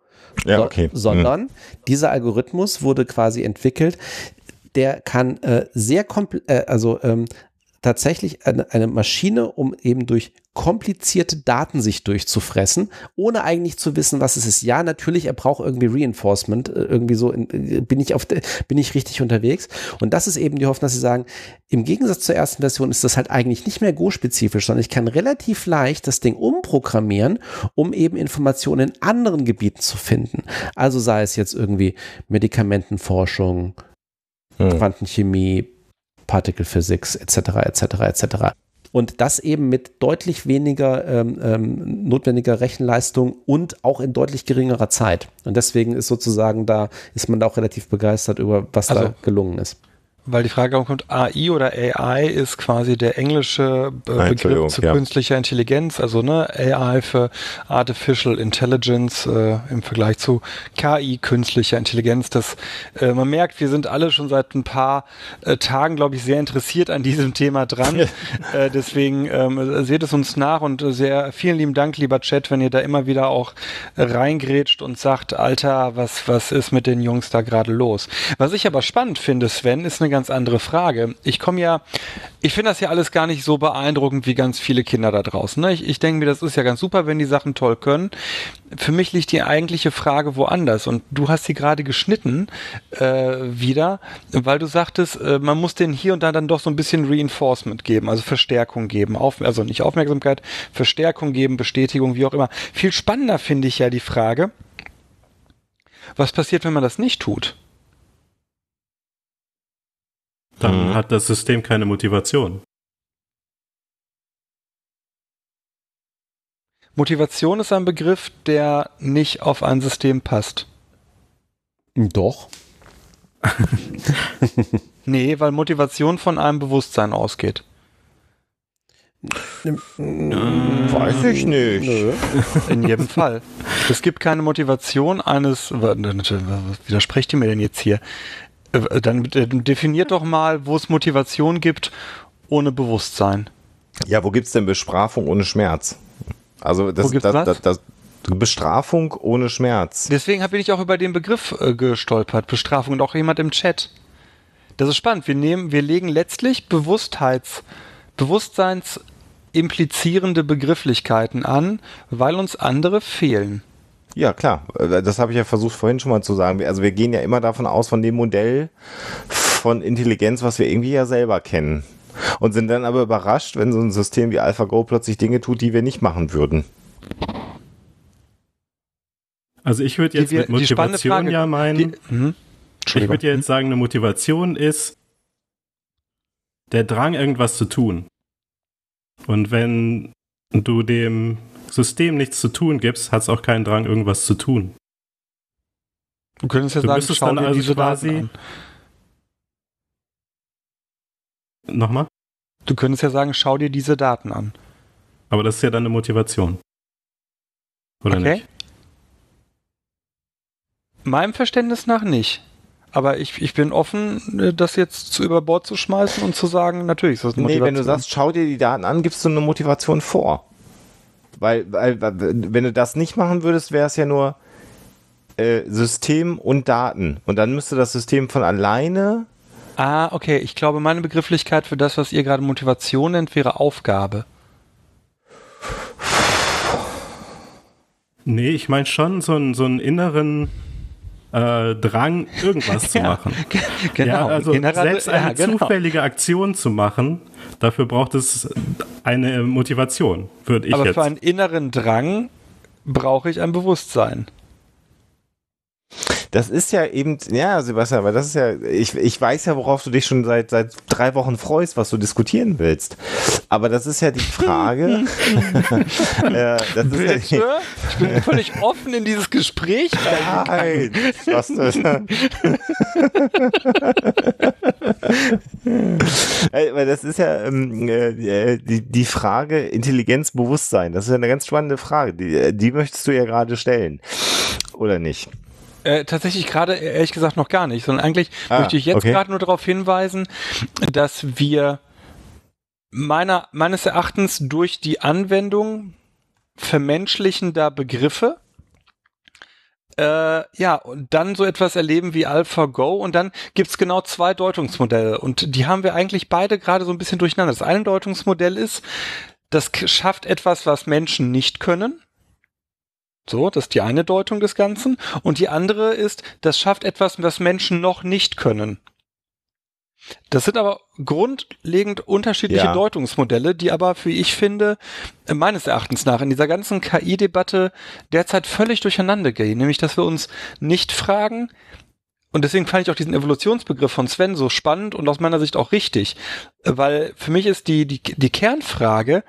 Ja, okay. So, sondern mhm. dieser Algorithmus wurde quasi entwickelt, der kann äh, sehr äh, also ähm, tatsächlich eine, eine Maschine, um eben durch komplizierte Daten sich durchzufressen, ohne eigentlich zu wissen, was es ist. Ja, natürlich, er braucht irgendwie Reinforcement, äh, irgendwie so in, äh, bin ich auf bin ich richtig unterwegs und das ist eben die Hoffnung, dass sie sagen, im Gegensatz zur ersten Version ist das halt eigentlich nicht mehr Go-spezifisch, sondern ich kann relativ leicht das Ding umprogrammieren, um eben Informationen in anderen Gebieten zu finden. Also sei es jetzt irgendwie Medikamentenforschung, hm. Quantenchemie, Particle Physics etc. etc. etc. Und das eben mit deutlich weniger ähm, ähm, notwendiger Rechenleistung und auch in deutlich geringerer Zeit. Und deswegen ist sozusagen da, ist man da auch relativ begeistert über, was also, da gelungen ist. Weil die Frage kommt, AI oder AI ist quasi der englische äh, Begriff zu ja. künstlicher Intelligenz, also ne, AI für Artificial Intelligence äh, im Vergleich zu KI, künstlicher Intelligenz. Das, äh, man merkt, wir sind alle schon seit ein paar äh, Tagen, glaube ich, sehr interessiert an diesem Thema dran. äh, deswegen ähm, seht es uns nach und sehr vielen lieben Dank, lieber Chat, wenn ihr da immer wieder auch reingrätscht und sagt, Alter, was, was ist mit den Jungs da gerade los? Was ich aber spannend finde, Sven, ist eine ganz ganz andere Frage. Ich komme ja, ich finde das ja alles gar nicht so beeindruckend wie ganz viele Kinder da draußen. Ne? Ich, ich denke mir, das ist ja ganz super, wenn die Sachen toll können. Für mich liegt die eigentliche Frage woanders. Und du hast sie gerade geschnitten äh, wieder, weil du sagtest, äh, man muss denen hier und da dann doch so ein bisschen Reinforcement geben, also Verstärkung geben, auf, also nicht Aufmerksamkeit, Verstärkung geben, Bestätigung, wie auch immer. Viel spannender finde ich ja die Frage, was passiert, wenn man das nicht tut? Dann mhm. hat das System keine Motivation. Motivation ist ein Begriff, der nicht auf ein System passt. Doch. nee, weil Motivation von einem Bewusstsein ausgeht. Weiß ich nicht. Nö. In jedem Fall. Es gibt keine Motivation eines. Widersprecht ihr mir denn jetzt hier? Äh, Dann äh, definiert doch mal, wo es Motivation gibt ohne Bewusstsein. Ja, wo gibt's denn Bestrafung ohne Schmerz? Also das, das, das, das, Bestrafung ohne Schmerz. Deswegen bin ich auch über den Begriff äh, gestolpert, Bestrafung und auch jemand im Chat. Das ist spannend. Wir nehmen, wir legen letztlich Bewusstheits, Bewusstseins implizierende Begrifflichkeiten an, weil uns andere fehlen. Ja, klar. Äh, Das habe ich ja versucht vorhin schon mal zu sagen. Wir- Also wir gehen ja immer davon aus, von dem Modell von Intelligenz, was wir irgendwie ja selber kennen. Und sind dann aber überrascht, wenn so ein System wie AlphaGo plötzlich Dinge tut, die wir nicht machen würden. Also ich würde jetzt Die mit Motivation Frage, ja meinen, Die, mhm. ich würde jetzt sagen, eine Motivation ist der Drang, irgendwas zu tun. Und wenn du dem System nichts zu tun gibst, hat es auch keinen Drang, irgendwas zu tun. Du könntest ja Du sagen, schau dir also diese quasi- Daten an. Nochmal? Du könntest ja sagen, schau dir diese Daten an. Aber das ist ja dann eine Motivation. Oder okay? nicht? Meinem Verständnis nach nicht. Aber ich, ich bin offen, äh, das jetzt zu über Bord zu schmeißen und zu sagen, natürlich ist das eine Nee, Motivation. wenn du sagst, schau dir die Daten an, gibst du eine Motivation vor. Weil, weil, weil wenn du das nicht machen würdest, wäre es ja nur äh, System und Daten. Und dann müsste das System von alleine. Ah, okay. Ich glaube, meine Begrifflichkeit für das, was ihr gerade Motivation nennt, wäre Aufgabe. Nee, ich meine schon so einen, so einen inneren äh, Drang, irgendwas zu Ja, machen. Genau. Ja, also Generell- selbst eine ja, genau. zufällige Aktion zu machen, dafür braucht es eine Motivation, würde ich Aber jetzt. für einen inneren Drang brauche ich ein Bewusstsein. Das ist ja eben, ja, Sebastian, aber das ist ja, ich, ich weiß ja, worauf du dich schon seit, seit drei Wochen freust, was du diskutieren willst. Aber das ist ja die Frage. äh, das ist ja die? Ich bin völlig offen in dieses Gespräch. Nein, was das? Weil das ist ja ähm, äh, die, die Frage Intelligenz, Bewusstsein. Das ist ja eine ganz spannende Frage. Die, die möchtest du ja gerade stellen. Oder nicht? Äh, tatsächlich gerade ehrlich gesagt noch gar nicht, sondern eigentlich Ah, möchte ich jetzt okay. gerade nur darauf hinweisen, dass wir meiner, meines Erachtens durch die Anwendung vermenschlichender Begriffe äh, ja, und dann so etwas erleben wie AlphaGo und dann gibt's genau zwei Deutungsmodelle und die haben wir eigentlich beide gerade so ein bisschen durcheinander. Das eine Deutungsmodell ist, das schafft etwas, was Menschen nicht können. So, das ist die eine Deutung des Ganzen. Und die andere ist, das schafft etwas, was Menschen noch nicht können. Das sind aber grundlegend unterschiedliche Ja. Deutungsmodelle, die aber, wie ich finde, meines Erachtens nach in dieser ganzen KI-Debatte derzeit völlig durcheinander gehen. Nämlich, dass wir uns nicht fragen, und deswegen fand ich auch diesen Evolutionsbegriff von Sven so spannend und aus meiner Sicht auch richtig, weil für mich ist die, die, die Kernfrage,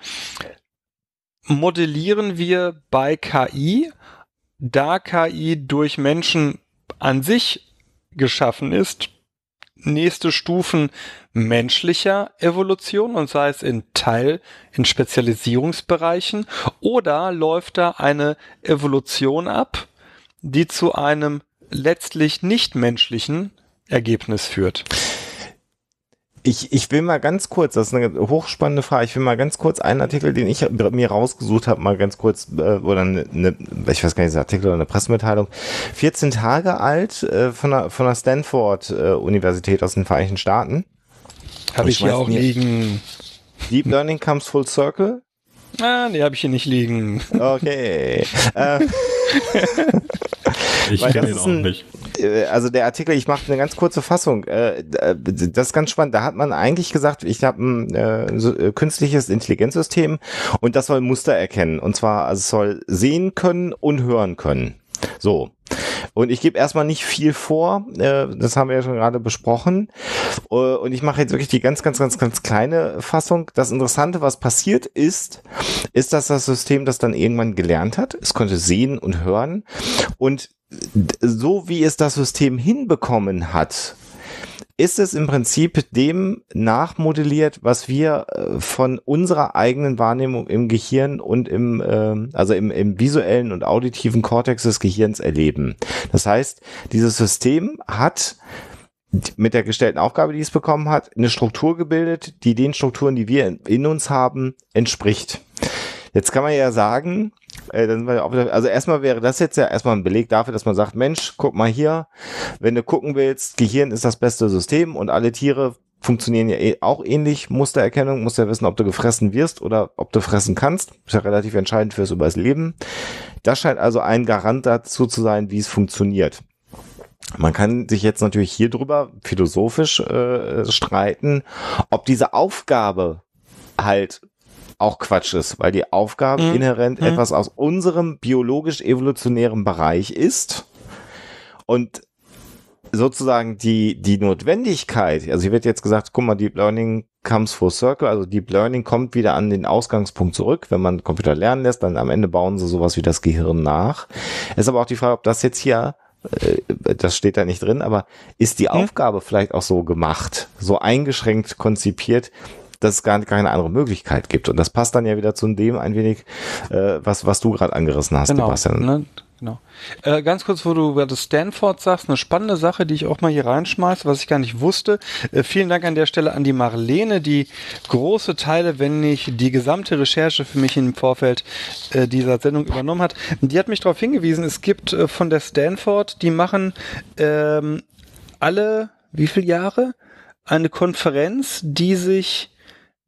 modellieren wir bei KI, da KI durch Menschen an sich geschaffen ist, nächste Stufen menschlicher Evolution und sei es in Teil, in Spezialisierungsbereichen oder läuft da eine Evolution ab, die zu einem letztlich nicht menschlichen Ergebnis führt. Ich, ich will mal ganz kurz, das ist eine hochspannende Frage, ich will mal ganz kurz einen Artikel, den ich mir rausgesucht habe, mal ganz kurz, äh, oder eine, eine, ich weiß gar nicht, ein Artikel oder eine Pressemitteilung, 14 Tage alt, äh, von der, von der Stanford-Universität aus den Vereinigten Staaten. Habe Ich ich hier auch nicht. liegen. Deep Learning comes full circle. Ah, nee, habe ich hier nicht liegen. Okay. ich kenne ihn auch ein- nicht. äh, also der Artikel, ich mache eine ganz kurze Fassung. Äh, das ist ganz spannend. Da hat man eigentlich gesagt, ich habe ein äh, äh, künstliches Intelligenzsystem und das soll Muster erkennen. Und zwar, also es soll sehen können und hören können. So. Und ich gebe erstmal nicht viel vor, äh, das haben wir ja schon gerade besprochen. Äh, und ich mache jetzt wirklich die ganz, ganz, ganz, ganz kleine Fassung. Das Interessante, was passiert ist, ist, dass das System das dann irgendwann gelernt hat. Es konnte sehen und hören. Und so wie es das System hinbekommen hat, ist es im Prinzip dem nachmodelliert, was wir äh, von unserer eigenen Wahrnehmung im Gehirn und im, ähm, also im, im visuellen und auditiven Kortex des Gehirns erleben. Das heißt, dieses System hat mit der gestellten Aufgabe, die es bekommen hat, eine Struktur gebildet, die den Strukturen, die wir in uns haben, entspricht. Jetzt kann man ja sagen, äh, also erstmal wäre das jetzt ja erstmal ein Beleg dafür, dass man sagt, Mensch, guck mal hier, wenn du gucken willst, Gehirn ist das beste System und alle Tiere funktionieren ja eh auch ähnlich. Mustererkennung, musst ja wissen, ob du gefressen wirst oder ob du fressen kannst. Ist ja relativ entscheidend fürs Überleben. Das scheint also ein Garant dazu zu sein, wie es funktioniert. Man kann sich jetzt natürlich hier drüber philosophisch äh, streiten, ob diese Aufgabe halt auch Quatsch ist, weil die Aufgabe mhm. inhärent mhm. etwas aus unserem biologisch-evolutionären Bereich ist und sozusagen die, die Notwendigkeit, also hier wird jetzt gesagt, guck mal, Deep Learning comes full circle, also Deep Learning kommt wieder an den Ausgangspunkt zurück. Wenn man Computer lernen lässt, dann am Ende bauen sie sowas wie das Gehirn nach. Es ist aber auch die Frage, ob das jetzt hier äh, das steht da nicht drin, aber ist die hm? Aufgabe vielleicht auch so gemacht, so eingeschränkt konzipiert, dass es gar keine andere Möglichkeit gibt. Und das passt dann ja wieder zu dem ein wenig, äh, was, was du gerade angerissen hast, genau, Sebastian. Ne? Genau. Äh, ganz kurz, wo du über das Stanford sagst, eine spannende Sache, die ich auch mal hier reinschmeiße, was ich gar nicht wusste. Äh, vielen Dank an der Stelle an die Marlene, die große Teile, wenn nicht die gesamte Recherche für mich im Vorfeld äh, dieser Sendung übernommen hat. Die hat mich darauf hingewiesen, es gibt äh, von der Stanford, die machen ähm, alle, wie viele Jahre? Eine Konferenz, die sich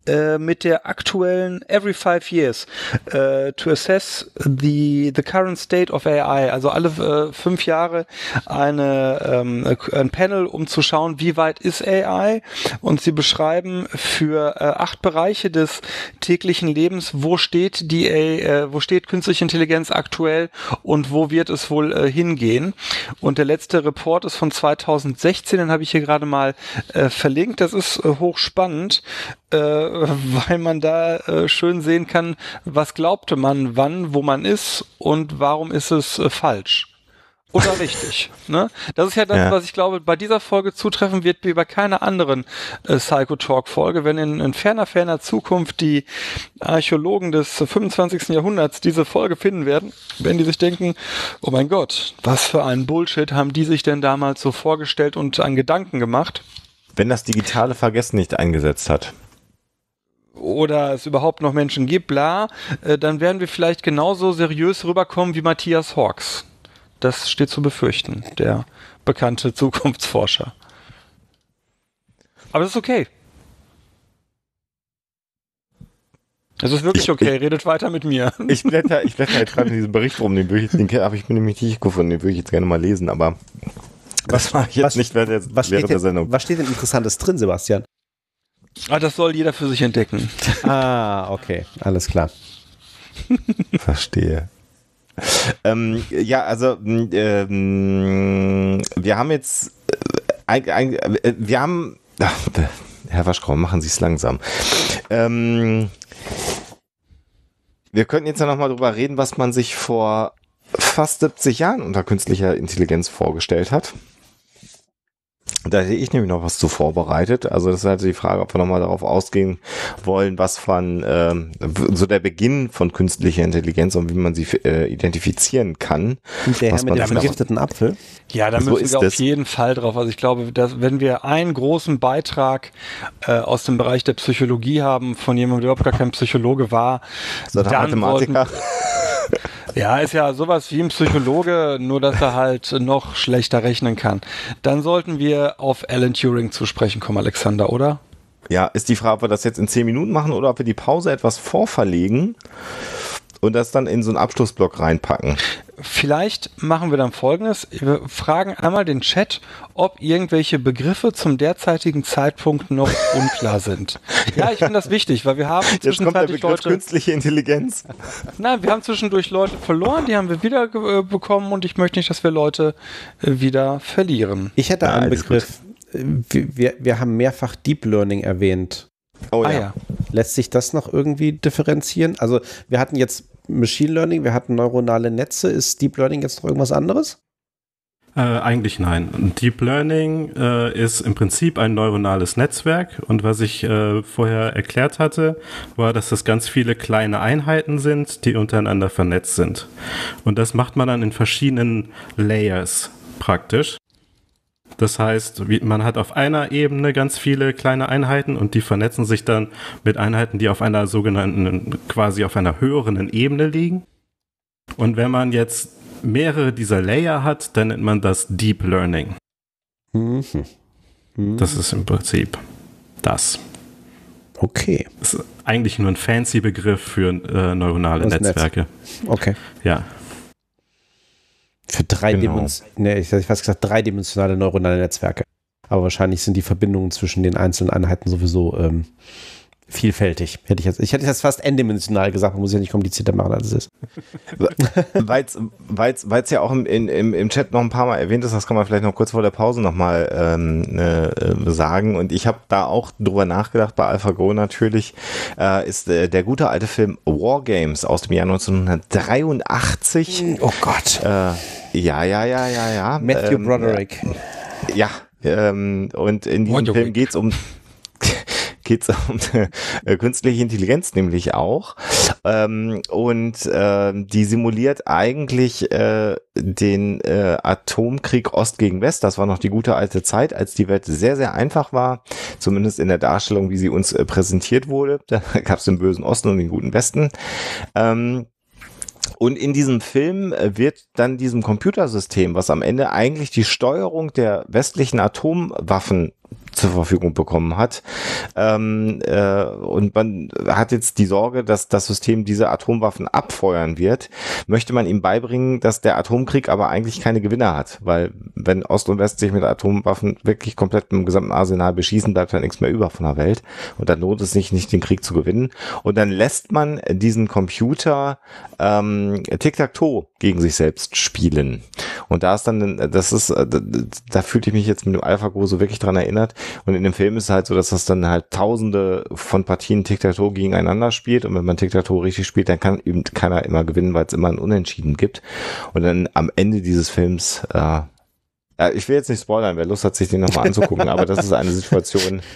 äh, mit der aktuellen every five years uh, to assess the the current state of AI, also alle äh, fünf Jahre eine ähm, ein Panel, um zu schauen, wie weit ist AI und sie beschreiben für äh, acht Bereiche des täglichen Lebens, wo steht die äh, wo steht künstliche Intelligenz aktuell und wo wird es wohl äh, hingehen. Und der letzte Report ist von 2016, den habe ich hier gerade mal äh, verlinkt. Das ist äh, hochspannend äh, weil man da äh, schön sehen kann, was glaubte man wann, wo man ist und warum ist es äh, falsch. Oder richtig. Ne? Das ist ja das, ja. was ich glaube, bei dieser Folge zutreffen wird wie bei keiner anderen äh, Psycho-Talk-Folge. Wenn in, in ferner, ferner Zukunft die Archäologen des 25. Jahrhunderts diese Folge finden werden, werden die sich denken, oh mein Gott, was für ein Bullshit haben die sich denn damals so vorgestellt und an Gedanken gemacht? Wenn das digitale Vergessen nicht eingesetzt hat oder es überhaupt noch Menschen gibt, bla, äh, dann werden wir vielleicht genauso seriös rüberkommen wie Matthias Hawks. Das steht zu befürchten, der bekannte Zukunftsforscher. Aber das ist okay. Es ist wirklich okay, ich, redet weiter mit mir. Ich blätter, ich blätter jetzt gerade in diesem Bericht rum, den, ich, den habe ich mir nämlich nicht gefunden, den würde ich jetzt gerne mal lesen, aber was mache ich jetzt was, nicht während, der, was während der Sendung. Was steht denn Interessantes drin, Sebastian? Ah, das soll jeder für sich entdecken. ah, okay, alles klar. Verstehe. Ähm, ja, also ähm, wir haben jetzt äh, äh, wir haben ach, Herr Waschkau, machen Sie es langsam. Ähm, wir könnten jetzt ja nochmal drüber reden, was man sich vor fast 70 Jahren unter künstlicher Intelligenz vorgestellt hat. Da hätte ich nämlich noch was zu vorbereitet. Also das ist halt die Frage, ob wir nochmal darauf ausgehen wollen, was von ähm, so der Beginn von künstlicher Intelligenz und wie man sie äh, identifizieren kann. Und der Herr mit dem vergifteten Apfel? Ja, da so müssen wir auf jeden Fall drauf. Also ich glaube, dass, wenn wir einen großen Beitrag äh, aus dem Bereich der Psychologie haben, von jemandem, der überhaupt gar kein Psychologe war, so dann Mathematiker. Sollten, ja, ist ja sowas wie ein Psychologe, nur dass er halt noch schlechter rechnen kann. Dann sollten wir auf Alan Turing zu sprechen kommen, Alexander, oder? Ja, ist die Frage, ob wir das jetzt in zehn Minuten machen oder ob wir die Pause etwas vorverlegen und das dann in so einen Abschlussblock reinpacken. Vielleicht machen wir dann folgendes. Wir fragen einmal den Chat, ob irgendwelche Begriffe zum derzeitigen Zeitpunkt noch unklar sind. Ja, ich finde das wichtig, weil wir haben zwischenzeitlich Leute. Künstliche Intelligenz. Nein, wir haben zwischendurch Leute verloren, die haben wir wieder äh, bekommen und ich möchte nicht, dass wir Leute äh, wieder verlieren. Ich hätte einen Begriff. Wir, wir haben mehrfach Deep Learning erwähnt. Oh ah, ja. Lässt sich das noch irgendwie differenzieren? Also wir hatten jetzt Machine Learning, wir hatten neuronale Netze. Ist Deep Learning jetzt noch irgendwas anderes? Äh, eigentlich nein. Deep Learning äh, ist im Prinzip ein neuronales Netzwerk und was ich äh, vorher erklärt hatte, war, dass das ganz viele kleine Einheiten sind, die untereinander vernetzt sind. Und das macht man dann in verschiedenen Layers praktisch. Das heißt, man hat auf einer Ebene ganz viele kleine Einheiten und die vernetzen sich dann mit Einheiten, die auf einer sogenannten, quasi auf einer höheren Ebene liegen. Und wenn man jetzt mehrere dieser Layer hat, dann nennt man das Deep Learning. Mhm. Mhm. Das ist im Prinzip das. Okay. Das ist eigentlich nur ein fancy Begriff für äh, neuronale das Netzwerke. Netz. Okay. Ja. Für dreidimensionale, genau. nee, ich hätte fast gesagt dreidimensionale neuronale Netzwerke. Aber wahrscheinlich sind die Verbindungen zwischen den einzelnen Einheiten sowieso ähm, vielfältig. Hätte ich, jetzt, ich hätte jetzt fast n-dimensional gesagt, man muss ja nicht komplizierter machen, als es ist. Weil es ja auch im, im, im Chat noch ein paar Mal erwähnt ist, das kann man vielleicht noch kurz vor der Pause nochmal ähm, äh, sagen. Und ich habe da auch drüber nachgedacht, bei AlphaGo natürlich, äh, ist äh, der gute alte Film War Games aus dem Jahr 1983. Oh Gott. Äh, ja, ja, ja, ja, ja. Matthew ähm, Broderick. Ja, ähm, und in diesem Broderick. Film geht es um geht es um äh, künstliche Intelligenz nämlich auch. Ähm, und äh, die simuliert eigentlich äh, den äh, Atomkrieg Ost gegen West. Das war noch die gute alte Zeit, als die Welt sehr, sehr einfach war, zumindest in der Darstellung, wie sie uns äh, präsentiert wurde. Da gab es den bösen Osten und den guten Westen. Ähm, und in diesem Film äh, wird dann diesem Computersystem, was am Ende eigentlich die Steuerung der westlichen Atomwaffen zur Verfügung bekommen hat. Ähm, äh, und man hat jetzt die Sorge, dass das System diese Atomwaffen abfeuern wird. Möchte man ihm beibringen, dass der Atomkrieg aber eigentlich keine Gewinner hat, weil wenn Ost und West sich mit Atomwaffen wirklich komplett im gesamten Arsenal beschießen, bleibt halt nichts mehr über von der Welt. Und dann lohnt es sich nicht, den Krieg zu gewinnen. Und dann lässt man diesen Computer ähm, Tic-Tac-Toe gegen sich selbst spielen. Und da ist dann, das ist, da, da fühlte ich mich jetzt mit dem AlphaGo so wirklich dran erinnert, und in dem Film ist es halt so, dass das dann halt tausende von Partien Tic-Tac-Toe gegeneinander spielt. Und wenn man Tic-Tac-Toe richtig spielt, dann kann eben keiner immer gewinnen, weil es immer ein Unentschieden gibt. Und dann am Ende dieses Films, äh, ich will jetzt nicht spoilern, wer Lust hat, sich den nochmal anzugucken, aber das ist eine Situation.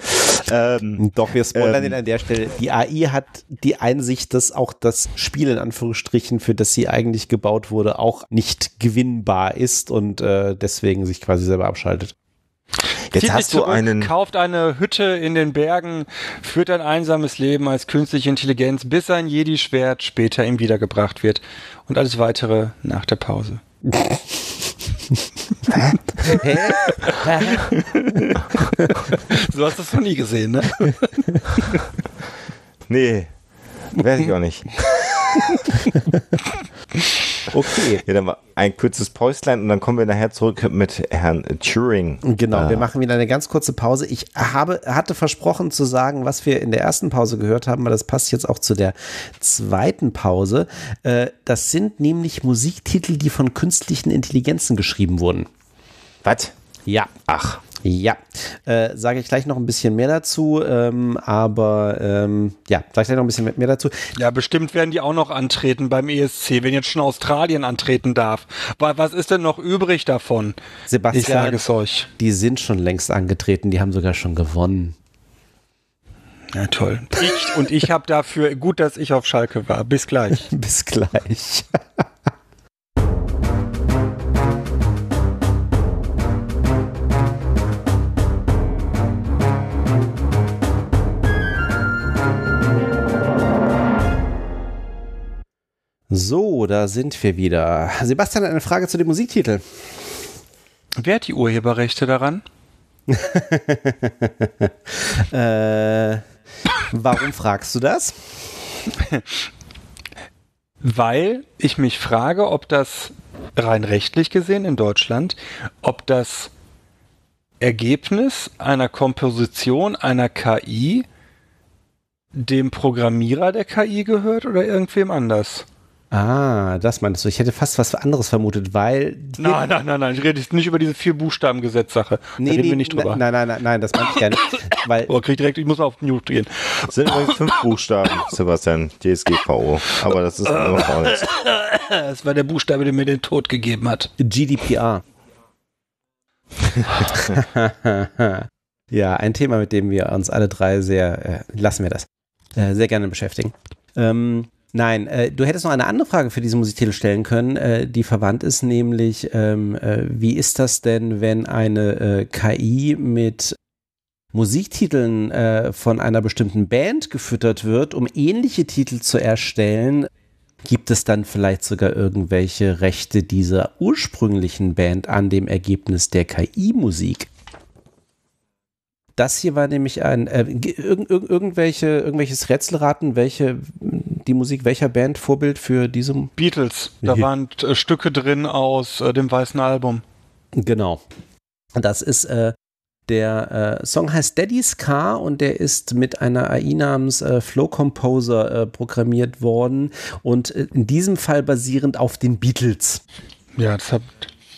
Ähm, Doch, wir spoilern ähm, den an der Stelle. Die AI hat die Einsicht, dass auch das Spiel in Anführungsstrichen, für das sie eigentlich gebaut wurde, auch nicht gewinnbar ist und äh, deswegen sich quasi selber abschaltet. Jetzt hast du zurück, einen kauft eine Hütte in den Bergen, führt ein einsames Leben als künstliche Intelligenz, bis ein Jedi-Schwert später ihm wiedergebracht wird. Und alles weitere nach der Pause. So hast du es noch nie gesehen, ne? nee, werde ich auch nicht. Okay. Ja, dann ein kurzes Päuslein und dann kommen wir nachher zurück mit Herrn Turing. Genau, ah. wir machen wieder eine ganz kurze Pause. Ich habe, hatte versprochen zu sagen, was wir in der ersten Pause gehört haben, aber das passt jetzt auch zu der zweiten Pause. Äh, das sind nämlich Musiktitel, die von künstlichen Intelligenzen geschrieben wurden. Was? Ja. Ach. Ja, äh, sage ich gleich noch ein bisschen mehr dazu, ähm, aber ähm, ja, sage ich gleich noch ein bisschen mehr dazu. Ja, bestimmt werden die auch noch antreten beim ESC, wenn jetzt schon Australien antreten darf. Was ist denn noch übrig davon? Sebastian, ich sage es euch. Die sind schon längst angetreten, die haben sogar schon gewonnen. Ja, toll. Ich, und ich habe dafür, gut, dass ich auf Schalke war. Bis gleich. Bis gleich. So, da sind wir wieder. Sebastian eine Frage zu dem Musiktitel. Wer hat die Urheberrechte daran? äh, warum fragst du das? Weil ich mich frage, ob das rein rechtlich gesehen in Deutschland, ob das Ergebnis einer Komposition einer KI dem Programmierer der KI gehört oder irgendwem anders. Ah, das meinst du. Ich hätte fast was anderes vermutet, weil. Nein, nein, nein, nein. Ich rede jetzt nicht über diese vier Buchstaben Gesetzsache. Nee, da reden nee, wir nicht drüber. Nein, nein, nein, nein, das meine ich ja nicht. Weil oh, krieg direkt, ich muss auf Mute gehen. Das sind übrigens fünf Buchstaben, Sebastian, DSGVO. Aber das ist auch nichts. Das war der Buchstabe, der mir den Tod gegeben hat. GDPR. ja, ein Thema, mit dem wir uns alle drei sehr, äh, lassen wir das, äh, sehr gerne beschäftigen. Ähm, Nein, äh, du hättest noch eine andere Frage für diesen Musiktitel stellen können, äh, die verwandt ist, nämlich, ähm, äh, wie ist das denn, wenn eine äh, KI mit Musiktiteln äh, von einer bestimmten Band gefüttert wird, um ähnliche Titel zu erstellen? Gibt es dann vielleicht sogar irgendwelche Rechte dieser ursprünglichen Band an dem Ergebnis der KI-Musik? Das hier war nämlich ein äh, irg irg irgendwelche irgendwelches Rätselraten, welche die Musik welcher Band Vorbild für diese Beatles. Da waren äh, Stücke drin aus äh, dem weißen Album. Genau. Das ist äh, der äh, Song heißt Daddy's Car und der ist mit einer AI namens äh, Flow Composer programmiert worden und in diesem Fall basierend auf den Beatles. Ja, das hat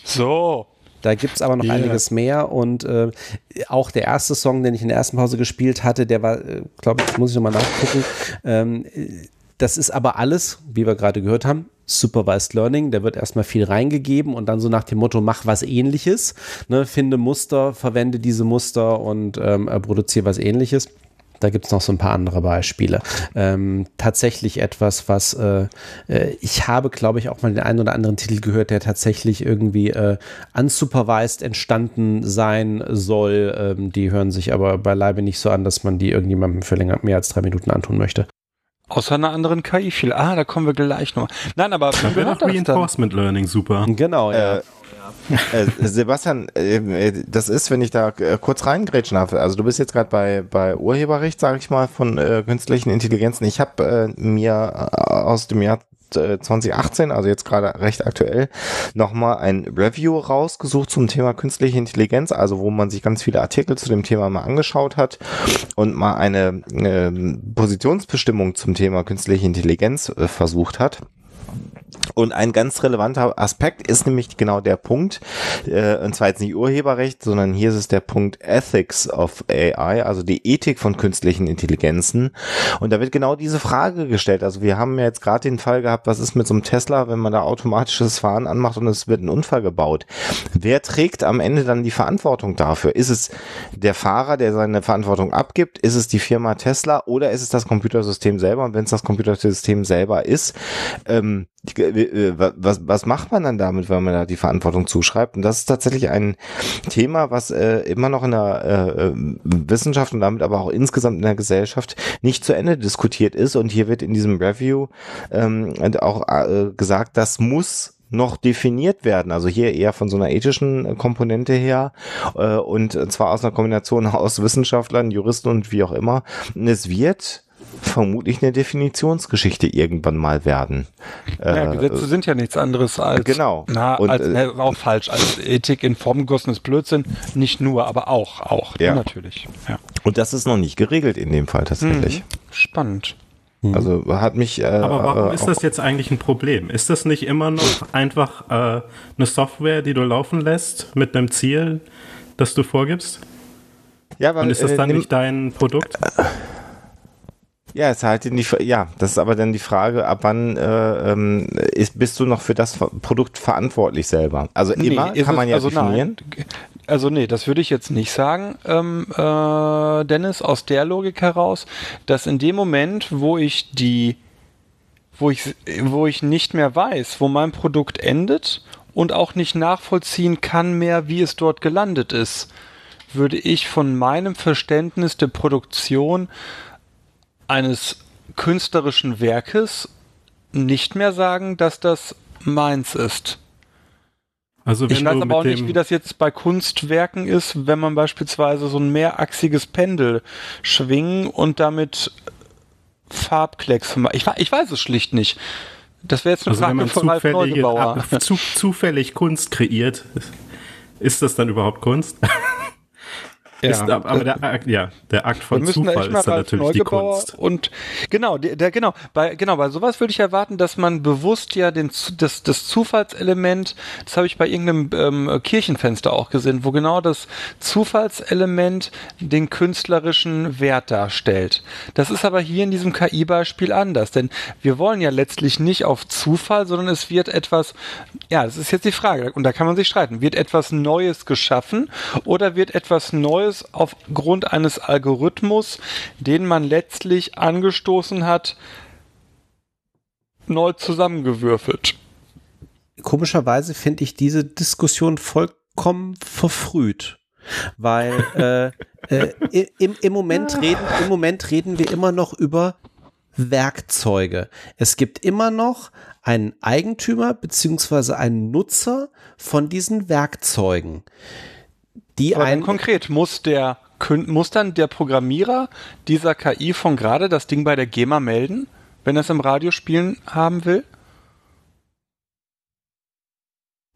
so. Da gibt es aber noch yeah. einiges mehr und äh, auch der erste Song, den ich in der ersten Pause gespielt hatte, der war, äh, glaube ich, muss ich nochmal nachgucken. Ähm, das ist aber alles, wie wir gerade gehört haben, Supervised Learning. Da wird erstmal viel reingegeben und dann so nach dem Motto, mach was ähnliches. Ne, finde Muster, verwende diese Muster und ähm, produziere was ähnliches. Da gibt es noch so ein paar andere Beispiele. Ähm, tatsächlich etwas, was äh, äh, ich habe, glaube ich, auch mal den einen oder anderen Titel gehört, der tatsächlich irgendwie äh, unsupervised entstanden sein soll. Ähm, die hören sich aber beileibe nicht so an, dass man die irgendjemandem für länger, mehr als drei Minuten antun möchte. Außer einer anderen KI viel. Ah, da kommen wir gleich noch. Nein, aber dann wäre doch Reinforcement dann? Learning super. Genau, ja. Äh, äh, Sebastian, äh, das ist, wenn ich da äh, kurz reingrätschen darf, also du bist jetzt gerade bei, bei Urheberrecht, sage ich mal, von äh, künstlichen Intelligenzen. Ich habe äh, mir äh, aus dem Jahr 2018, also jetzt gerade recht aktuell, nochmal ein Review rausgesucht zum Thema künstliche Intelligenz, also wo man sich ganz viele Artikel zu dem Thema mal angeschaut hat und mal eine äh, Positionsbestimmung zum Thema künstliche Intelligenz äh, versucht hat. Und ein ganz relevanter Aspekt ist nämlich genau der Punkt, äh, und zwar jetzt nicht Urheberrecht, sondern hier ist es der Punkt Ethics of AI, also die Ethik von künstlichen Intelligenzen. Und da wird genau diese Frage gestellt. Also wir haben ja jetzt gerade den Fall gehabt, was ist mit so einem Tesla, wenn man da automatisches Fahren anmacht und es wird ein Unfall gebaut. Wer trägt am Ende dann die Verantwortung dafür? Ist es der Fahrer, der seine Verantwortung abgibt? Ist es die Firma Tesla oder ist es das Computersystem selber? Und wenn es das Computersystem selber ist, ähm, äh, was, was macht man dann damit, wenn man da die Verantwortung zuschreibt? Und das ist tatsächlich ein Thema, was äh, immer noch in der äh, äh, Wissenschaft und damit aber auch insgesamt in der Gesellschaft nicht zu Ende diskutiert ist. Und hier wird in diesem Review ähm, auch äh, gesagt, das muss noch definiert werden. Also hier eher von so einer ethischen Komponente her äh, und zwar aus einer Kombination aus Wissenschaftlern, Juristen und wie auch immer. Und es wird vermutlich eine Definitionsgeschichte irgendwann mal werden. Ja, äh, Gesetze sind ja nichts anderes als genau na, und, als, äh, auch falsch als Ethik in Form gegossenes Blödsinn. Nicht nur, aber auch auch ja. natürlich. Ja. Und das ist noch nicht geregelt in dem Fall tatsächlich. Mhm. Spannend. Mhm. Also hat mich. Äh, Aber warum äh, ist das jetzt eigentlich ein Problem? Ist das nicht immer noch einfach äh, eine Software, die du laufen lässt mit einem Ziel, das du vorgibst? Ja, aber, Und ist das äh, dann nicht dein Produkt? Ja, ist halt die, ja, das ist aber dann die Frage, ab wann äh, ähm, ist, bist du noch für das Produkt verantwortlich selber? Also immer nee, kann man ja also definieren. Nein. Also nee, das würde ich jetzt nicht sagen, ähm, äh, Dennis, aus der Logik heraus, dass in dem Moment, wo ich die, wo ich, wo ich nicht mehr weiß, wo mein Produkt endet und auch nicht nachvollziehen kann mehr, wie es dort gelandet ist, würde ich von meinem Verständnis der Produktion eines künstlerischen Werkes nicht mehr sagen, dass das meins ist. Also ich weiß aber auch nicht, wie das jetzt bei Kunstwerken ist, wenn man beispielsweise so ein mehrachsiges Pendel schwingen und damit Farbklecks macht. Ich, ich weiß es schlicht nicht. Das wäre jetzt eine also Frage von Ralf Neugebauer. Zu, zufällig Kunst kreiert, ist das dann überhaupt Kunst? Ja, ist, aber der Akt, ja, der Akt von Zufall ist dann natürlich die Kunst. Und genau, der, der, genau, bei, genau, bei sowas würde ich erwarten, dass man bewusst ja den, das, das Zufallselement, das habe ich bei irgendeinem ähm, Kirchenfenster auch gesehen, wo genau das Zufallselement den künstlerischen Wert darstellt. Das ist aber hier in diesem KI-Beispiel anders, denn wir wollen ja letztlich nicht auf Zufall, sondern es wird etwas, ja, das ist jetzt die Frage, und da kann man sich streiten, wird etwas Neues geschaffen oder wird etwas Neues Neues aufgrund eines Algorithmus, den man letztlich angestoßen hat, neu zusammengewürfelt. Komischerweise finde ich diese Diskussion vollkommen verfrüht. Weil äh, äh, im, im, Moment reden, im Moment reden wir immer noch über Werkzeuge. Es gibt immer noch einen Eigentümer beziehungsweise einen Nutzer von diesen Werkzeugen. Die Aber ein konkret muss der muss dann der Programmierer dieser KI von gerade das Ding bei der GEMA melden, wenn er es im Radio spielen haben will?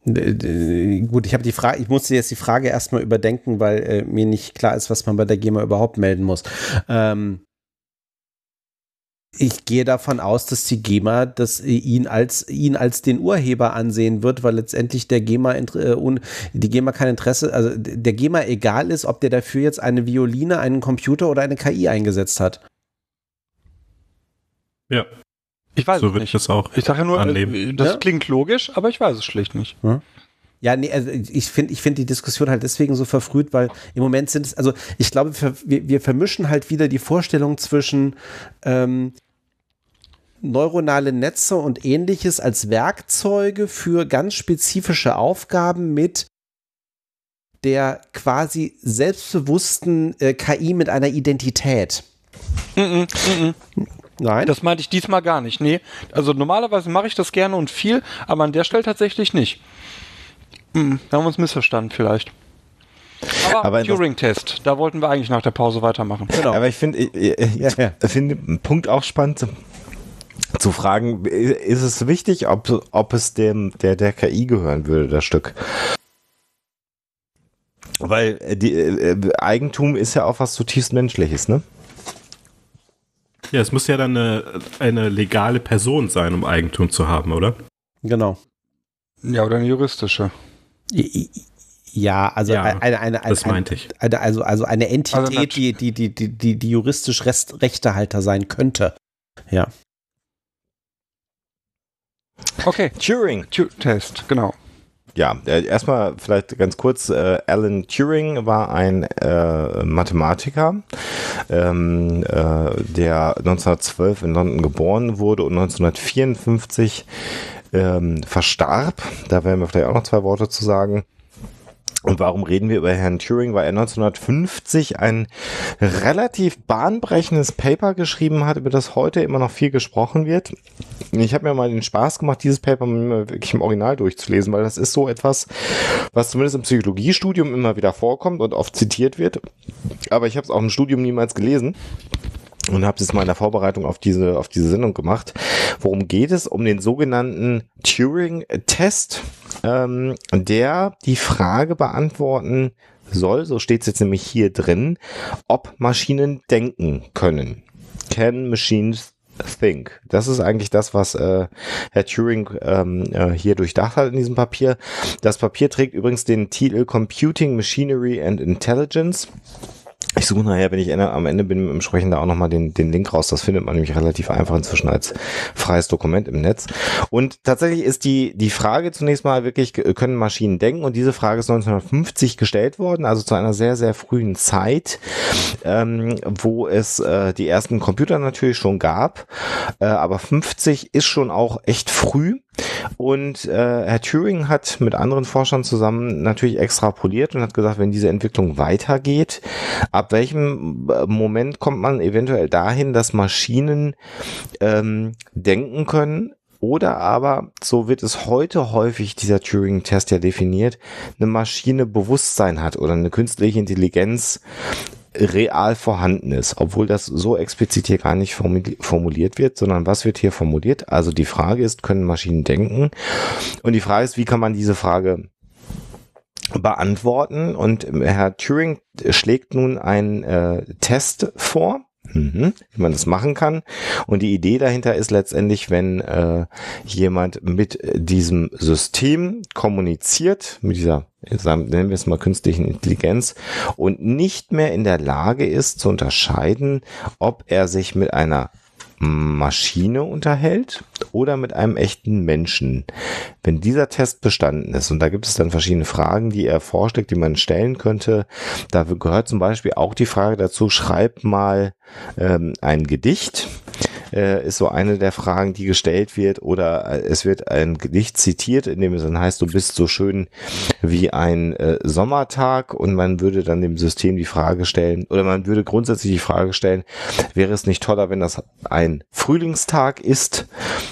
Gut, ich habe die Frage, ich musste jetzt die Frage erstmal überdenken, weil äh, mir nicht klar ist, was man bei der GEMA überhaupt melden muss. Ähm, ich gehe davon aus, dass die GEMA das ihn als ihn als den Urheber ansehen wird, weil letztendlich der GEMA äh, die GEMA kein Interesse, also der GEMA egal ist, ob der dafür jetzt eine Violine, einen Computer oder eine KI eingesetzt hat. Ja. Ich weiß so es würde nicht. ich das auch Ich sage ja nur, annehmen. äh, das Ja. klingt logisch, aber ich weiß es schlicht nicht. Ja, nee, also ich finde ich finde die Diskussion halt deswegen so verfrüht, weil im Moment sind es, also ich glaube, wir, wir vermischen halt wieder die Vorstellung zwischen ähm, neuronale Netze und ähnliches als Werkzeuge für ganz spezifische Aufgaben mit der quasi selbstbewussten äh, KI mit einer Identität. Mhm, mhm. Nein, Das meinte ich diesmal gar nicht. Nee, also normalerweise mache ich das gerne und viel, aber an der Stelle tatsächlich nicht. Hm, da haben wir uns missverstanden vielleicht. Aber, Aber Turing-Test, da wollten wir eigentlich nach der Pause weitermachen. genau. Aber ich finde, ich, ich, Ja, ja. finde einen Punkt auch spannend zu fragen, ist es wichtig, ob, ob es dem der, der KI gehören würde, das Stück? Weil äh, die, äh, Eigentum ist ja auch was zutiefst Menschliches, ne? Ja, es muss ja dann eine, eine legale Person sein, um Eigentum zu haben, oder? genau. Ja, oder eine juristische. Ja, also Ja, eine, eine, eine, das eine, meinte ich. Eine, also, also eine Entität, Also die, die, die, die, die, die juristisch Rest, Rechtehalter sein könnte. Ja. Okay, Turing. Tu- genau. Ja, äh, erstmal vielleicht ganz kurz, äh, Alan Turing war ein äh, Mathematiker, ähm, äh, der 1912 in London geboren wurde und 1954 ähm, verstarb. Da werden wir vielleicht auch noch zwei Worte zu sagen. Und warum reden wir über Herrn Turing? Weil er 1950 ein relativ bahnbrechendes Paper geschrieben hat, über das heute immer noch viel gesprochen wird. Ich habe mir mal den Spaß gemacht, dieses Paper wirklich im Original durchzulesen, weil das ist so etwas, was zumindest im Psychologiestudium immer wieder vorkommt und oft zitiert wird. Aber ich habe es auch im Studium niemals gelesen und habe es mal in der Vorbereitung auf diese auf diese Sendung gemacht. Worum geht es? Um den sogenannten Turing-Test, ähm, der die Frage beantworten soll, so steht es jetzt nämlich hier drin, ob Maschinen denken können. Can machines think? Das ist eigentlich das, was äh, Herr Turing ähm, äh, hier durchdacht hat in diesem Papier. Das Papier trägt übrigens den Titel Computing, Machinery and Intelligence. Ich suche nachher, wenn ich am Ende bin, im Sprechen da auch nochmal den, den Link raus. Das findet man nämlich relativ einfach inzwischen als freies Dokument im Netz. Und tatsächlich ist die, die Frage zunächst mal wirklich, können Maschinen denken? Und diese Frage ist 1950 gestellt worden, also zu einer sehr, sehr frühen Zeit, ähm, wo es äh, die ersten Computer natürlich schon gab. Äh, aber 50 ist schon auch echt früh. Und äh, Herr Turing hat mit anderen Forschern zusammen natürlich extrapoliert und hat gesagt, wenn diese Entwicklung weitergeht, ab welchem äh, Moment kommt man eventuell dahin, dass Maschinen ähm, denken können, oder aber, so wird es heute häufig, dieser Turing-Test ja definiert, eine Maschine Bewusstsein hat oder eine künstliche Intelligenz real vorhanden ist, obwohl das so explizit hier gar nicht formuli- formuliert wird, sondern was wird hier formuliert? Also die Frage ist, können Maschinen denken? Und die Frage ist, wie kann man diese Frage beantworten? Und Herr Turing schlägt nun einen äh, Test vor, Mhm, wie man das machen kann. Und die Idee dahinter ist letztendlich, wenn äh, jemand mit diesem System kommuniziert, mit dieser, nennen wir es mal künstlichen Intelligenz, und nicht mehr in der Lage ist zu unterscheiden, ob er sich mit einer Maschine unterhält oder mit einem echten Menschen. Wenn dieser Test bestanden ist, und da gibt es dann verschiedene Fragen, die er vorschlägt, die man stellen könnte, da gehört zum Beispiel auch die Frage dazu, schreib mal ähm, ein Gedicht. Äh, ist so eine der Fragen, die gestellt wird. Oder äh, es wird ein Gedicht zitiert, in dem es dann heißt, du bist so schön wie ein äh, Sommertag und man würde dann dem System die Frage stellen, oder man würde grundsätzlich die Frage stellen, wäre es nicht toller, wenn das ein Frühlingstag ist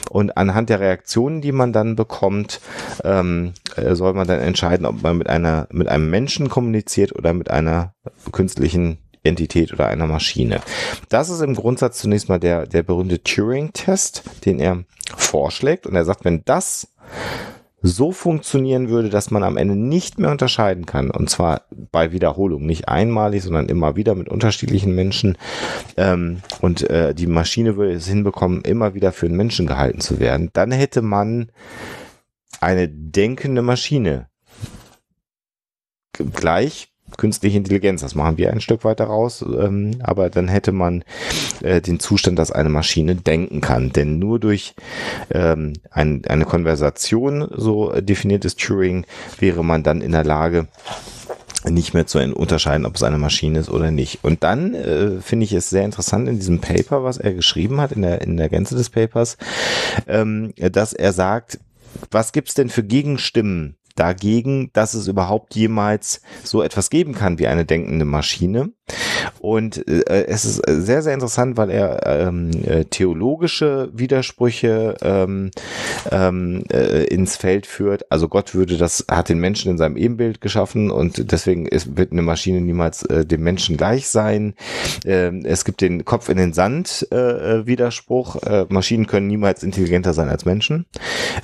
und anhand der Reaktionen, die man dann bekommt, ähm, äh, soll man dann entscheiden, ob man mit einer, mit einem Menschen kommuniziert oder mit einer künstlichen Entität oder einer Maschine. Das ist im Grundsatz zunächst mal der, der berühmte Turing-Test, den er vorschlägt. Und er sagt, wenn das so funktionieren würde, dass man am Ende nicht mehr unterscheiden kann, und zwar bei Wiederholung, nicht einmalig, sondern immer wieder mit unterschiedlichen Menschen, ähm, und äh, die Maschine würde es hinbekommen, immer wieder für einen Menschen gehalten zu werden, dann hätte man eine denkende Maschine. Gleich künstliche Intelligenz, das machen wir ein Stück weiter raus, ähm, aber dann hätte man äh, den Zustand, dass eine Maschine denken kann. Denn nur durch ähm, ein, eine Konversation, so definiert ist Turing, wäre man dann in der Lage, nicht mehr zu unterscheiden, ob es eine Maschine ist oder nicht. Und dann äh, finde ich es sehr interessant in diesem Paper, was er geschrieben hat, in der, in der Gänze des Papers, ähm, dass er sagt, was gibt's denn für Gegenstimmen dagegen, dass es überhaupt jemals so etwas geben kann wie eine denkende Maschine. Und äh, es ist sehr, sehr interessant, weil er ähm, äh, theologische Widersprüche ähm, ähm, äh, ins Feld führt. Also Gott würde das, hat den Menschen in seinem Ebenbild geschaffen und deswegen ist, wird eine Maschine niemals äh, dem Menschen gleich sein. Ähm, es gibt den Kopf in den Sand äh, äh Widerspruch. Äh, Maschinen können niemals intelligenter sein als Menschen.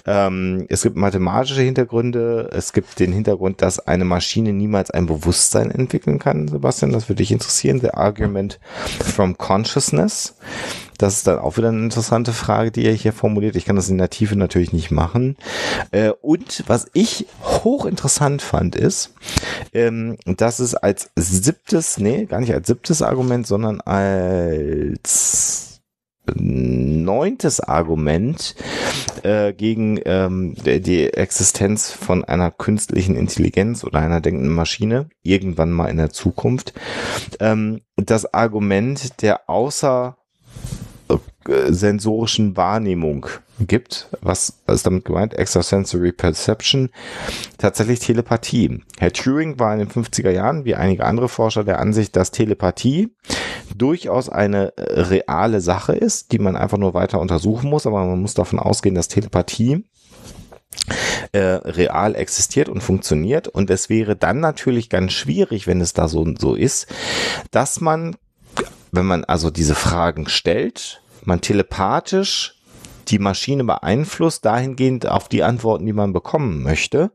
Ähm, es gibt mathematische Hintergründe. Es gibt den Hintergrund, dass eine Maschine niemals ein Bewusstsein entwickeln kann, Sebastian. Das würde dich interessieren. The Argument from Consciousness. Das ist dann auch wieder eine interessante Frage, die er hier formuliert. Ich kann das in der Tiefe natürlich nicht machen. Äh, und was ich hochinteressant fand, ist, ähm, dass es als siebtes, nee, gar nicht als siebtes Argument, sondern als neuntes Argument äh, gegen ähm, die Existenz von einer künstlichen Intelligenz oder einer denkenden Maschine irgendwann mal in der Zukunft. Ähm, das Argument der außer äh, Wahrnehmung gibt. Was ist damit gemeint? Extrasensory Perception. Tatsächlich Telepathie. Herr Turing war in den 50er Jahren, wie einige andere Forscher, der Ansicht, dass Telepathie durchaus eine äh, reale Sache ist, die man einfach nur weiter untersuchen muss, aber man muss davon ausgehen, dass Telepathie äh, real existiert und funktioniert. Und es wäre dann natürlich ganz schwierig, wenn es da so, so ist, dass man, wenn man also diese Fragen stellt, man telepathisch die Maschine beeinflusst dahingehend auf die Antworten, die man bekommen möchte.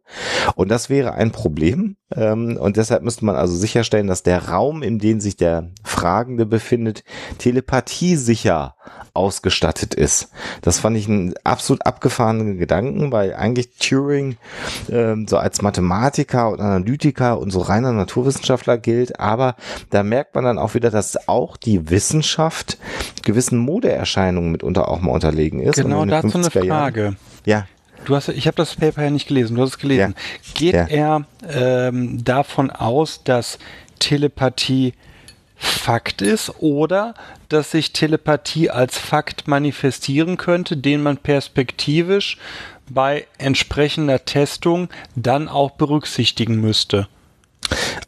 Und das wäre ein Problem. Ähm, und deshalb müsste man also sicherstellen, dass der Raum, in dem sich der Fragende befindet, telepathiesicher ausgestattet ist. Das fand ich einen absolut abgefahrenen Gedanken, weil eigentlich Turing ähm, so als Mathematiker und Analytiker und so reiner Naturwissenschaftler gilt, aber da merkt man dann auch wieder, dass auch die Wissenschaft gewissen Modeerscheinungen mitunter auch mal unterlegen ist. Genau dazu eine Frage. Jahren, ja. Du hast, ich habe das Paper ja nicht gelesen, du hast es gelesen. Ja. Geht ja. er ähm, davon aus, dass Telepathie Fakt ist oder dass sich Telepathie als Fakt manifestieren könnte, den man perspektivisch bei entsprechender Testung dann auch berücksichtigen müsste.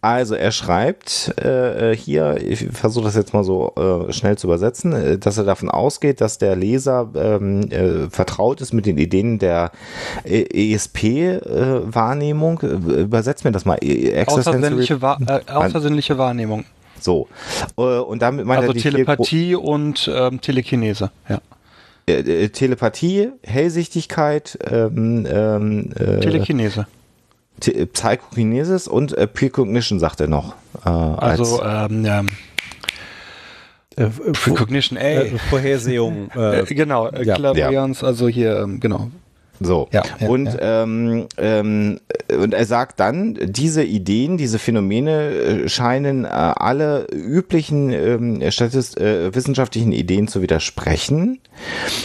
Also er schreibt äh, äh hier, ich versuche das jetzt mal so äh, schnell zu übersetzen, äh, dass er davon ausgeht, dass der Leser ähm, äh, vertraut ist mit den Ideen der ESP-Wahrnehmung. Äh, Übersetzt mir das mal. Außersinnliche, Wahr außersinnliche Wahrnehmung. So. und damit meint also er die Telepathie und ähm, Telekinese, ja. Telepathie, Hellsichtigkeit, ähm, ähm, Telekinese. Psychokinesis und äh, Precognition sagt er noch. Äh, also ähm, ähm, äh, Precognition, ey. Äh, Vorhersehung. Äh, genau, ja. Clairvoyance, also hier, ähm, genau. So. Ja, ja und, ja. Ähm, ähm, und er sagt dann, diese Ideen, diese Phänomene äh, scheinen äh, alle üblichen ähm, Statist äh, wissenschaftlichen Ideen zu widersprechen.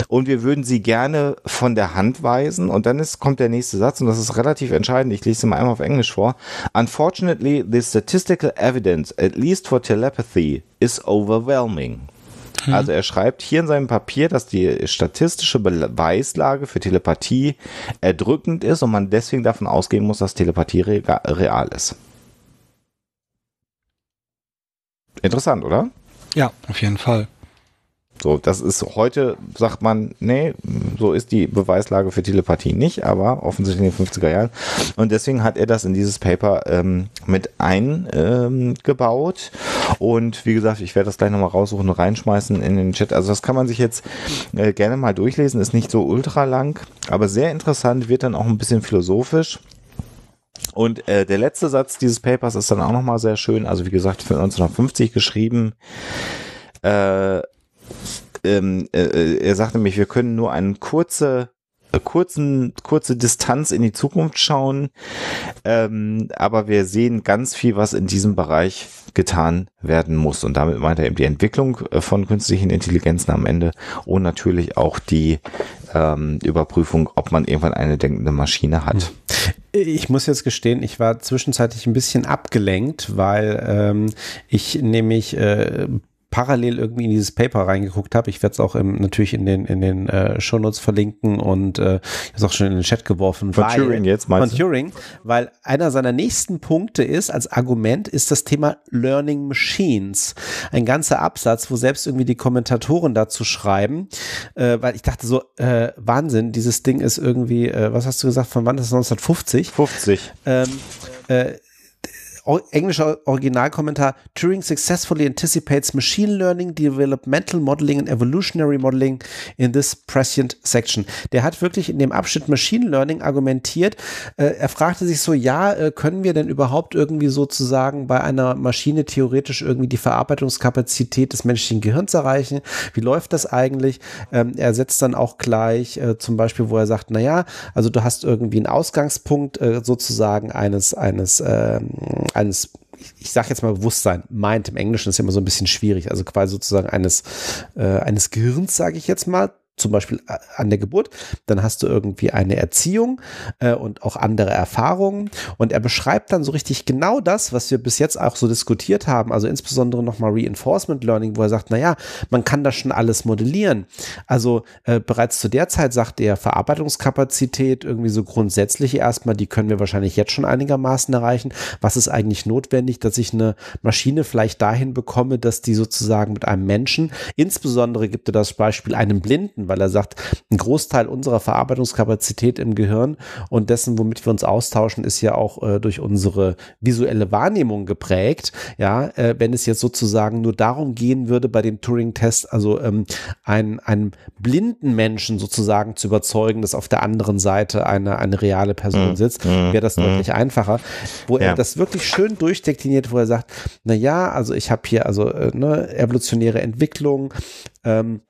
Und wir würden sie gerne von der Hand weisen. Und dann ist, kommt der nächste Satz, und das ist relativ entscheidend. Ich lese ihn mal einmal auf Englisch vor. Unfortunately, the statistical evidence, at least for telepathy, is overwhelming. Also er schreibt hier in seinem Papier, dass die statistische Beweislage für Telepathie erdrückend ist und man deswegen davon ausgehen muss, dass Telepathie real ist. Interessant, oder? Ja, auf jeden Fall. So, das ist heute, sagt man, nee, so ist die Beweislage für Telepathie nicht, aber offensichtlich in den 50er Jahren. Und deswegen hat er das in dieses Paper ähm, mit eingebaut. Ähm, und wie gesagt, ich werde das gleich nochmal raussuchen und reinschmeißen in den Chat. Also das kann man sich jetzt äh, gerne mal durchlesen, ist nicht so ultra lang, aber sehr interessant, wird dann auch ein bisschen philosophisch. Und äh, der letzte Satz dieses Papers ist dann auch nochmal sehr schön. Also wie gesagt, für 1950 geschrieben. Äh, ähm, äh, äh, er sagte nämlich, wir können nur eine kurze äh, kurzen, kurze Distanz in die Zukunft schauen, ähm, aber wir sehen ganz viel, was in diesem Bereich getan werden muss. Und damit meint er eben die Entwicklung äh, von künstlichen Intelligenzen am Ende und natürlich auch die ähm, Überprüfung, ob man irgendwann eine denkende Maschine hat. Hm. Ich muss jetzt gestehen, ich war zwischenzeitlich ein bisschen abgelenkt, weil ähm, ich nämlich äh, parallel irgendwie in dieses Paper reingeguckt habe. Ich werde es auch im, natürlich in den, in den äh, Shownotes verlinken und äh, ist auch schon in den Chat geworfen. Von weil, Turing jetzt meinst Von Turing, weil einer seiner nächsten Punkte ist, als Argument, ist das Thema Learning Machines. Ein ganzer Absatz, wo selbst irgendwie die Kommentatoren dazu schreiben, äh, weil ich dachte so, äh, Wahnsinn, dieses Ding ist irgendwie, äh, was hast du gesagt, von wann ist es 1950? 50. Ähm, äh, englischer Originalkommentar, Turing successfully anticipates machine learning, developmental modeling and evolutionary modeling in this prescient section. Der hat wirklich in dem Abschnitt Machine Learning argumentiert. Äh, er fragte sich so, ja, äh, können wir denn überhaupt irgendwie sozusagen bei einer Maschine theoretisch irgendwie die Verarbeitungskapazität des menschlichen Gehirns erreichen? Wie läuft das eigentlich? Ähm, er setzt dann auch gleich äh, zum Beispiel, wo er sagt, na ja, also du hast irgendwie einen Ausgangspunkt äh, sozusagen eines, eines, ähm, eines ich sage jetzt mal Bewusstsein, meint im Englischen ist immer so ein bisschen schwierig, also quasi sozusagen eines, äh, eines Gehirns, sage ich jetzt mal, zum Beispiel äh, an der Geburt, dann hast du irgendwie eine Erziehung äh, und auch andere Erfahrungen. Und er beschreibt dann so richtig genau das, was wir bis jetzt auch so diskutiert haben, also insbesondere nochmal Reinforcement Learning, wo er sagt, naja, man kann das schon alles modellieren. Also äh, bereits zu der Zeit sagt er, Verarbeitungskapazität irgendwie so grundsätzlich erstmal, die können wir wahrscheinlich jetzt schon einigermaßen erreichen. Was ist eigentlich notwendig, dass ich eine Maschine vielleicht dahin bekomme, dass die sozusagen mit einem Menschen, insbesondere gibt er das Beispiel einem Blinden, weil er sagt, ein Großteil unserer Verarbeitungskapazität im Gehirn und dessen, womit wir uns austauschen, ist ja auch äh, durch unsere visuelle Wahrnehmung geprägt. Ja, äh, wenn es jetzt sozusagen nur darum gehen würde, bei dem Turing-Test, also ähm, einen, einen blinden Menschen sozusagen zu überzeugen, dass auf der anderen Seite eine, eine reale Person mhm. sitzt, mhm. wäre das mhm. deutlich einfacher. Wo ja. er das wirklich schön durchdekliniert, wo er sagt, na ja, also ich habe hier also äh, ne, evolutionäre Entwicklung, ähm,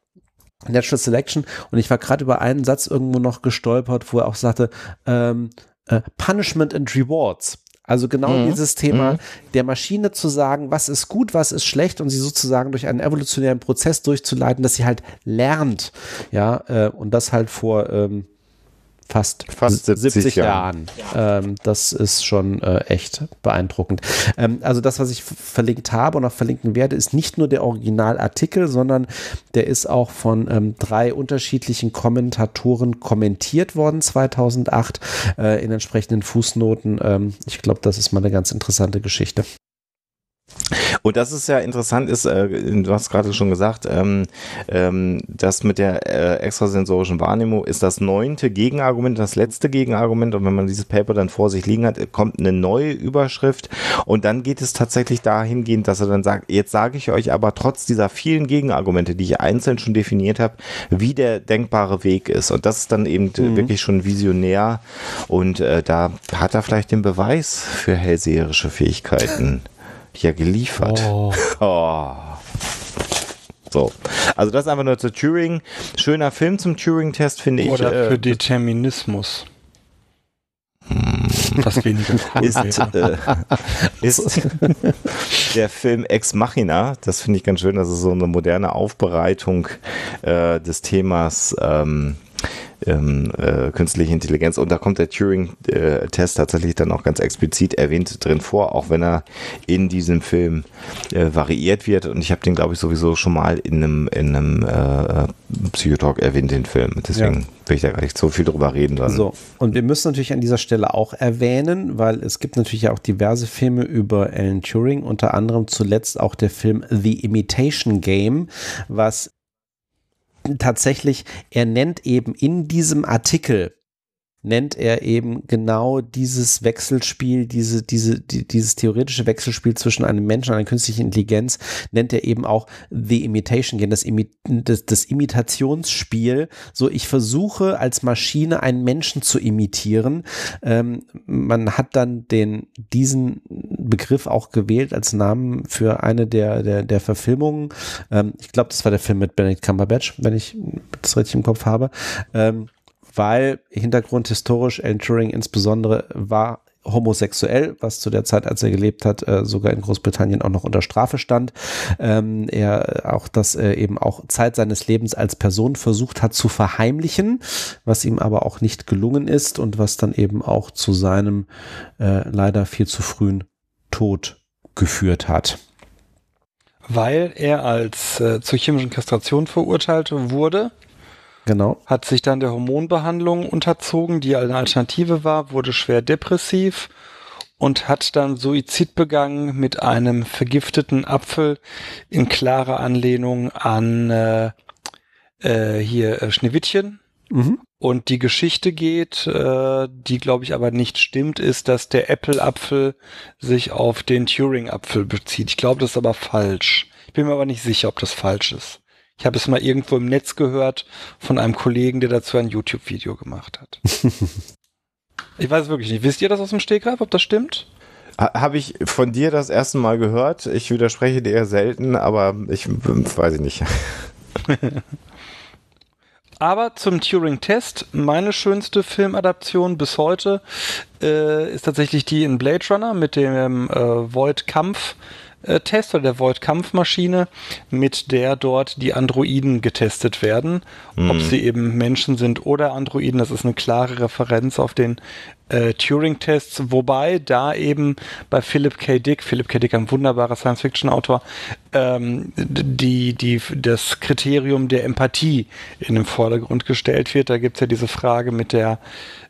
Natural Selection und ich war gerade über einen Satz irgendwo noch gestolpert, wo er auch sagte, ähm, äh, Punishment and Rewards. Also genau mhm. dieses Thema mhm. der Maschine zu sagen, was ist gut, was ist schlecht und sie sozusagen durch einen evolutionären Prozess durchzuleiten, dass sie halt lernt. Ja, äh, und das halt vor ähm, fast, fast 70, 70 Jahren. Jahren. Ähm, das ist schon äh, echt beeindruckend. Ähm, also das, was ich verlinkt habe und auch verlinken werde, ist nicht nur der Originalartikel, sondern der ist auch von ähm, drei unterschiedlichen Kommentatoren kommentiert worden 2008 äh, in entsprechenden Fußnoten. Ähm, ich glaube, das ist mal eine ganz interessante Geschichte. Und das ist ja interessant, ist, äh, du hast gerade schon gesagt, ähm, ähm, das mit der äh, extrasensorischen Wahrnehmung ist das neunte Gegenargument, das letzte Gegenargument. Und wenn man dieses Paper dann vor sich liegen hat, kommt eine neue Überschrift. Und dann geht es tatsächlich dahingehend, dass er dann sagt, jetzt sage ich euch aber trotz dieser vielen Gegenargumente, die ich einzeln schon definiert habe, wie der denkbare Weg ist. Und das ist dann eben mhm. wirklich schon visionär. Und äh, da hat er vielleicht den Beweis für hellseherische Fähigkeiten ja geliefert. Oh. oh. So, also das einfach nur zu Turing. Schöner Film zum Turing-Test, finde ich. Oder für äh, Determinismus. Das weniger ist, äh, ist der Film Ex Machina. Das finde ich ganz schön. Das ist so eine moderne Aufbereitung äh, des Themas ähm, ähm, äh, künstliche Intelligenz. Und da kommt der Turing-Test tatsächlich dann auch ganz explizit erwähnt drin vor, auch wenn er in diesem Film äh, variiert wird. Und ich habe den, glaube ich, sowieso schon mal in einem, in einem äh, Psychotalk erwähnt, den Film. Deswegen ja. will ich da gar nicht so viel drüber reden. Dann. So, und wir müssen natürlich an dieser Stelle auch erwähnen, weil es gibt natürlich auch diverse Filme über Alan Turing, unter anderem zuletzt auch der Film The Imitation Game, was tatsächlich, er nennt eben in diesem Artikel nennt er eben genau dieses Wechselspiel, diese, diese, die, dieses theoretische Wechselspiel zwischen einem Menschen und einer künstlichen Intelligenz, nennt er eben auch The Imitation Game, das, Imi das, das Imitationsspiel. So, ich versuche als Maschine einen Menschen zu imitieren. Ähm, man hat dann den, diesen Begriff auch gewählt als Namen für eine der, der, der Verfilmungen. Ähm, ich glaube, das war der Film mit Benedict Cumberbatch, wenn ich das richtig im Kopf habe. Ähm, weil Hintergrund historisch, Alan Turing insbesondere war homosexuell, was zu der Zeit, als er gelebt hat, äh, sogar in Großbritannien auch noch unter Strafe stand. Ähm, er auch das äh, eben auch Zeit seines Lebens als Person versucht hat zu verheimlichen, was ihm aber auch nicht gelungen ist und was dann eben auch zu seinem äh, leider viel zu frühen Tod geführt hat. Weil er als äh, zur chemischen Kastration verurteilt wurde, Genau. Hat sich dann der Hormonbehandlung unterzogen, die eine Alternative war, wurde schwer depressiv und hat dann Suizid begangen mit einem vergifteten Apfel in klarer Anlehnung an äh, äh, hier äh, Schneewittchen. Mhm. Und die Geschichte geht, äh, die glaube ich aber nicht stimmt, ist, dass der Apple-Apfel sich auf den Turing-Apfel bezieht. Ich glaube, das ist aber falsch. Ich bin mir aber nicht sicher, ob das falsch ist. Ich habe es mal irgendwo im Netz gehört von einem Kollegen, der dazu ein YouTube-Video gemacht hat. ich weiß wirklich nicht. Wisst ihr das aus dem Stegreif, ob das stimmt? Habe ich von dir das erste Mal gehört. Ich widerspreche dir eher selten, aber ich weiß ich nicht. Aber zum Turing-Test, meine schönste Filmadaption bis heute äh, ist tatsächlich die in Blade Runner mit dem äh, Void-Kampf äh, Test oder der Void-Kampfmaschine, mit der dort die Androiden getestet werden. Mhm. Ob sie eben Menschen sind oder Androiden, das ist eine klare Referenz auf den äh, Turing-Tests, wobei da eben bei Philip K. Dick, Philip K. Dick, ein wunderbarer Science-Fiction-Autor, ähm, die, die, das Kriterium der Empathie in den Vordergrund gestellt wird. Da gibt's ja diese Frage mit der,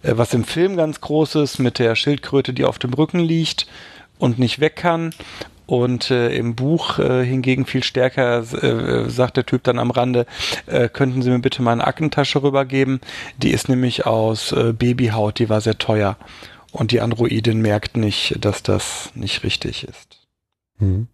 äh, was im Film ganz groß ist, mit der Schildkröte, die auf dem Rücken liegt und nicht weg kann und äh, im Buch äh, hingegen viel stärker äh, sagt der Typ dann am Rande, äh, könnten Sie mir bitte mal eine Aktentasche rübergeben? Die ist nämlich aus äh, Babyhaut, die war sehr teuer. Und die Androidin merkt nicht, dass das nicht richtig ist. Mhm.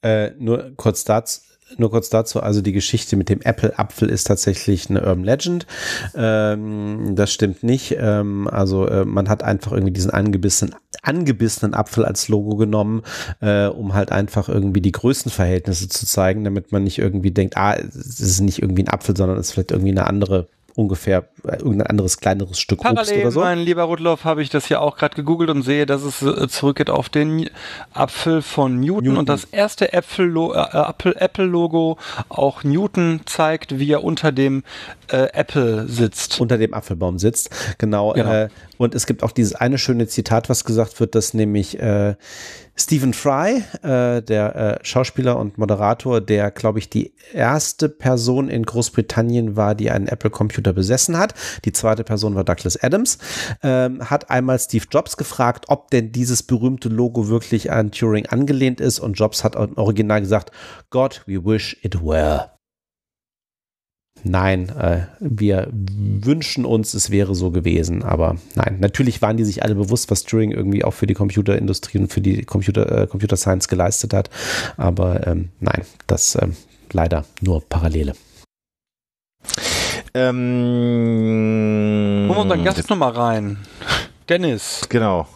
Äh, nur kurz dazu, nur kurz dazu, also die Geschichte mit dem Apple-Apfel ist tatsächlich eine Urban Legend. Ähm, das stimmt nicht. Ähm, also äh, man hat einfach irgendwie diesen angebissenen, angebissenen Apfel als Logo genommen, äh, um halt einfach irgendwie die Größenverhältnisse zu zeigen, damit man nicht irgendwie denkt, ah, es ist nicht irgendwie ein Apfel, sondern es ist vielleicht irgendwie eine andere ungefähr äh, irgendein anderes kleineres Stück Parallel, Obst oder so. mein lieber Rudloff, habe ich das hier auch gerade gegoogelt und sehe, dass es äh, zurückgeht auf den Apfel von Newton, Newton. und das erste Apple-Logo äh, Apple auch Newton zeigt, wie er unter dem äh, Apple sitzt. Unter dem Apfelbaum sitzt, genau. genau. Äh, und es gibt auch dieses eine schöne Zitat, was gesagt wird, dass nämlich äh, Stephen Fry, äh, der äh, Schauspieler und Moderator, der, glaube ich, die erste Person in Großbritannien war, die einen Apple-Computer besessen hat. Die zweite Person war Douglas Adams. Ähm, hat einmal Steve Jobs gefragt, ob denn dieses berühmte Logo wirklich an Turing angelehnt ist. Und Jobs hat Original gesagt, God, we wish it were nein, äh, wir wünschen uns, es wäre so gewesen. Aber nein, natürlich waren die sich alle bewusst, was Turing irgendwie auch für die Computerindustrie und für die Computer, äh, Computer Science geleistet hat. Aber ähm, nein, das ähm, leider nur Parallele. Ähm, Holen wir unseren Gast nochmal rein. Dennis. Genau.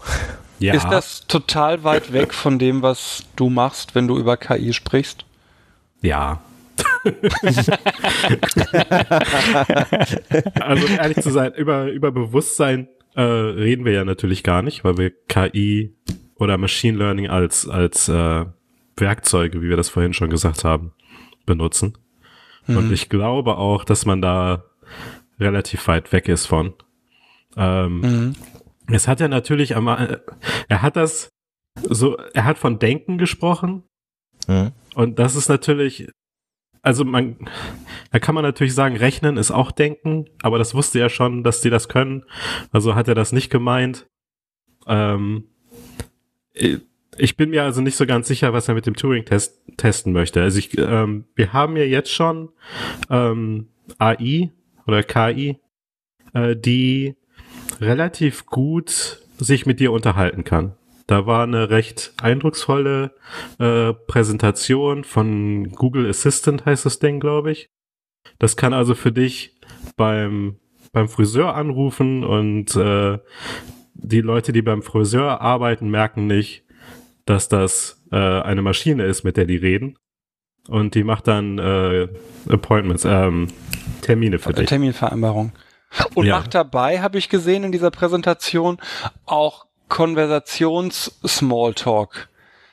Ja. Ist das total weit weg von dem, was du machst, wenn du über KI sprichst? Ja, also ehrlich zu sein, über, über Bewusstsein äh, reden wir ja natürlich gar nicht, weil wir KI oder Machine Learning als, als äh, Werkzeuge, wie wir das vorhin schon gesagt haben, benutzen. Mhm. Und ich glaube auch, dass man da relativ weit weg ist von. Ähm, mhm. Es hat er natürlich einmal, er hat das so, er hat von Denken gesprochen. Mhm. Und das ist natürlich, also man, da kann man natürlich sagen, rechnen ist auch denken, aber das wusste er schon, dass die das können. Also hat er das nicht gemeint. Ähm, ich bin mir also nicht so ganz sicher, was er mit dem Turing-Test testen möchte. Also ich, ähm, wir haben ja jetzt schon ähm, AI oder KI, äh, die relativ gut sich mit dir unterhalten kann. Da war eine recht eindrucksvolle äh, Präsentation von Google Assistant, heißt das Ding, glaube ich. Das kann also für dich beim, beim Friseur anrufen und äh, die Leute, die beim Friseur arbeiten, merken nicht, dass das äh, eine Maschine ist, mit der die reden. Und die macht dann äh, Appointments, ähm, Termine für dich. Terminvereinbarung. Und ja. macht dabei, habe ich gesehen in dieser Präsentation, auch Konversations-Smalltalk.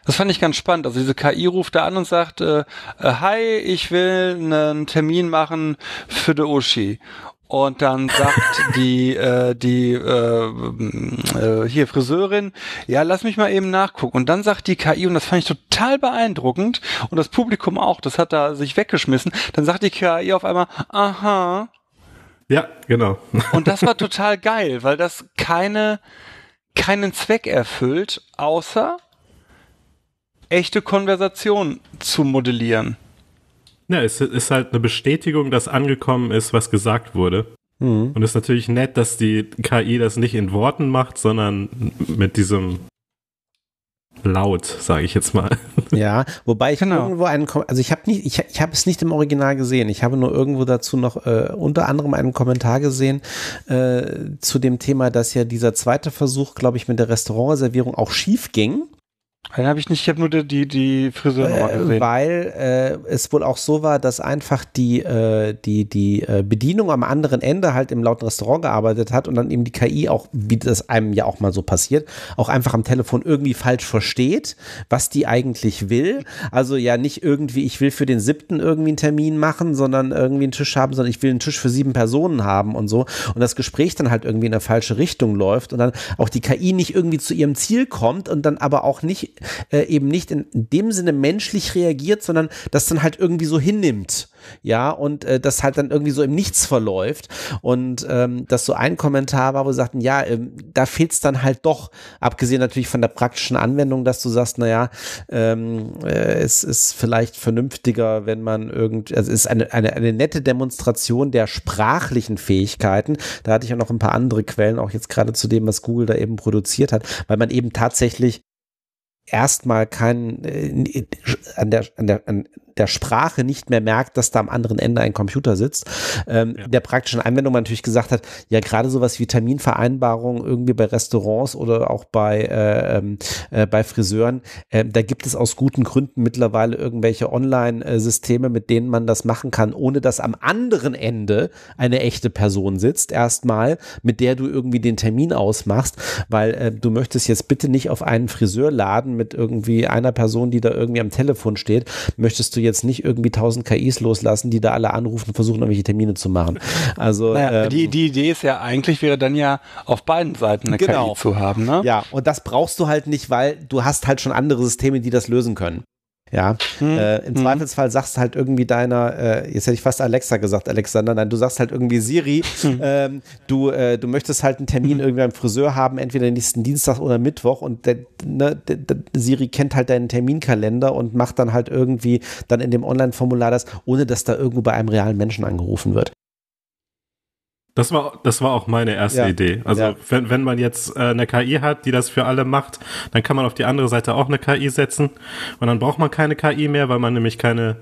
Das fand ich ganz spannend. Also diese KI ruft da an und sagt, äh, äh, hi, ich will einen Termin machen für de Uschi. Und dann sagt die, äh, die äh, äh, hier Friseurin, ja, lass mich mal eben nachgucken. Und dann sagt die KI, und das fand ich total beeindruckend, und das Publikum auch, das hat da sich weggeschmissen, dann sagt die KI auf einmal, aha. Ja, genau. Und das war total geil, weil das keine keinen Zweck erfüllt, außer echte Konversation zu modellieren. Ja, es ist halt eine Bestätigung, dass angekommen ist, was gesagt wurde. Mhm. Und es ist natürlich nett, dass die KI das nicht in Worten macht, sondern mit diesem laut, sage ich jetzt mal. Ja, wobei ich genau. irgendwo einen, also ich habe nicht, ich, ich habe es nicht im Original gesehen. Ich habe nur irgendwo dazu noch äh, unter anderem einen Kommentar gesehen äh, zu dem Thema, dass ja dieser zweite Versuch, glaube ich, mit der Restaurantreservierung auch schief ging. Den habe ich nicht, ich habe nur die, die, die Friseur äh, gesehen. Weil äh, es wohl auch so war, dass einfach die, äh, die, die äh, Bedienung am anderen Ende halt im lauten Restaurant gearbeitet hat und dann eben die KI auch, wie das einem ja auch mal so passiert, auch einfach am Telefon irgendwie falsch versteht, was die eigentlich will. Also ja nicht irgendwie, ich will für den siebten irgendwie einen Termin machen, sondern irgendwie einen Tisch haben, sondern ich will einen Tisch für sieben Personen haben und so. Und das Gespräch dann halt irgendwie in eine falsche Richtung läuft und dann auch die KI nicht irgendwie zu ihrem Ziel kommt und dann aber auch nicht äh, eben nicht in, dem Sinne menschlich reagiert, sondern das dann halt irgendwie so hinnimmt. Ja, und äh, das halt dann irgendwie so im Nichts verläuft. Und ähm, das so ein Kommentar war, wo sie sagten, ja, ähm, da fehlt es dann halt doch, abgesehen natürlich von der praktischen Anwendung, dass du sagst, naja, ähm, äh, es ist vielleicht vernünftiger, wenn man irgendwie, also es ist eine, eine, eine nette Demonstration der sprachlichen Fähigkeiten. Da hatte ich ja noch ein paar andere Quellen, auch jetzt gerade zu dem, was Google da eben produziert hat, weil man eben tatsächlich erstmal kein äh, an der an der an der Sprache nicht mehr merkt, dass da am anderen Ende ein Computer sitzt. Ähm, ja. Der praktischen Anwendung man natürlich gesagt hat, ja gerade sowas wie Terminvereinbarungen irgendwie bei Restaurants oder auch bei äh, ähm, äh, bei Friseuren, äh, da gibt es aus guten Gründen mittlerweile irgendwelche Online-Systeme, mit denen man das machen kann, ohne dass am anderen Ende eine echte Person sitzt. Erstmal, mit der du irgendwie den Termin ausmachst, weil äh, du möchtest jetzt bitte nicht auf einen Friseur laden mit irgendwie einer Person, die da irgendwie am Telefon steht, möchtest du jetzt nicht irgendwie tausend KIs loslassen, die da alle anrufen und versuchen, irgendwelche Termine zu machen. Also naja, ähm, die, die Idee ist ja eigentlich, wäre dann ja auf beiden Seiten eine genau. KI zu haben. Ne? Ja, und das brauchst du halt nicht, weil du hast halt schon andere Systeme, die das lösen können. Ja, hm. äh, im hm. Zweifelsfall sagst du halt irgendwie deiner, äh, jetzt hätte ich fast Alexa gesagt, Alexander, nein, du sagst halt irgendwie Siri, hm. ähm, du, äh, du möchtest halt einen Termin irgendwie beim Friseur haben, entweder nächsten Dienstag oder Mittwoch und der, ne, der, der Siri kennt halt deinen Terminkalender und macht dann halt irgendwie dann in dem Online-Formular das, ohne dass da irgendwo bei einem realen Menschen angerufen wird. Das war, das war auch meine erste ja. Idee. Also ja. wenn, wenn man jetzt äh, eine KI hat, die das für alle macht, dann kann man auf die andere Seite auch eine KI setzen und dann braucht man keine KI mehr, weil man nämlich keine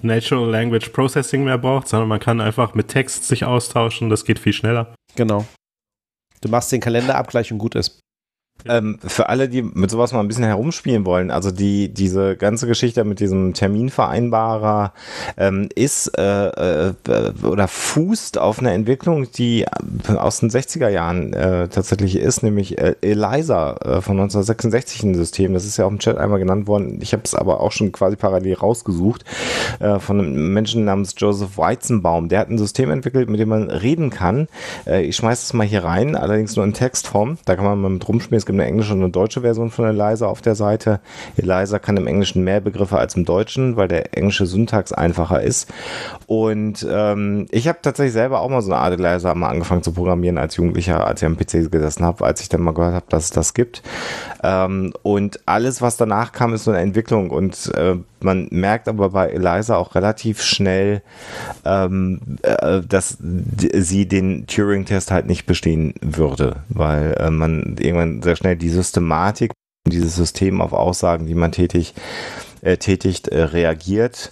Natural Language Processing mehr braucht, sondern man kann einfach mit Text sich austauschen. Das geht viel schneller. Genau. Du machst den Kalenderabgleich und gut ist. Ähm, für alle, die mit sowas mal ein bisschen herumspielen wollen, also die diese ganze Geschichte mit diesem Terminvereinbarer ähm, ist äh, äh, oder fußt auf einer Entwicklung, die aus den 60er Jahren äh, tatsächlich ist, nämlich äh, ELISA äh, von 1966 ein System. Das ist ja auch im Chat einmal genannt worden. Ich habe es aber auch schon quasi parallel rausgesucht äh, von einem Menschen namens Joseph Weizenbaum. Der hat ein System entwickelt, mit dem man reden kann. Ich schmeiß es mal hier rein, allerdings nur in Textform. Da kann man mal mit rumspielen. Gibt eine englische und eine deutsche Version von Eliza auf der Seite. Eliza kann im Englischen mehr Begriffe als im Deutschen, weil der englische Syntax einfacher ist. Und ähm, ich habe tatsächlich selber auch mal so eine Art Eliza mal angefangen zu programmieren als Jugendlicher, als ich am PC gesessen habe, als ich dann mal gehört habe, dass es das gibt. Ähm, und alles, was danach kam, ist so eine Entwicklung. Und äh, man merkt aber bei Eliza auch relativ schnell, ähm, äh, dass sie den Turing-Test halt nicht bestehen würde, weil äh, man irgendwann sehr schnell die Systematik, dieses System auf Aussagen, die man tätig, äh, tätigt, äh, reagiert.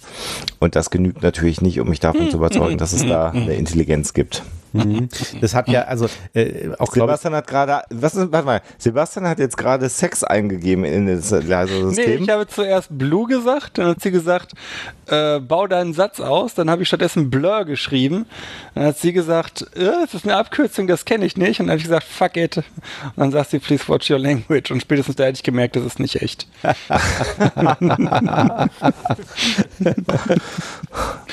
Und das genügt natürlich nicht, um mich davon zu überzeugen, dass es da eine Intelligenz gibt. Mhm. Das hat ja, also äh, auch Sebastian hat gerade, was ist, warte mal, Sebastian hat jetzt gerade Sex eingegeben in das Nee, Leiser-System. ich habe zuerst Blue gesagt, dann hat sie gesagt, äh, bau deinen Satz aus, dann habe ich stattdessen Blur geschrieben. Dann hat sie gesagt, äh, das ist eine Abkürzung, das kenne ich nicht. Und dann habe ich gesagt, fuck it. Und dann sagt sie, please watch your language. Und spätestens da hätte ich gemerkt, das ist nicht echt.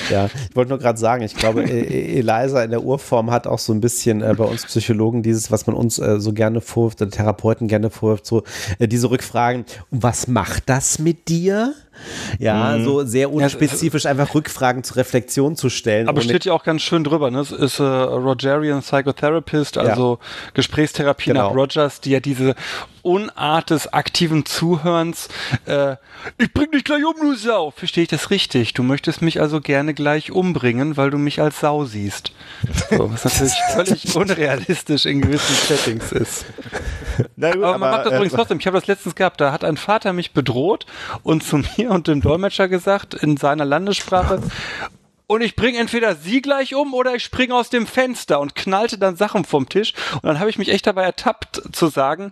Ja, ich wollte nur gerade sagen, ich glaube, E- Eliza in der Urform hat auch so ein bisschen äh, bei uns Psychologen dieses, was man uns äh, so gerne vorwirft, oder Therapeuten gerne vorwirft, so äh, diese Rückfragen, was macht das mit dir? Ja, so sehr unspezifisch einfach Rückfragen zur Reflexion zu stellen. Aber steht ja auch ganz schön drüber, ne? Es ist äh, Rogerian Psychotherapist, also Gesprächstherapie Genau. nach Rogers, die ja diese Unart des aktiven Zuhörens, äh, ich bring dich gleich um, du Sau. Verstehe ich das richtig? Du möchtest mich also gerne gleich umbringen, weil du mich als Sau siehst. So, was natürlich völlig unrealistisch in gewissen Settings ist. Gut, Aber man macht das äh, übrigens trotzdem. Ich habe das letztens gehabt. Da hat ein Vater mich bedroht und zu mir und dem Dolmetscher gesagt in seiner Landessprache. Und ich bringe entweder sie gleich um oder ich springe aus dem Fenster und knallte dann Sachen vom Tisch. Und dann habe ich mich echt dabei ertappt zu sagen,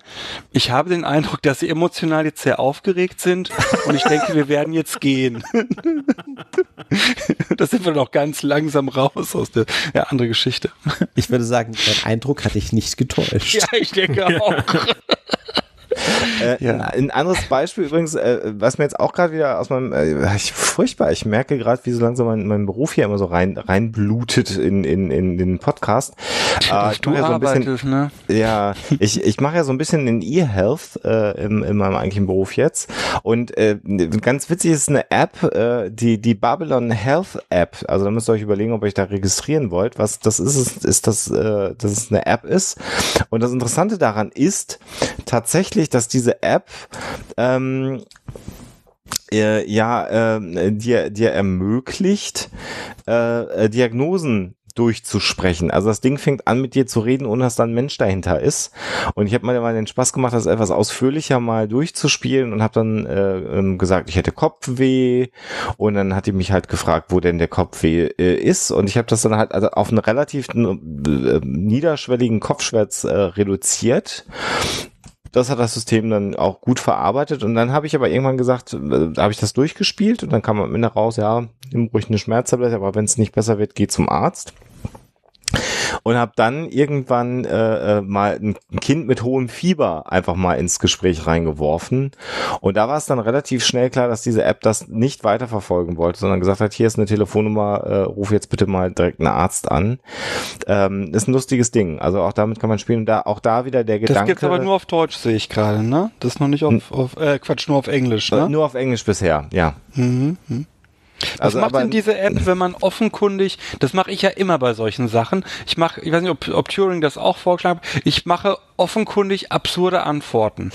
ich habe den Eindruck, dass sie emotional jetzt sehr aufgeregt sind und ich denke, wir werden jetzt gehen. da sind wir noch ganz langsam raus aus der ja, andere Geschichte. ich würde sagen, dein Eindruck hat dich nicht getäuscht. Ja, ich denke auch. Äh, Ja. Ein anderes Beispiel übrigens, äh, was mir jetzt auch gerade wieder aus meinem, äh, ich, furchtbar, ich merke gerade, wie so langsam mein, mein Beruf hier immer so rein reinblutet in, in, in den Podcast. Äh, ich du mache ja so ein bisschen, ne? ja, ich, ich mache ja so ein bisschen in E-Health äh, im, in meinem eigentlichen Beruf jetzt. Und äh, ganz witzig ist eine App, äh, die, die Babylon Health App. Also da müsst ihr euch überlegen, ob ihr euch da registrieren wollt. Was das ist, ist, ist dass, äh, dass es eine App ist. Und das Interessante daran ist tatsächlich, dass diese App ähm, äh, ja äh, dir, dir ermöglicht, äh, äh, Diagnosen durchzusprechen. Also das Ding fängt an mit dir zu reden, ohne dass da ein Mensch dahinter ist. Und ich habe mir mal den Spaß gemacht, das etwas ausführlicher mal durchzuspielen und habe dann äh, ähm, gesagt, ich hätte Kopfweh und dann hat die mich halt gefragt, wo denn der Kopfweh äh, ist und ich habe das dann halt also auf einen relativ äh, niederschwelligen Kopfschmerz äh, reduziert das hat das System dann auch gut verarbeitet und dann habe ich aber irgendwann gesagt, äh, da habe ich das durchgespielt und dann kam am Ende raus, ja, nimm ruhig eine Schmerztablette, aber wenn es nicht besser wird, geh zum Arzt. Und habe dann irgendwann äh, äh, mal ein Kind mit hohem Fieber einfach mal ins Gespräch reingeworfen. Und da war es dann relativ schnell klar, dass diese App das nicht weiterverfolgen wollte, sondern gesagt hat, hier ist eine Telefonnummer, äh, ruf jetzt bitte mal direkt einen Arzt an. Ähm, ist ein lustiges Ding. Also auch damit kann man spielen. Und da, auch da wieder der Das Gedanke. gibt's aber nur auf Deutsch, sehe ich gerade, ne? Das ist noch nicht auf, auf äh, Quatsch, nur auf Englisch, Äh, ne? Nur auf Englisch bisher, ja. Mhm. mhm. Was Also, macht denn diese App, wenn man offenkundig, das mache ich ja immer bei solchen Sachen, ich mache, ich weiß nicht, ob, ob Turing das auch vorgeschlagen hat, ich mache offenkundig absurde Antworten.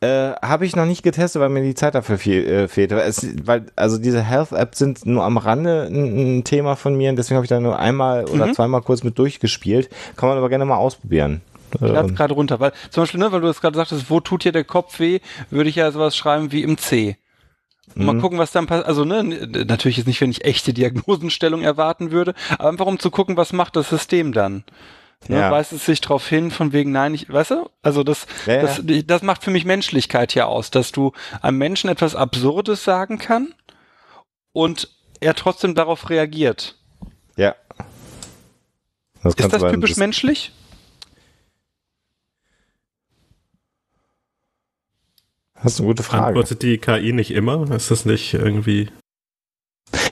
Äh, Habe ich noch nicht getestet, weil mir die Zeit dafür viel, äh, fehlt. Es, weil, also diese Health-Apps sind nur am Rande ein, ein Thema von mir und deswegen habe ich da nur einmal oder Mhm. zweimal kurz mit durchgespielt. Kann man aber gerne mal ausprobieren. Ich lade Ähm, gerade runter, weil zum Beispiel, ne, weil du das gerade sagtest, wo tut dir der Kopf weh, würde ich ja sowas schreiben wie im C. Mhm. Mal gucken, was dann passiert. Also, ne, natürlich jetzt nicht, wenn ich echte Diagnosenstellung erwarten würde, aber einfach um zu gucken, was macht das System dann. Ne, Ja. Weist es sich darauf hin, von wegen, nein, ich, weißt du? Also das, Ja, das, das macht für mich Menschlichkeit hier aus, dass du einem Menschen etwas Absurdes sagen kann und er trotzdem darauf reagiert. Ja. Das Ist das typisch menschlich? Das ist eine gute Frage. Antwortet die KI nicht immer? Ist das nicht irgendwie.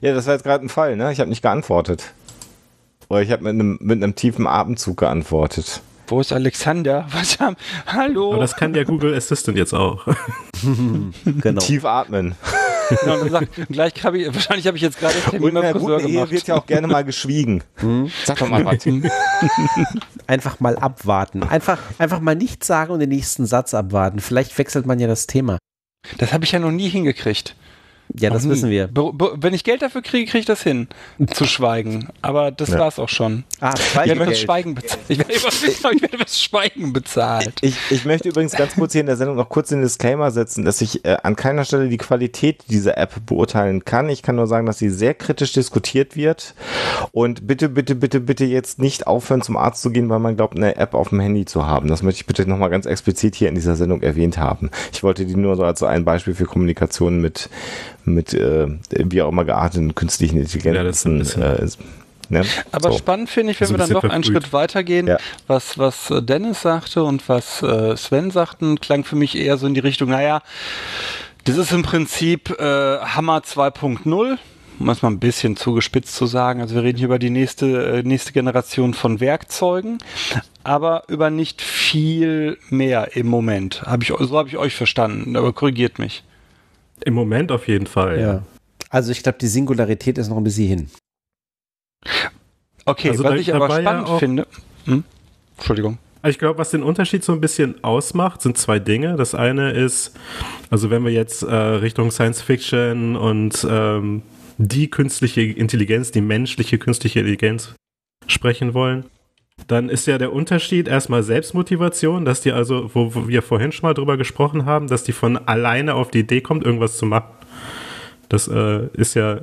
Ja, das war jetzt gerade ein Fall, ne? Ich habe nicht geantwortet. Oder ich habe mit einem, mit einem tiefen Atemzug geantwortet. Wo ist Alexander? Was haben, hallo? Aber das kann ja Google Assistant jetzt auch. Genau. Tief atmen. Ja, und dann sagt, gleich habe ich, wahrscheinlich habe ich jetzt gerade Termin Und beim Friseur Ehe gemacht. wird ja auch gerne mal geschwiegen. Sag doch mal was. Einfach mal abwarten. Einfach, einfach mal nichts sagen und den nächsten Satz abwarten. Vielleicht wechselt man ja das Thema. Das habe ich ja noch nie hingekriegt. Ja, das wissen wir. Be wenn ich Geld dafür kriege, kriege ich das hin, zu schweigen. Aber das Ja. war's auch schon. Ah, Ich werde. Schweigen bezahlt. Ich werde ich werde das Schweigen bezahlt. Ich, ich möchte übrigens ganz kurz hier in der Sendung noch kurz den Disclaimer setzen, dass ich äh, an keiner Stelle die Qualität dieser App beurteilen kann. Ich kann nur sagen, dass sie sehr kritisch diskutiert wird. Und bitte, bitte, bitte, bitte jetzt nicht aufhören, zum Arzt zu gehen, weil man glaubt, eine App auf dem Handy zu haben. Das möchte ich bitte nochmal ganz explizit hier in dieser Sendung erwähnt haben. Ich wollte die nur so als so ein Beispiel für Kommunikation mit, mit äh, wie auch immer gearteten künstlichen Ja, das ist ein Intelligenzen. äh, ist, ne? Aber so. spannend finde ich, wenn Also wir dann doch bisschen einen. Schritt weitergehen, Ja. was, was äh, Dennis sagte und was äh, Sven sagten, klang für mich eher so in die Richtung, naja, das ist im Prinzip äh, Hammer 2.0, um es mal ein bisschen zugespitzt zu sagen. Also wir reden hier über die nächste, äh, nächste Generation von Werkzeugen, aber über nicht viel mehr im Moment. Hab ich, so habe ich euch verstanden, aber korrigiert mich. Im Moment auf jeden Fall. Ja. Also ich glaube, die Singularität ist noch ein bisschen hin. Okay, Also was da- ich aber war ja spannend auch- finde. Hm? Entschuldigung. Ich glaube, was den Unterschied so ein bisschen ausmacht, sind zwei Dinge. Das eine ist, also wenn wir jetzt äh, Richtung Science Fiction und ähm, die künstliche Intelligenz, die menschliche künstliche Intelligenz sprechen wollen, dann ist ja der Unterschied erstmal Selbstmotivation, dass die also, wo, wo wir vorhin schon mal drüber gesprochen haben, dass die von alleine auf die Idee kommt, irgendwas zu machen. Das äh, ist ja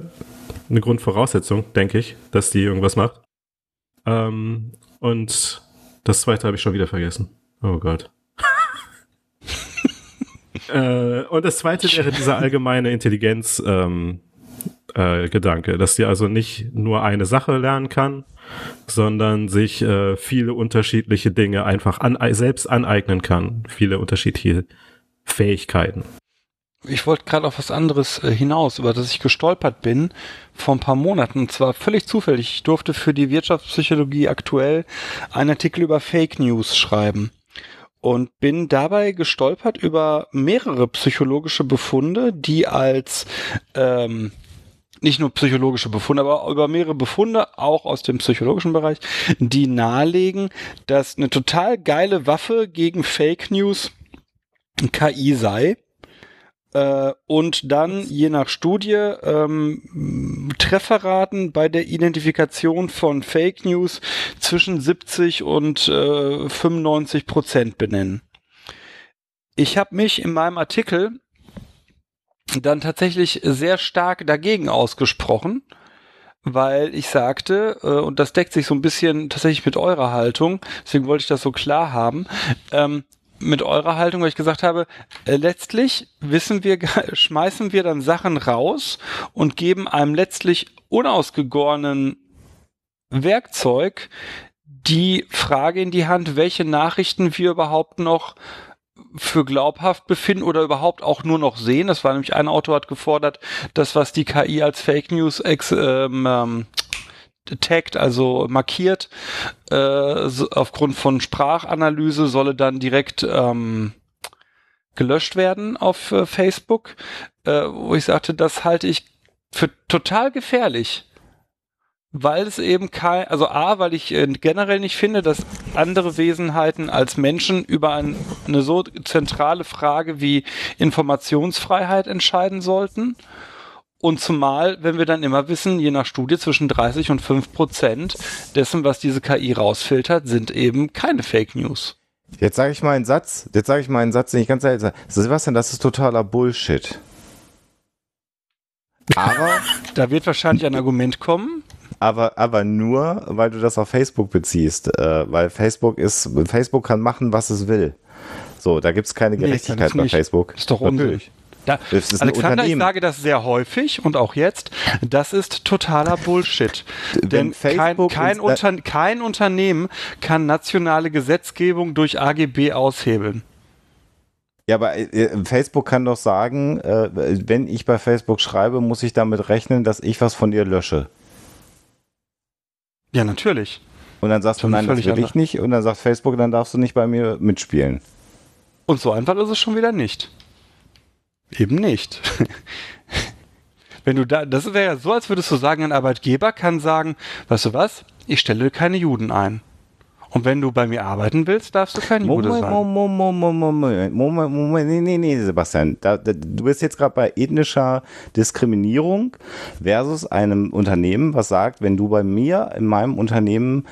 eine Grundvoraussetzung, denke ich, dass die irgendwas macht. Ähm, und das zweite habe ich schon wieder vergessen. Oh Gott. äh, und das zweite wäre dieser allgemeine Intelligenz. Ähm, äh, Gedanke, dass die also nicht nur eine Sache lernen kann, sondern sich äh, viele unterschiedliche Dinge einfach an, selbst aneignen kann, viele unterschiedliche Fähigkeiten. Ich wollte gerade auf was anderes äh, hinaus, über das ich gestolpert bin vor ein paar Monaten. Und zwar völlig zufällig. Ich durfte für die Wirtschaftspsychologie aktuell einen Artikel über Fake News schreiben. Und bin dabei gestolpert über mehrere psychologische Befunde, die als ähm, nicht nur psychologische Befunde, aber über mehrere Befunde, auch aus dem psychologischen Bereich, die nahelegen, dass eine total geile Waffe gegen Fake News KI sei äh, und dann je nach Studie ähm, Trefferraten bei der Identifikation von Fake News zwischen 70 und äh, 95 Prozent benennen. Ich habe mich in meinem Artikel dann tatsächlich sehr stark dagegen ausgesprochen, weil ich sagte, äh, und das deckt sich so ein bisschen tatsächlich mit eurer Haltung, deswegen wollte ich das so klar haben, ähm, mit eurer Haltung, weil ich gesagt habe, äh, letztlich wissen wir, schmeißen wir dann Sachen raus und geben einem letztlich unausgegorenen Werkzeug die Frage in die Hand, welche Nachrichten wir überhaupt noch für glaubhaft befinden oder überhaupt auch nur noch sehen. Das war nämlich ein Autor hat gefordert, das, was die KI als Fake News ex, ähm, ähm, tagged, also markiert, äh, so, aufgrund von Sprachanalyse solle dann direkt ähm, gelöscht werden auf äh, Facebook, äh, wo ich sagte, das halte ich für total gefährlich. Weil es eben kein, also A, weil ich äh, generell nicht finde, dass andere Wesenheiten als Menschen über ein, eine so zentrale Frage wie Informationsfreiheit entscheiden sollten. Und zumal, wenn wir dann immer wissen, je nach Studie zwischen 30 und 5 Prozent dessen, was diese KI rausfiltert, sind eben keine Fake News. Jetzt sage ich mal einen Satz, jetzt sage ich mal einen Satz, den ich ganz ehrlich sage. Sebastian, das ist totaler Bullshit. Aber Da wird wahrscheinlich ein Argument kommen. Aber, aber nur, weil du das auf Facebook beziehst. Äh, weil Facebook ist, Facebook kann machen, was es will. So, da gibt es keine Nee, Gerechtigkeit es bei. Facebook. Ist doch. Natürlich. Da, Das ist ein Alexander, ich sage das sehr häufig und auch jetzt, das ist totaler Bullshit. Denn kein, Facebook kein, uns- Unter, kein Unternehmen kann nationale Gesetzgebung durch AGB aushebeln. Ja, aber äh, Facebook kann doch sagen, äh, wenn ich bei Facebook schreibe, muss ich damit rechnen, dass ich was von dir lösche. Ja, natürlich. Und dann sagst du, nein, das will ich nicht. Und dann sagt Facebook, dann darfst du nicht bei mir mitspielen. Und so einfach ist es schon wieder nicht. Eben nicht. Wenn du da, das wäre ja so, als würdest du sagen, ein Arbeitgeber kann sagen, weißt du was, ich stelle keine Juden ein. Und wenn du bei mir arbeiten willst, darfst du kein Jude Moment, sein. Moment, Moment, Moment, Moment, Moment, nee, nee, nee, Sebastian. Da, da, du bist jetzt gerade bei ethnischer Diskriminierung versus einem Unternehmen, was sagt, wenn du bei mir in meinem Unternehmen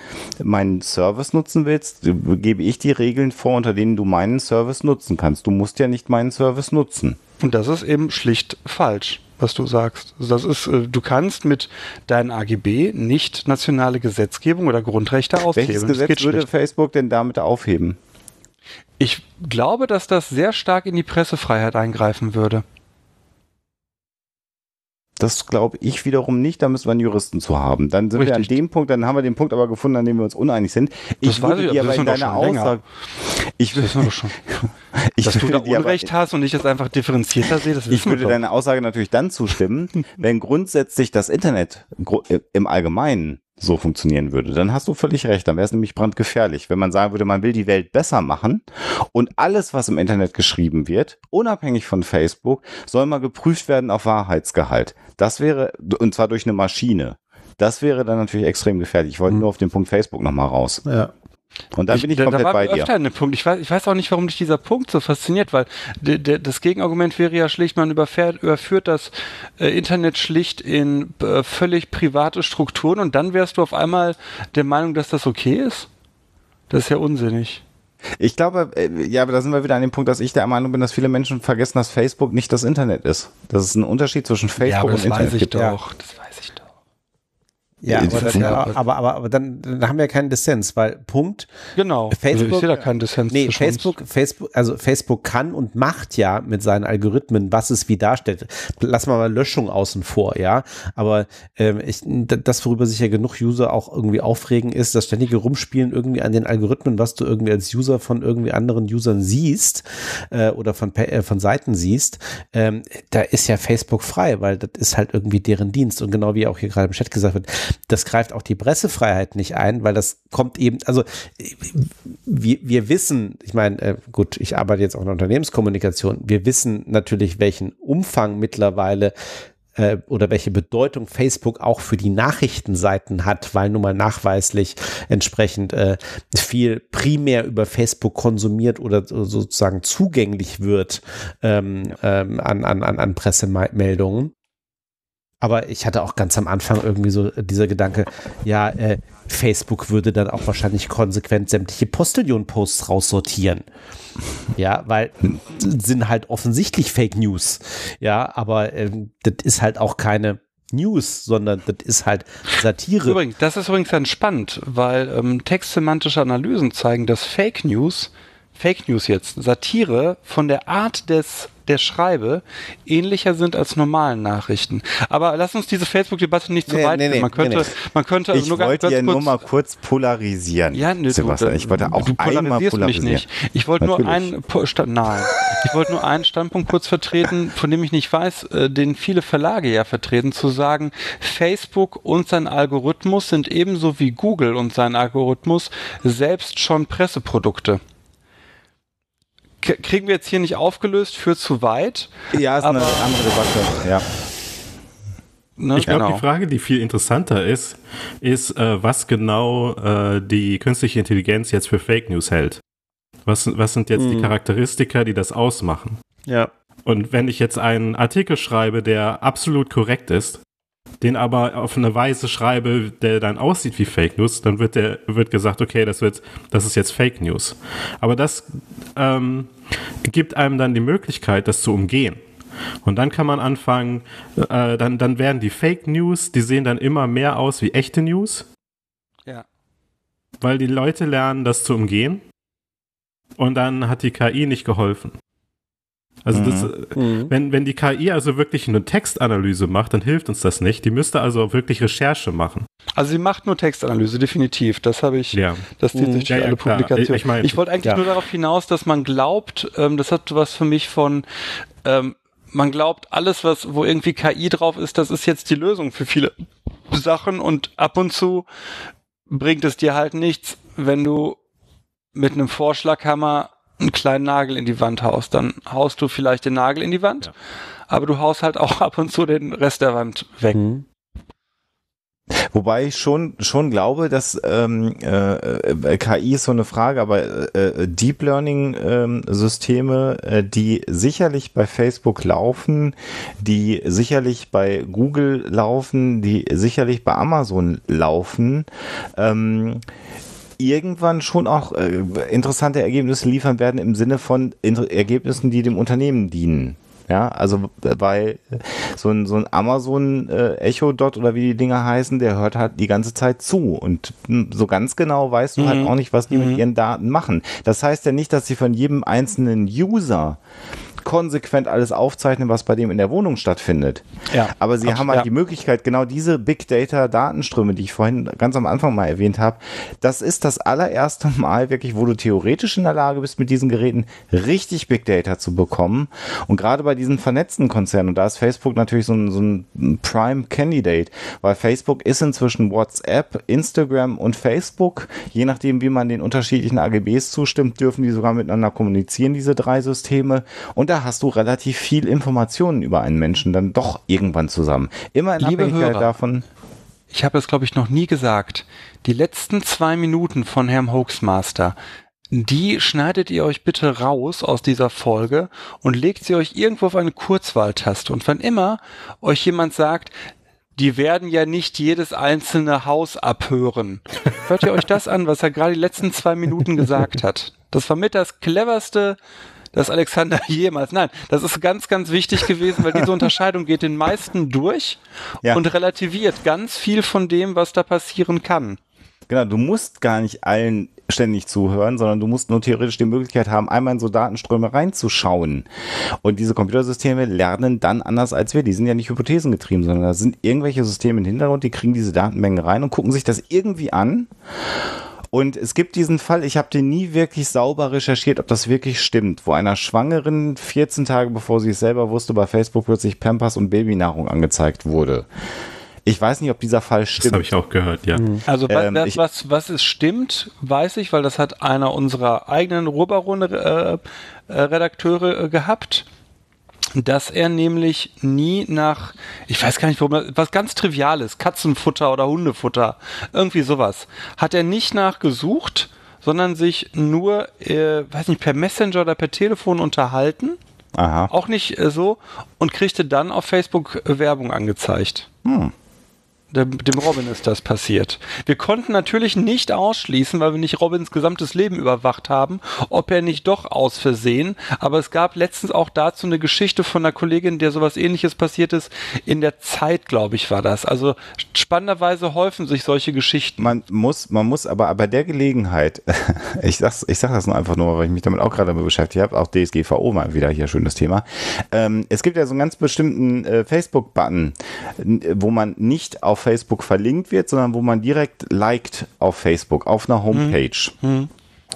meinen Service nutzen willst, gebe ich die Regeln vor, unter denen du meinen Service nutzen kannst. Du musst ja nicht meinen Service nutzen. Und das ist eben schlicht falsch, was du sagst. Also Das ist, äh, du kannst mit deinen AGB nicht nationale Gesetzgebung oder Grundrechte aushebeln. Welches Gesetz würde schlicht. Facebook denn damit aufheben? Ich glaube, dass das sehr stark in die Pressefreiheit eingreifen würde. Das glaube ich wiederum nicht, da müssen wir einen Juristen zu haben. Dann sind wir an Richtig. dem Punkt, dann haben wir den Punkt aber gefunden, an dem wir uns uneinig sind. Das weiß ich, dir aber in deiner. Aussage, ich, Das wissen wir schon. ich Dass du würde da aber- Unrecht hast und ich das einfach differenzierter sehe, das Ich würde deiner Aussage natürlich dann zustimmen, wenn grundsätzlich das Internet im Allgemeinen so funktionieren würde. Dann hast du völlig recht. Dann wäre es nämlich brandgefährlich. Wenn man sagen würde, man will die Welt besser machen und alles, was im Internet geschrieben wird, unabhängig von Facebook, soll mal geprüft werden auf Wahrheitsgehalt. Das wäre, und zwar durch eine Maschine. Das wäre dann natürlich extrem gefährlich. Ich wollte nur auf den Punkt Facebook nochmal raus. Ja. Und dann bin ich da, komplett da war bei mir dir. öfter ein Punkt. Ich weiß, ich weiß auch nicht, warum dich dieser Punkt so fasziniert, weil das Gegenargument wäre ja schlicht, man überfährt, überführt das äh, Internet schlicht in äh, völlig private Strukturen und dann wärst du auf einmal der Meinung, dass das okay ist? Das ist ja unsinnig. Ich glaube, äh, ja, aber da sind wir wieder an dem Punkt, dass ich der Meinung bin, dass viele Menschen vergessen, dass Facebook nicht das Internet ist. Dass es einen Unterschied zwischen Facebook und Internet gibt. doch. Das weiß ich doch. Ja, aber, das- aber, aber, aber dann, dann haben wir keinen Dissens, weil Punkt, Genau. Facebook- ich sehe da keinen Dissens Nee, uns. Facebook, Facebook, also Facebook kann und macht ja mit seinen Algorithmen, was es wie darstellt. Lass mal mal Löschung außen vor, ja. Aber ähm, ich, das, worüber sich ja genug User auch irgendwie aufregen, ist das ständige Rumspielen irgendwie an den Algorithmen, was du irgendwie als User von irgendwie anderen Usern siehst äh, oder von, äh, von Seiten siehst. Ähm, da ist ja Facebook frei, weil das ist halt irgendwie deren Dienst. Und genau wie auch hier gerade im Chat gesagt wird, das greift auch die Pressefreiheit nicht ein, weil das kommt eben, also wir, wir wissen, ich meine, äh, gut, ich arbeite jetzt auch in der Unternehmenskommunikation, wir wissen natürlich, welchen Umfang mittlerweile äh, oder welche Bedeutung Facebook auch für die Nachrichtenseiten hat, weil nun mal nachweislich entsprechend äh, viel primär über Facebook konsumiert oder so- sozusagen zugänglich wird ähm, ähm, an, an, an Pressemeldungen. Aber ich hatte auch ganz am Anfang irgendwie so dieser Gedanke, ja, äh, Facebook würde dann auch wahrscheinlich konsequent sämtliche Postillon-Posts raussortieren. Ja, weil sind halt offensichtlich Fake News. Ja, aber ähm, das ist halt auch keine News, sondern das ist halt Satire. Übrigens, das ist übrigens dann spannend, weil ähm, textsemantische Analysen zeigen, dass Fake News, Fake News jetzt, Satire von der Art des der Schreibe ähnlicher sind als normalen Nachrichten. Aber lass uns diese Facebook-Debatte nicht zu Nee, weit nee, nee, man könnte, nee, man könnte Ich nur ganz wollte kurz- ja nur mal kurz polarisieren. ja, ne, Sebastian. du, ich wollte auch du einmal polarisierst mich nicht. Ich wollte nur einen nein, ich wollte nur einen Standpunkt kurz vertreten, von dem ich nicht weiß, äh, den viele Verlage ja vertreten, zu sagen, Facebook und sein Algorithmus sind ebenso wie Google und sein Algorithmus selbst schon Presseprodukte. Kriegen wir jetzt hier nicht aufgelöst, führt zu weit. Ja, ist eine andere Debatte. Ja. Ne? Ich glaube, die Frage, die viel interessanter ist, ist, äh, was genau äh, die künstliche Intelligenz jetzt für Fake News hält. Was, was sind jetzt die Charakteristika, die das ausmachen? Ja. Und wenn ich jetzt einen Artikel schreibe, der absolut korrekt ist, den aber auf eine Weise schreibe, der dann aussieht wie Fake News, dann wird der wird gesagt, okay, das wird, das ist jetzt Fake News. Aber das ähm, gibt einem dann die Möglichkeit, das zu umgehen. Und dann kann man anfangen, äh, dann, dann werden die Fake News, die sehen dann immer mehr aus wie echte News. Ja. Weil die Leute lernen, das zu umgehen. Und dann hat die KI nicht geholfen. Also das, Mhm. wenn, wenn die KI also wirklich eine Textanalyse macht, dann hilft uns das nicht. Die müsste also wirklich Recherche machen. Also sie macht nur Textanalyse, definitiv. Das habe ich, Ja. das zieht sich durch Ja, alle. Publikationen. Ich mein- wollte eigentlich Ja. nur darauf hinaus, dass man glaubt, ähm, das hat was für mich von, ähm, man glaubt, alles, was, wo irgendwie KI drauf ist, das ist jetzt die Lösung für viele Sachen und ab und zu bringt es dir halt nichts, wenn du mit einem Vorschlaghammer einen kleinen Nagel in die Wand haust. Dann haust du vielleicht den Nagel in die Wand, Ja. aber du haust halt auch ab und zu den Rest der Wand weg. Mhm. Wobei ich schon, schon glaube, dass ähm, äh, äh, KI ist so eine Frage, aber äh, Deep Learning ähm, Systeme, äh, die sicherlich bei Facebook laufen, die sicherlich bei Google laufen, die sicherlich bei Amazon laufen, ähm, irgendwann schon auch äh, interessante Ergebnisse liefern werden im Sinne von Inter Ergebnissen, die dem Unternehmen dienen. Ja, also weil so ein, so ein Amazon äh, Echo Dot oder wie die Dinger heißen, der hört halt die ganze Zeit zu und hm, so ganz genau weißt du halt auch nicht, was die mit ihren Daten machen. Das heißt ja nicht, dass sie von jedem einzelnen User konsequent alles aufzeichnen, was bei dem in der Wohnung stattfindet. Ja, Aber sie haben halt ja. die Möglichkeit, genau diese Big Data Datenströme, die ich vorhin ganz am Anfang mal erwähnt habe, das ist das allererste Mal wirklich, wo du theoretisch in der Lage bist, mit diesen Geräten richtig Big Data zu bekommen. Und gerade bei diesen vernetzten Konzernen, und da ist Facebook natürlich so ein, so ein Prime Candidate, weil Facebook ist inzwischen WhatsApp, Instagram und Facebook. Je nachdem, wie man den unterschiedlichen AGBs zustimmt, dürfen die sogar miteinander kommunizieren, diese drei Systeme. Und da hast du relativ viel Informationen über einen Menschen dann doch irgendwann zusammen. Immer in Liebe Abhängigkeit Hörer. davon. ich habe es, glaube ich, noch nie gesagt. Die letzten zwei Minuten von Herrn Hoaxmaster, die schneidet ihr euch bitte raus aus dieser Folge und legt sie euch irgendwo auf eine Kurzwahltaste. Und wann immer euch jemand sagt, die werden ja nicht jedes einzelne Haus abhören. Hört ihr euch das an, was er gerade die letzten zwei Minuten gesagt hat? Das war mit das cleverste, das Alexander jemals. Nein, das ist ganz, ganz wichtig gewesen, weil diese Unterscheidung geht den meisten durch Ja. und relativiert ganz viel von dem, was da passieren kann. Genau, du musst gar nicht allen ständig zuhören, sondern du musst nur theoretisch die Möglichkeit haben, einmal in so Datenströme reinzuschauen. Und diese Computersysteme lernen dann anders als wir. Die sind ja nicht hypothesengetrieben, sondern da sind irgendwelche Systeme im Hintergrund, die kriegen diese Datenmengen rein und gucken sich das irgendwie an. Und es gibt diesen Fall, ich habe den nie wirklich sauber recherchiert, ob das wirklich stimmt, wo einer Schwangeren 14 Tage bevor sie es selber wusste, bei Facebook plötzlich Pampers und Babynahrung angezeigt wurde. Ich weiß nicht, ob dieser Fall Das stimmt. habe ich auch gehört, ja. Also was, Ähm, was, was, was es stimmt, weiß ich, weil das hat einer unserer eigenen Ruhrbaron-Redakteure äh, äh, Redakteure, äh, gehabt, dass er nämlich nie nach, ich weiß gar nicht, warum, was ganz Triviales, Katzenfutter oder Hundefutter, irgendwie sowas, hat er nicht nachgesucht, sondern sich nur, äh, weiß nicht, per Messenger oder per Telefon unterhalten, Aha. auch nicht äh, so, und kriegte dann auf Facebook äh, Werbung angezeigt. Hm. Dem, Robin ist das passiert. Wir konnten natürlich nicht ausschließen, weil wir nicht Robins gesamtes Leben überwacht haben, ob er nicht doch aus Versehen. Aber es gab letztens auch dazu eine Geschichte von einer Kollegin, der sowas ähnliches passiert ist. In der Zeit, glaube ich, war das. Also spannenderweise häufen sich solche Geschichten. Man muss, man muss aber bei der Gelegenheit, ich sag's, ich sag das nur einfach nur, weil ich mich damit auch gerade beschäftigt habe, auch DSGVO mal wieder hier schönes Thema. Ähm, es gibt ja so einen ganz bestimmten äh, Facebook-Button, wo man nicht auf Facebook verlinkt wird, sondern wo man direkt liked auf Facebook, auf einer Homepage.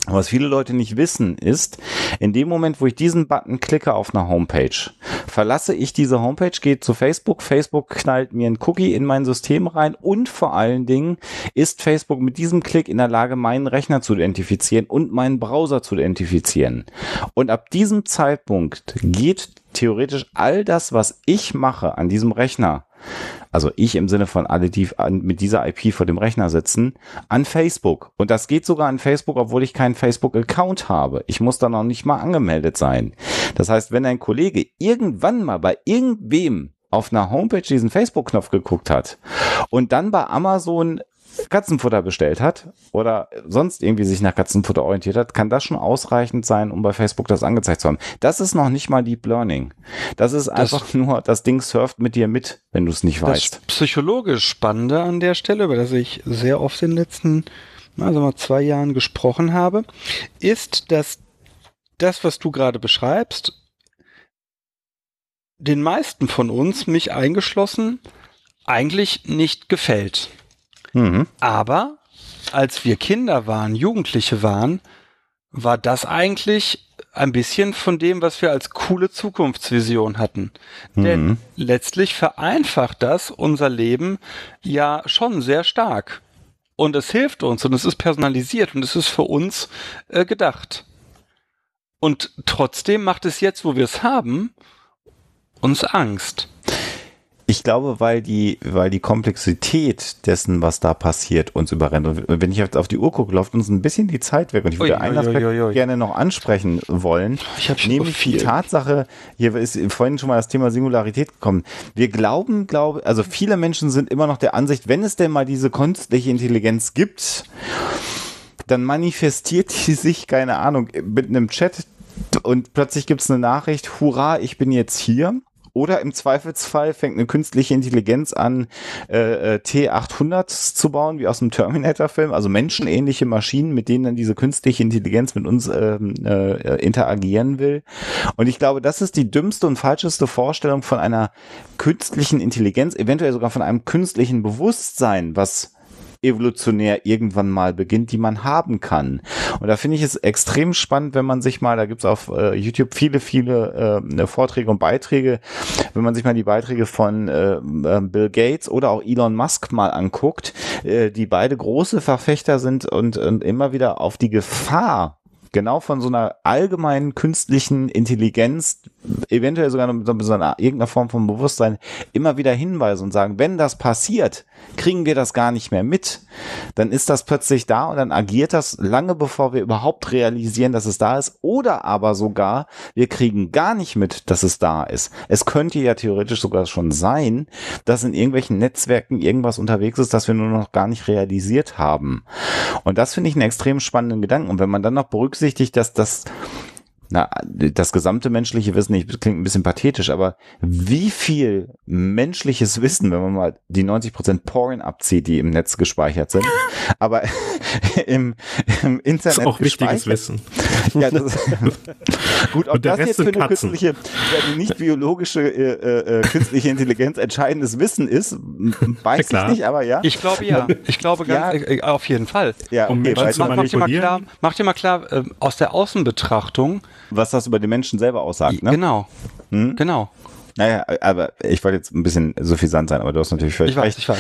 Was viele Leute nicht wissen, ist, in dem Moment, wo ich diesen Button klicke auf einer Homepage, verlasse ich diese Homepage, gehe zu Facebook, Facebook knallt mir einen Cookie in mein System rein und vor allen Dingen ist Facebook mit diesem Klick in der Lage, meinen Rechner zu identifizieren und meinen Browser zu identifizieren. Und ab diesem Zeitpunkt geht theoretisch all das, was ich mache an diesem Rechner, also ich im Sinne von alle, die an, mit dieser IP vor dem Rechner sitzen, an Facebook. Und das geht sogar an Facebook, obwohl ich keinen Facebook-Account habe. Ich muss da noch nicht mal angemeldet sein. Das heißt, wenn ein Kollege irgendwann mal bei irgendwem auf einer Homepage diesen Facebook-Knopf geguckt hat und dann bei Amazon Katzenfutter bestellt hat oder sonst irgendwie sich nach Katzenfutter orientiert hat, kann das schon ausreichend sein, um bei Facebook das angezeigt zu haben. Das ist noch nicht mal Deep Learning. Das ist einfach nur, das Ding surft mit dir mit, wenn du es nicht weißt. Das psychologisch Spannende an der Stelle, über das ich sehr oft in den letzten also mal zwei Jahren gesprochen habe, ist, dass das, was du gerade beschreibst, den meisten von uns, mich eingeschlossen, eigentlich nicht gefällt. Mhm. Aber als wir Kinder waren, Jugendliche waren, war das eigentlich ein bisschen von dem, was wir als coole Zukunftsvision hatten. Mhm. Denn letztlich vereinfacht das unser Leben ja schon sehr stark. Und es hilft uns und es ist personalisiert und es ist für uns äh, gedacht. Und trotzdem macht es jetzt, wo wir es haben, uns Angst. Ich glaube, weil die, weil die Komplexität dessen, was da passiert, uns überrennt. Und wenn ich jetzt auf die Uhr gucke, läuft uns ein bisschen die Zeit weg. Und ich würde ui, einen Aspekt ui, ui, gerne noch ansprechen wollen. Ich habe nämlich viel. die Tatsache, hier ist vorhin schon mal das Thema Singularität gekommen. Wir glauben, glaube, also viele Menschen sind immer noch der Ansicht, wenn es denn mal diese künstliche Intelligenz gibt, dann manifestiert die sich, keine Ahnung, mit einem Chat und plötzlich gibt es eine Nachricht, hurra, ich bin jetzt hier. Oder im Zweifelsfall fängt eine künstliche Intelligenz an, äh, äh T800 zu bauen, wie aus dem Terminator-Film, also menschenähnliche Maschinen, mit denen dann diese künstliche Intelligenz mit uns ähm, äh, interagieren will. Und ich glaube, das ist die dümmste und falscheste Vorstellung von einer künstlichen Intelligenz, eventuell sogar von einem künstlichen Bewusstsein, was evolutionär irgendwann mal beginnt, die man haben kann. Und da finde ich es extrem spannend, wenn man sich mal, da gibt es auf äh, YouTube viele, viele äh, Vorträge und Beiträge, wenn man sich mal die Beiträge von äh, äh, Bill Gates oder auch Elon Musk mal anguckt, äh, die beide große Verfechter sind und, und immer wieder auf die Gefahr genau von so einer allgemeinen künstlichen Intelligenz, eventuell sogar mit so einer irgendeiner Form von Bewusstsein, immer wieder hinweisen und sagen, wenn das passiert, kriegen wir das gar nicht mehr mit. Dann ist das plötzlich da und dann agiert das lange bevor wir überhaupt realisieren, dass es da ist. Oder aber sogar, wir kriegen gar nicht mit, dass es da ist. Es könnte ja theoretisch sogar schon sein, dass in irgendwelchen Netzwerken irgendwas unterwegs ist, das wir nur noch gar nicht realisiert haben. Und das finde ich einen extrem spannenden Gedanken. Und wenn man dann noch berücksichtigt, dass das na, das gesamte menschliche Wissen, ich klingt ein bisschen pathetisch, aber wie viel menschliches Wissen, wenn man mal die 90% Porn abzieht, die im Netz gespeichert sind, aber im, im Internet. Das ist auch wichtiges Wissen. Ja, das, gut, ob das jetzt für eine künstliche, nicht biologische, äh, äh, künstliche Intelligenz entscheidendes Wissen ist, weiß ja, ich nicht, aber ja. Ich glaube ja. Ich glaube ganz, ja. äh, auf jeden Fall. Ja, okay, um mach, mach, dir mal klar, mach dir mal klar, äh, aus der Außenbetrachtung, was das über den Menschen selber aussagt, ne? Genau. Hm? Genau. Naja, aber ich wollte jetzt ein bisschen suffisant sein, aber du hast natürlich völlig ich weiß, recht. Ich weiß,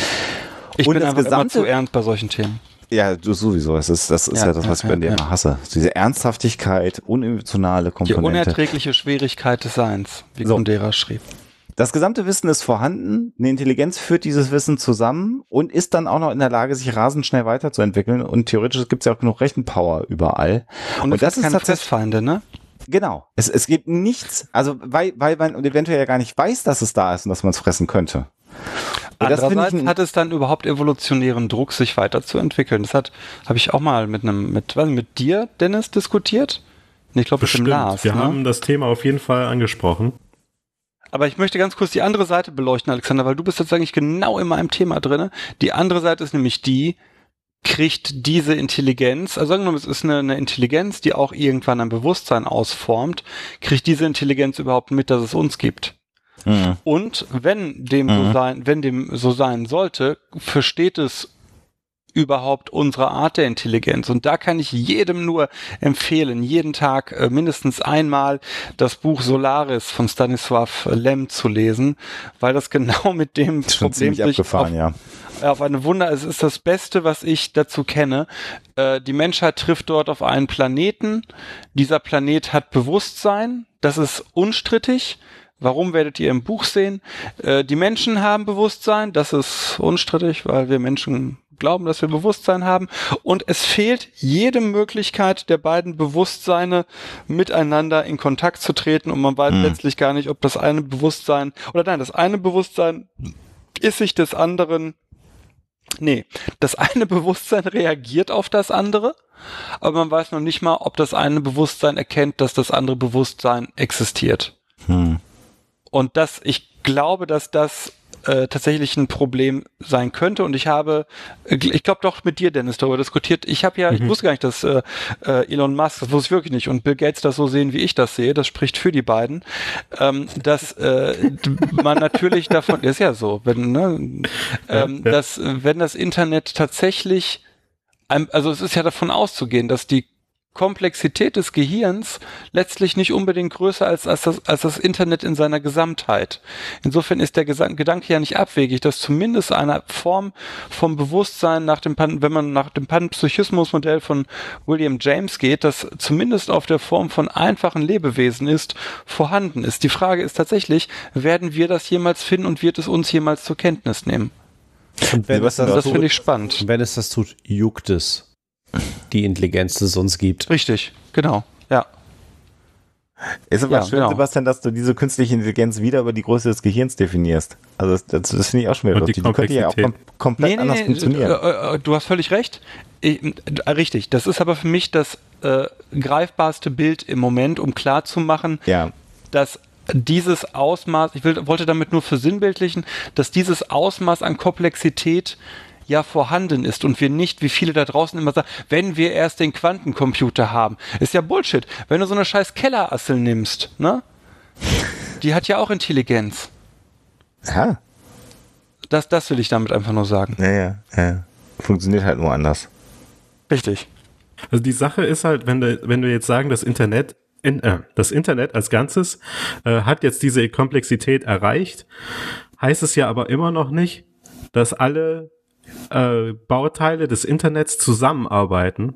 ich Und bin einfach gesamte, immer zu ernst bei solchen Themen. Ja, du sowieso. Das ist, das ist ja, ja das, was ja, ich bei dir ja. immer hasse. Diese Ernsthaftigkeit, unemotionale Komponente. Die unerträgliche Schwierigkeit des Seins, wie so. Kundera schrieb. Das gesamte Wissen ist vorhanden, eine Intelligenz führt dieses Wissen zusammen und ist dann auch noch in der Lage, sich rasend schnell weiterzuentwickeln. Und theoretisch gibt es ja auch genug Rechenpower überall. Und, und das ist tatsächlich Fressfeinde, ne? Genau. Es, es gibt nichts, also weil, weil man eventuell ja gar nicht weiß, dass es da ist und dass man es fressen könnte. Andererseits hat es dann überhaupt evolutionären Druck, sich weiterzuentwickeln. Das hat, habe ich auch mal mit einem, mit, was, mit dir, Dennis, diskutiert. Ich glaube, mit dem Lars. Wir ne? haben das Thema auf jeden Fall angesprochen. Aber ich möchte ganz kurz die andere Seite beleuchten, Alexander, weil du bist jetzt eigentlich genau in meinem Thema drin. Die andere Seite ist nämlich die, kriegt diese Intelligenz, also sagen wir mal, es ist eine, eine, Intelligenz, die auch irgendwann ein Bewusstsein ausformt, kriegt diese Intelligenz überhaupt mit, dass es uns gibt. Mhm. Und wenn dem mhm. so sein, wenn dem so sein sollte, versteht es überhaupt unsere Art der Intelligenz. Und da kann ich jedem nur empfehlen, jeden Tag äh, mindestens einmal das Buch Solaris von Stanisław Lem zu lesen, weil das genau mit dem Schon Problem sich auf, ja auf eine Wunder, es ist das Beste, was ich dazu kenne. Äh, die Menschheit trifft dort auf einen Planeten. Dieser Planet hat Bewusstsein. Das ist unstrittig. Warum werdet ihr im Buch sehen? Äh, die Menschen haben Bewusstsein. Das ist unstrittig, weil wir Menschen glauben, dass wir Bewusstsein haben. Und es fehlt jede Möglichkeit der beiden Bewusstseine miteinander in Kontakt zu treten. Und man weiß hm. letztlich gar nicht, ob das eine Bewusstsein oder nein, das eine Bewusstsein ist sich des anderen Nee, das eine Bewusstsein reagiert auf das andere, aber man weiß noch nicht mal, ob das eine Bewusstsein erkennt, dass das andere Bewusstsein existiert. Hm. Und das, ich glaube, dass das äh, tatsächlich ein Problem sein könnte. Und ich habe, ich glaube doch mit dir, Dennis, darüber diskutiert. Ich habe ja, ich wusste gar nicht, dass äh, äh, Elon Musk, das wusste ich wirklich nicht, und Bill Gates das so sehen, wie ich das sehe. Das spricht für die beiden, ähm, dass äh, man natürlich davon, ist ja so, wenn, ne, ähm, Ja, ja. dass wenn das Internet tatsächlich, also es ist ja davon auszugehen, dass die Komplexität des Gehirns letztlich nicht unbedingt größer als, als, das, als das Internet in seiner Gesamtheit. Insofern ist der Gesang Gedanke ja nicht abwegig, dass zumindest eine Form vom Bewusstsein nach dem Pan wenn man nach dem Panpsychismusmodell von William James geht, das zumindest auf der Form von einfachen Lebewesen ist, vorhanden ist. Die Frage ist tatsächlich, werden wir das jemals finden und wird es uns jemals zur Kenntnis nehmen? Und wenn, das Das tut, finde ich spannend. wenn es das tut, juckt es die Intelligenz, die es uns gibt. Richtig, genau. Ja. Ist aber Ja, schön, genau. Sebastian, dass du diese künstliche Intelligenz wieder über die Größe des Gehirns definierst. Also das, das, das finde ich auch schon wieder Und die. Die könnte ja auch kom Komplexität. komplett anders funktionieren. äh, äh, du hast völlig recht. Ich, äh, richtig, das ist aber für mich das äh, greifbarste Bild im Moment, um klarzumachen, ja, dass dieses Ausmaß, ich will, wollte damit nur versinnbildlichen, dass dieses Ausmaß an Komplexität ja vorhanden ist und wir nicht, wie viele da draußen immer sagen, wenn wir erst den Quantencomputer haben. Ist ja Bullshit. Wenn du so eine scheiß Kellerassel nimmst, ne? Die hat ja auch Intelligenz. ja, Das, das will ich damit einfach nur sagen. ja, ja, ja. Funktioniert halt nur anders. Richtig. Also die Sache ist halt, wenn, du, wenn wir jetzt sagen, das Internet, in, äh, das Internet als Ganzes äh, hat jetzt diese Komplexität erreicht, heißt es ja aber immer noch nicht, dass alle äh, Bauteile des Internets zusammenarbeiten,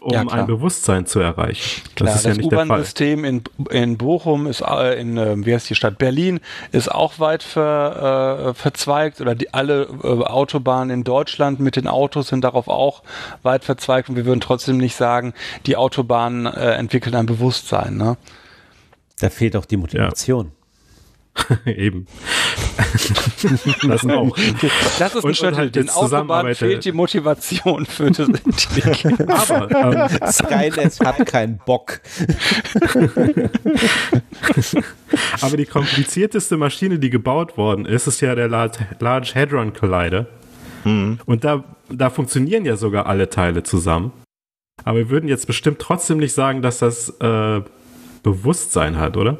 um Ja, ein Bewusstsein zu erreichen. Das Klar, ist ja das nicht der Fall. U-Bahn-System in, in Bochum ist, äh, in, äh, wie heißt die Stadt? Berlin ist auch weit ver, äh, verzweigt oder die, alle äh, Autobahnen in Deutschland mit den Autos sind darauf auch weit verzweigt und wir würden trotzdem nicht sagen, die Autobahnen äh, entwickeln ein Bewusstsein. Ne? Da fehlt auch die Motivation. Eben. das auch. Das ist ein Und- und Shuttle. halt Den Zusammenarbeit- fehlt die Motivation für das Intelligenz. Aber ähm, Skynet hat keinen Bock. Aber die komplizierteste Maschine, die gebaut worden ist, ist ja der Lar- Large Hadron Collider. Und da, da funktionieren ja sogar alle Teile zusammen. Aber wir würden jetzt bestimmt trotzdem nicht sagen, dass das äh, Bewusstsein hat, oder?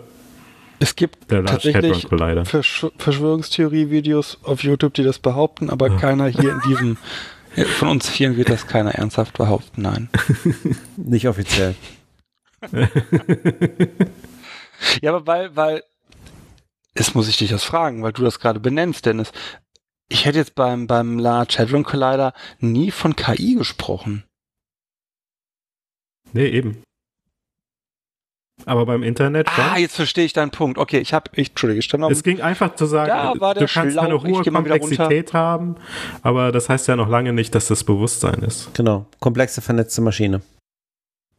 Es gibt Large tatsächlich. Versch Verschwörungstheorie-Videos auf YouTube, die das behaupten, aber keiner hier in diesem, von uns hier wird das keiner ernsthaft behaupten, nein. Nicht offiziell. Ja, aber weil, weil, jetzt muss ich dich das fragen, weil du das gerade benennst, Dennis. Ich hätte jetzt beim, beim Large Hadron Collider nie von KI gesprochen. Nee, eben. Aber beim Internet schon. Ah, jetzt verstehe ich deinen Punkt. Okay, ich habe, ich, Entschuldige, ich stand auf Es ging einfach zu sagen, du kannst eine hohe Komplexität haben, aber das heißt ja noch lange nicht, dass das Bewusstsein ist. Genau. Komplexe vernetzte Maschine.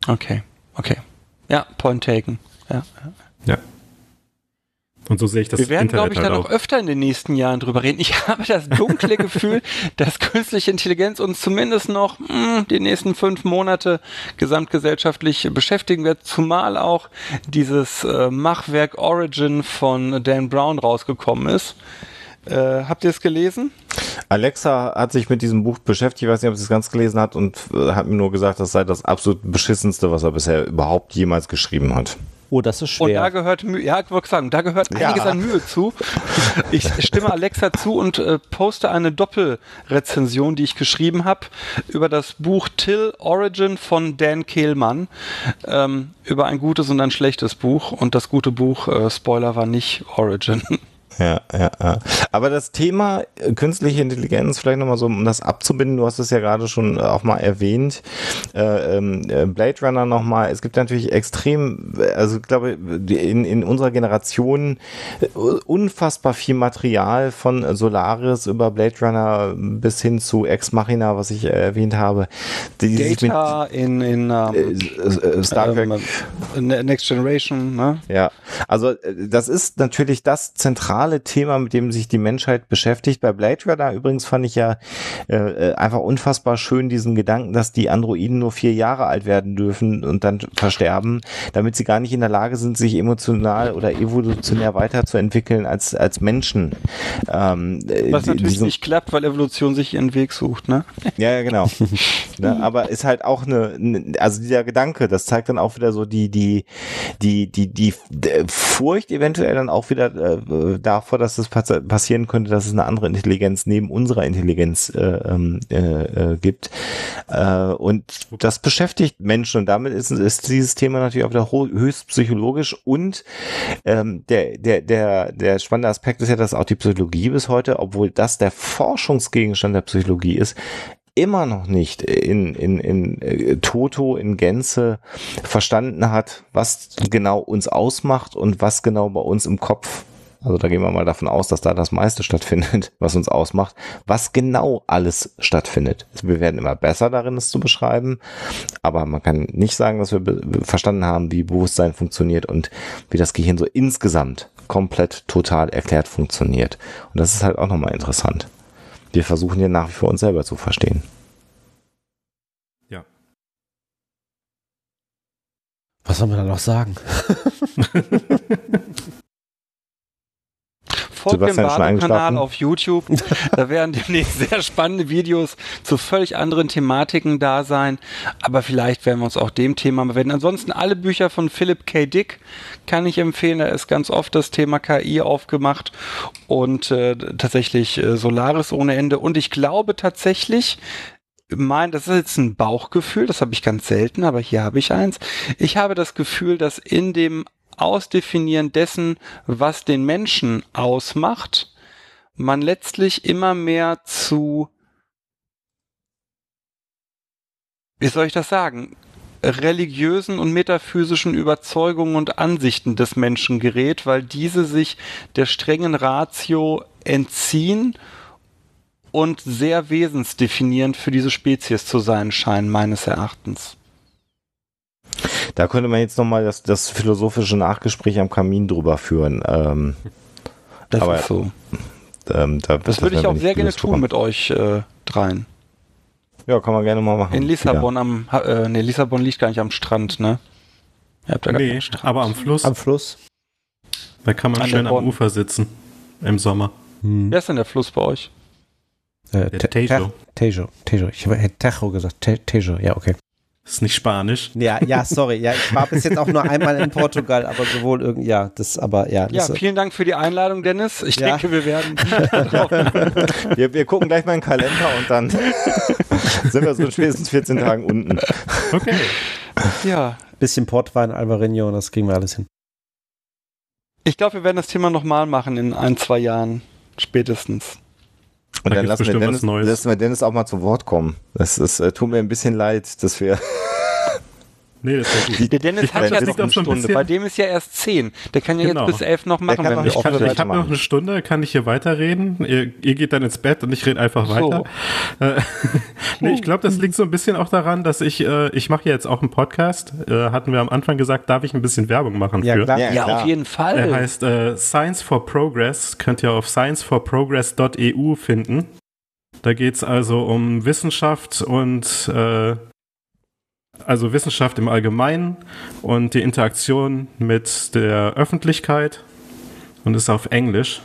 Okay, okay. Ja, point taken. Ja. Ja. Und so sehe ich das Wir werden, glaube ich, da halt noch auch. öfter in den nächsten Jahren drüber reden. Ich habe das dunkle Gefühl, dass künstliche Intelligenz uns zumindest noch mh, die nächsten fünf Monate gesamtgesellschaftlich beschäftigen wird, zumal auch dieses äh, Machwerk Origin von Dan Brown rausgekommen ist. Äh, habt ihr es gelesen? Alexa hat sich mit diesem Buch beschäftigt, ich weiß nicht, ob sie es ganz gelesen hat und äh, hat mir nur gesagt, das sei das absolut beschissenste, was er bisher überhaupt jemals geschrieben hat. Oh, das ist Und da schwer. gehört Mühe, ja, ich wollte sagen, da gehört Ja. einiges an Mühe zu. Ich stimme Alexa zu und äh, poste eine Doppelrezension, die ich geschrieben habe, über das Buch Till Origin von Dan Kehlmann. Ähm, über ein gutes und ein schlechtes Buch. Und das gute Buch, äh, Spoiler, war nicht Origin. Ja, ja, ja. Aber das Thema äh, künstliche Intelligenz, vielleicht nochmal so, um das abzubinden, du hast es ja gerade schon äh, auch mal erwähnt, äh, ähm, äh, Blade Runner nochmal, es gibt natürlich extrem, äh, also ich glaube, in, in unserer Generation unfassbar viel Material von Solaris über Blade Runner bis hin zu Ex Machina, was ich äh, erwähnt habe, die sich mit Data in, in äh, ähm, äh, Star Trek ähm, Ne- Next Generation, ne? Ja, also das ist natürlich das zentrale zentrale Thema, mit dem sich die Menschheit beschäftigt. Bei Blade Runner übrigens fand ich ja äh, äh, einfach unfassbar schön diesen Gedanken, dass die Androiden nur vier Jahre alt werden dürfen und dann versterben, damit sie gar nicht in der Lage sind, sich emotional oder evolutionär weiterzuentwickeln als, als Menschen. Ähm, äh, Was natürlich diesen, nicht klappt, weil Evolution sich ihren Weg sucht, ne? Ja, ja, genau. ne, aber ist halt auch eine, also dieser Gedanke, das zeigt dann auch wieder so die, die, die, die, die, die Furcht eventuell dann auch wieder äh, davor, dass es passieren könnte, dass es eine andere Intelligenz neben unserer Intelligenz äh, ähm, äh, äh, gibt. Äh, und das beschäftigt Menschen und damit ist, ist dieses Thema natürlich auch wieder höchst psychologisch und ähm, der, der, der, der spannende Aspekt ist ja, dass auch die Psychologie bis heute, obwohl das der Forschungsgegenstand der Psychologie ist, immer noch nicht in, in, in äh, Toto in Gänze verstanden hat, was genau uns ausmacht und was genau bei uns im Kopf also da gehen wir mal davon aus, dass da das meiste stattfindet, was uns ausmacht, was genau alles stattfindet. Wir werden immer besser darin, es zu beschreiben, aber man kann nicht sagen, dass wir verstanden haben, wie Bewusstsein funktioniert und wie das Gehirn so insgesamt komplett total erklärt funktioniert. Und das ist halt auch nochmal interessant. Wir versuchen ja nach wie vor uns selber zu verstehen. Ja. Was soll man da noch sagen? Folgt dem Badekanal auf YouTube. da werden demnächst sehr spannende Videos zu völlig anderen Thematiken da sein. Aber vielleicht werden wir uns auch dem Thema mal werden. Ansonsten alle Bücher von Philip K. Dick kann ich empfehlen. Da ist ganz oft das Thema KI aufgemacht und äh, tatsächlich äh, Solaris ohne Ende. Und ich glaube tatsächlich, mein, das ist jetzt ein Bauchgefühl, das habe ich ganz selten, aber hier habe ich eins. Ich habe das Gefühl, dass in dem Ausdefinieren dessen, was den Menschen ausmacht, man letztlich immer mehr zu, wie soll ich das sagen, religiösen und metaphysischen Überzeugungen und Ansichten des Menschen gerät, weil diese sich der strengen Ratio entziehen und sehr wesensdefinierend für diese Spezies zu sein scheinen, meines Erachtens. Da könnte man jetzt nochmal das, das philosophische Nachgespräch am Kamin drüber führen. Ähm, das aber, ist so. Ähm, da, das, das würde ich auch sehr gerne tun mit euch äh, dreien. Ja, kann man gerne mal machen. In Lissabon ja. am, äh, nee, Lissabon liegt gar nicht am Strand, ne? Ihr habt da nee, aber am Fluss. Am Fluss. Da kann man An schön am Ufer sitzen. Im Sommer. Hm. Wer ist denn der Fluss bei euch? Äh, Tejo. Tejo. Tejo. Ich habe Tejo gesagt. Tejo, ja, okay. Ist nicht Spanisch. Ja, ja, sorry. Ja, ich war bis jetzt auch nur einmal in Portugal, aber sowohl irgendwie, ja, das, aber ja. Ja, vielen Dank für die Einladung, Dennis. Ich ja. denke, wir werden. wir, wir gucken gleich mal in den Kalender und dann sind wir so spätestens 14 Tagen unten. Okay. Ja. Bisschen Portwein, Alvarinho und das kriegen wir alles hin. Ich glaube, wir werden das Thema nochmal machen in ein, zwei Jahren. Spätestens. Und da dann lassen wir, Dennis, lassen wir Dennis auch mal zu Wort kommen. Das ist, äh, tut mir ein bisschen leid, dass wir Nee, das ist gut. Der Dennis hat ja noch eine Stunde. Bei dem ist ja erst zehn. Der kann ja genau. jetzt bis elf noch machen, wenn wir Ich, kann, ich habe noch eine Stunde, kann ich hier weiterreden. Ihr, ihr geht dann ins Bett und ich rede einfach weiter. So. Äh, nee, ich glaube, das liegt so ein bisschen auch daran, dass ich, äh, ich mache ja jetzt auch einen Podcast. Äh, hatten wir am Anfang gesagt, darf ich ein bisschen Werbung machen ja, für. Klar. Ja, ja auf jeden Fall. Er heißt äh, Science for Progress. Könnt ihr auf scienceforprogress.eu finden. Da geht's also um Wissenschaft und äh, also Wissenschaft im Allgemeinen und die Interaktion mit der Öffentlichkeit und ist auf Englisch,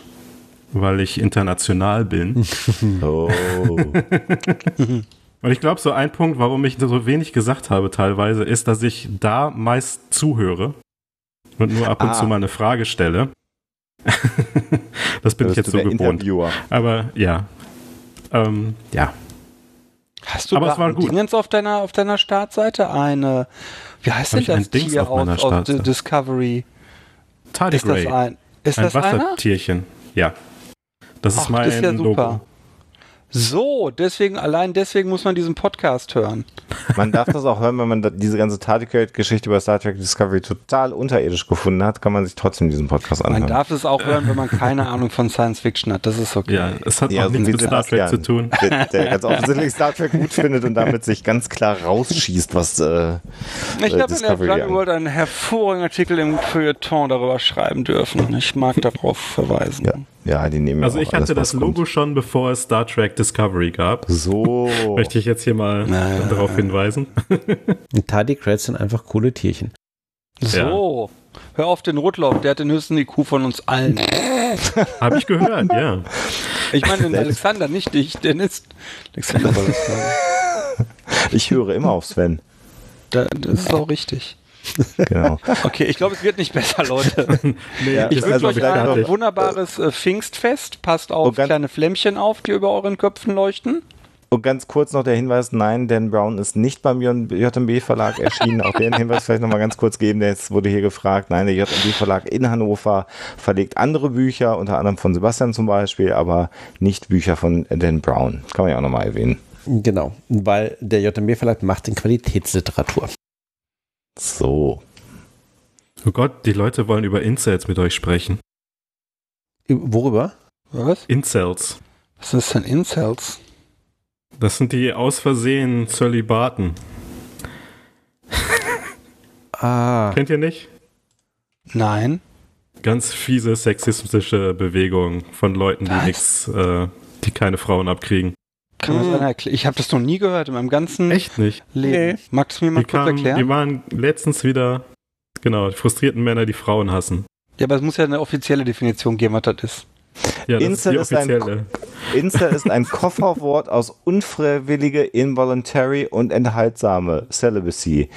weil ich international bin. Oh. und ich glaube, so ein Punkt, warum ich so wenig gesagt habe teilweise, ist, dass ich da meist zuhöre und nur ab und ah. zu mal eine Frage stelle. das bin ich jetzt so gewohnt. Aber ja. Ähm, ja. Hast du Aber es war gut. Dingens auf deiner, auf deiner Startseite? Eine, wie heißt denn das Tier aus, aus Discovery? Tardigrade. Ist das ein, ist ein das Wassertierchen, einer? ja. Das ist Ach, mein das ist ja super. So, deswegen, allein deswegen muss man diesen Podcast hören. Man darf das auch hören, wenn man diese ganze Tardigrade-Geschichte über Star Trek Discovery total unterirdisch gefunden hat, kann man sich trotzdem diesen Podcast anhören. Man darf es auch hören, wenn man keine Ahnung von Science Fiction hat. Das ist okay. Ja, es hat ja, auch nichts mit Star Trek zu tun. Der, der ganz offensichtlich Star Trek gut findet und damit sich ganz klar rausschießt, was äh, Ich habe in der Blood World einen hervorragenden Artikel im Feuilleton darüber schreiben dürfen. Ich mag darauf verweisen. Ja. Ja, die nehmen ja Also auch ich alles, hatte das Logo kommt. schon, bevor es Star Trek Discovery gab. So. Möchte ich jetzt hier mal Na. darauf hinweisen. Tardigrades sind einfach coole Tierchen. So. Hör auf den Rotlauf, der hat den höchsten IQ von uns allen. Habe ich gehört, ja. Ich meine den Alexander, nicht dich, Dennis. Alexander das sagen. Ich höre immer auf Sven. Da- Das ist auch richtig. Genau. Okay, ich glaube, es wird nicht besser, Leute. Nee, Ja, Ich das wünsche also euch ein wunderbares äh, Pfingstfest. Passt auf kleine Flämmchen auf, die über euren Köpfen leuchten. Und ganz kurz noch der Hinweis, nein, Dan Brown ist nicht beim JMB Verlag erschienen. Auch den Hinweis vielleicht nochmal ganz kurz geben, jetzt wurde hier gefragt. Nein, der JMB Verlag in Hannover verlegt andere Bücher, unter anderem von Sebastian zum Beispiel, aber nicht Bücher von Dan Brown. Kann man ja auch nochmal erwähnen. Genau, weil der JMB-Verlag macht in Qualitätsliteratur. So. Oh Gott, die Leute wollen über Incels mit euch sprechen. Worüber? Was? Incels. Was ist denn Incels? Das sind die aus Versehen Zölibaten. Ah, Kennt ihr nicht? Nein. Ganz fiese sexistische Bewegung von Leuten, die nix, äh, die keine Frauen abkriegen. Kann mir Hm. das einer erklären? Ich habe das noch nie gehört in meinem ganzen Echt nicht? Leben. Nee. Magst du mir mal Die, kurz kamen, die erklären? waren letztens wieder, genau, die frustrierten Männer, die Frauen hassen. Ja, aber es muss ja eine offizielle Definition geben, was das ist. Ja, Incel ist ist ein. Insta ist ein Kofferwort aus unfreiwillige, involuntary und enthaltsame Celibacy.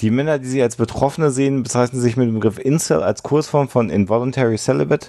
Die Männer, die sie als Betroffene sehen, bezeichnen sich mit dem Begriff Incel als Kursform von involuntary celibate.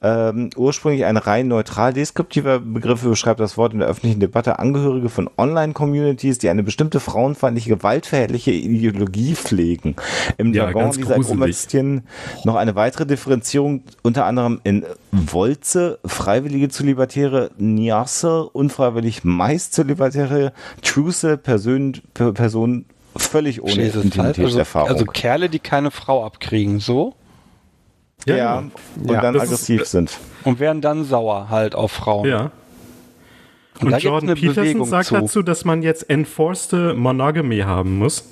Ähm, ursprünglich ein rein neutral deskriptiver Begriff beschreibt das Wort in der öffentlichen Debatte Angehörige von Online-Communities, die eine bestimmte frauenfeindliche, gewaltverherrliche Ideologie pflegen. Im Ja, Jargon dieser. Gruppe existieren noch eine weitere Differenzierung, unter anderem in Wolze, freiwillige Zölibatäre, Niasse, unfreiwillig meist Zölibatäre, Truce, Person, Per- Person völlig ohne also, Intimitätserfahrung. also Kerle, die keine Frau abkriegen, so. Ja, ja, genau. und Ja, dann das ist- aggressiv sind. Und werden dann sauer halt auf Frauen. Ja. Und Und, Jordan eine Peterson Bewegung sagt zu. dazu, dass man jetzt enforced Monogamy haben muss.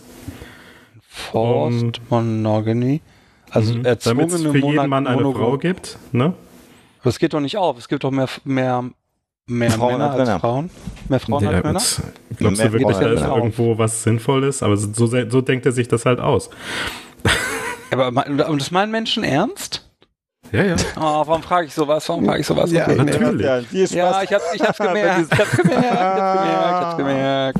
Forced Monogamy. Also Mhm. erzwungene Damit es für jeden Monag- Mann eine Monogam- Frau gibt. Ne? Aber es geht doch nicht auf. Es gibt doch mehr, mehr, mehr Frauen Männer als als. Frauen. Mehr Frauen Ja, als Männer. Glaubst Mehr du wirklich, da ist irgendwo was Sinnvolles? Aber so, so denkt er sich das halt aus. Aber und das meinen Menschen ernst? Ja, ja. Oh, warum frage ich sowas? Warum frage ich sowas? Ja, Okay. natürlich. Ja. Ja, ich hab's, ich hab's gemerkt. Ich hab's gemerkt. Ich hab's gemerkt. Ich hab's gemerkt.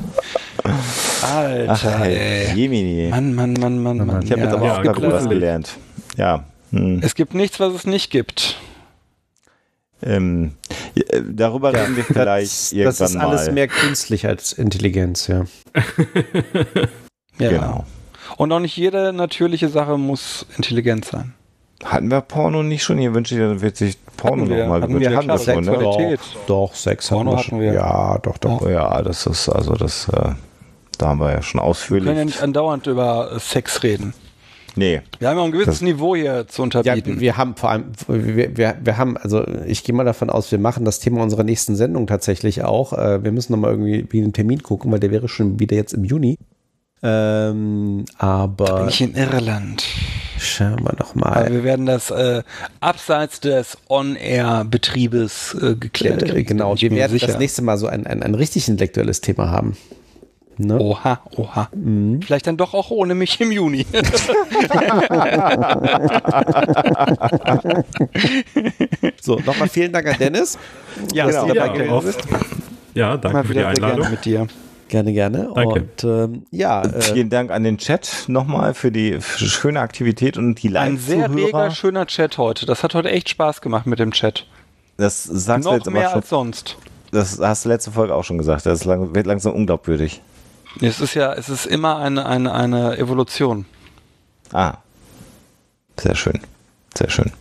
Alter, Ach, ey. Jemini. Mann, Mann, Mann, Mann, Mann. Ich habe jetzt aber Ja, auch gerade wieder was gelernt. Ja. Hm. Es gibt nichts, was es nicht gibt. Ähm, ja, äh, darüber reden wir vielleicht das, irgendwann das ist alles mal. mehr künstlich als Intelligenz, ja. Ja. Genau. Und auch nicht jede natürliche Sache muss intelligent sein. Hatten wir Porno nicht schon? Hier wünsche ich, dann wird sich Porno wir, nochmal hatten wir, Hatten wir schon, ne? Sexualität. Doch, Sex Porno hatten wir wir. Ja, doch, doch. Oh ja, das ist, also das, äh, da haben wir ja schon Wir ausführlich. können ja nicht andauernd über Sex reden. Nee, Wir haben ja ein gewisses Das- Niveau hier zu Ja, unterbieten. wir haben vor allem, wir, wir, wir haben, also ich gehe mal davon aus, wir machen das Thema unserer nächsten Sendung tatsächlich auch. Äh, Wir müssen nochmal irgendwie wie einen Termin gucken, weil der wäre schon wieder jetzt im Juni. Ähm, aber Bin ich in Irland. schauen wir noch Aber mal. wir werden das äh, abseits des On-Air-Betriebes äh, geklärt Äh, kriegen. genau, bin ich wir werden sicher. das nächste Mal so ein, ein, ein richtig intellektuelles Thema haben. Ne? Oha, oha. Mhm. Vielleicht dann doch auch ohne mich im Juni. So, nochmal vielen Dank an Dennis. ja, Genau. dass du dabei Ja, bist. ja danke Mal für die Einladung. mit dir. Gerne, gerne. Danke. Und ähm, ja, äh, vielen Dank an den Chat nochmal für die schöne Aktivität und die Ein sehr Live-Zuhörer. schöner Chat heute. Das hat heute echt Spaß gemacht mit dem Chat. Das sagst du Noch jetzt aber mehr schon. als sonst. Das hast du letzte Folge auch schon gesagt. Das lang, wird langsam unglaubwürdig. Es ist ja, es ist immer eine, eine, eine Evolution. Ah. Sehr schön. Sehr schön.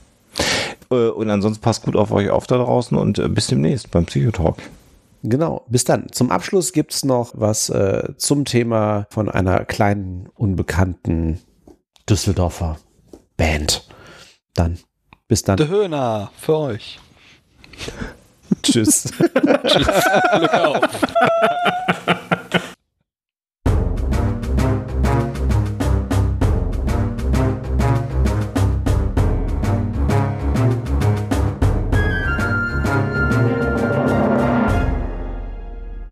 Äh, Und ansonsten passt gut auf euch auf da draußen und äh, bis demnächst beim Psychotalk. Genau, bis dann. Zum Abschluss gibt es noch was äh, zum Thema von einer kleinen, unbekannten Düsseldorfer Band. Dann, bis dann. Der Höhner für euch. Tschüss. Glück auf.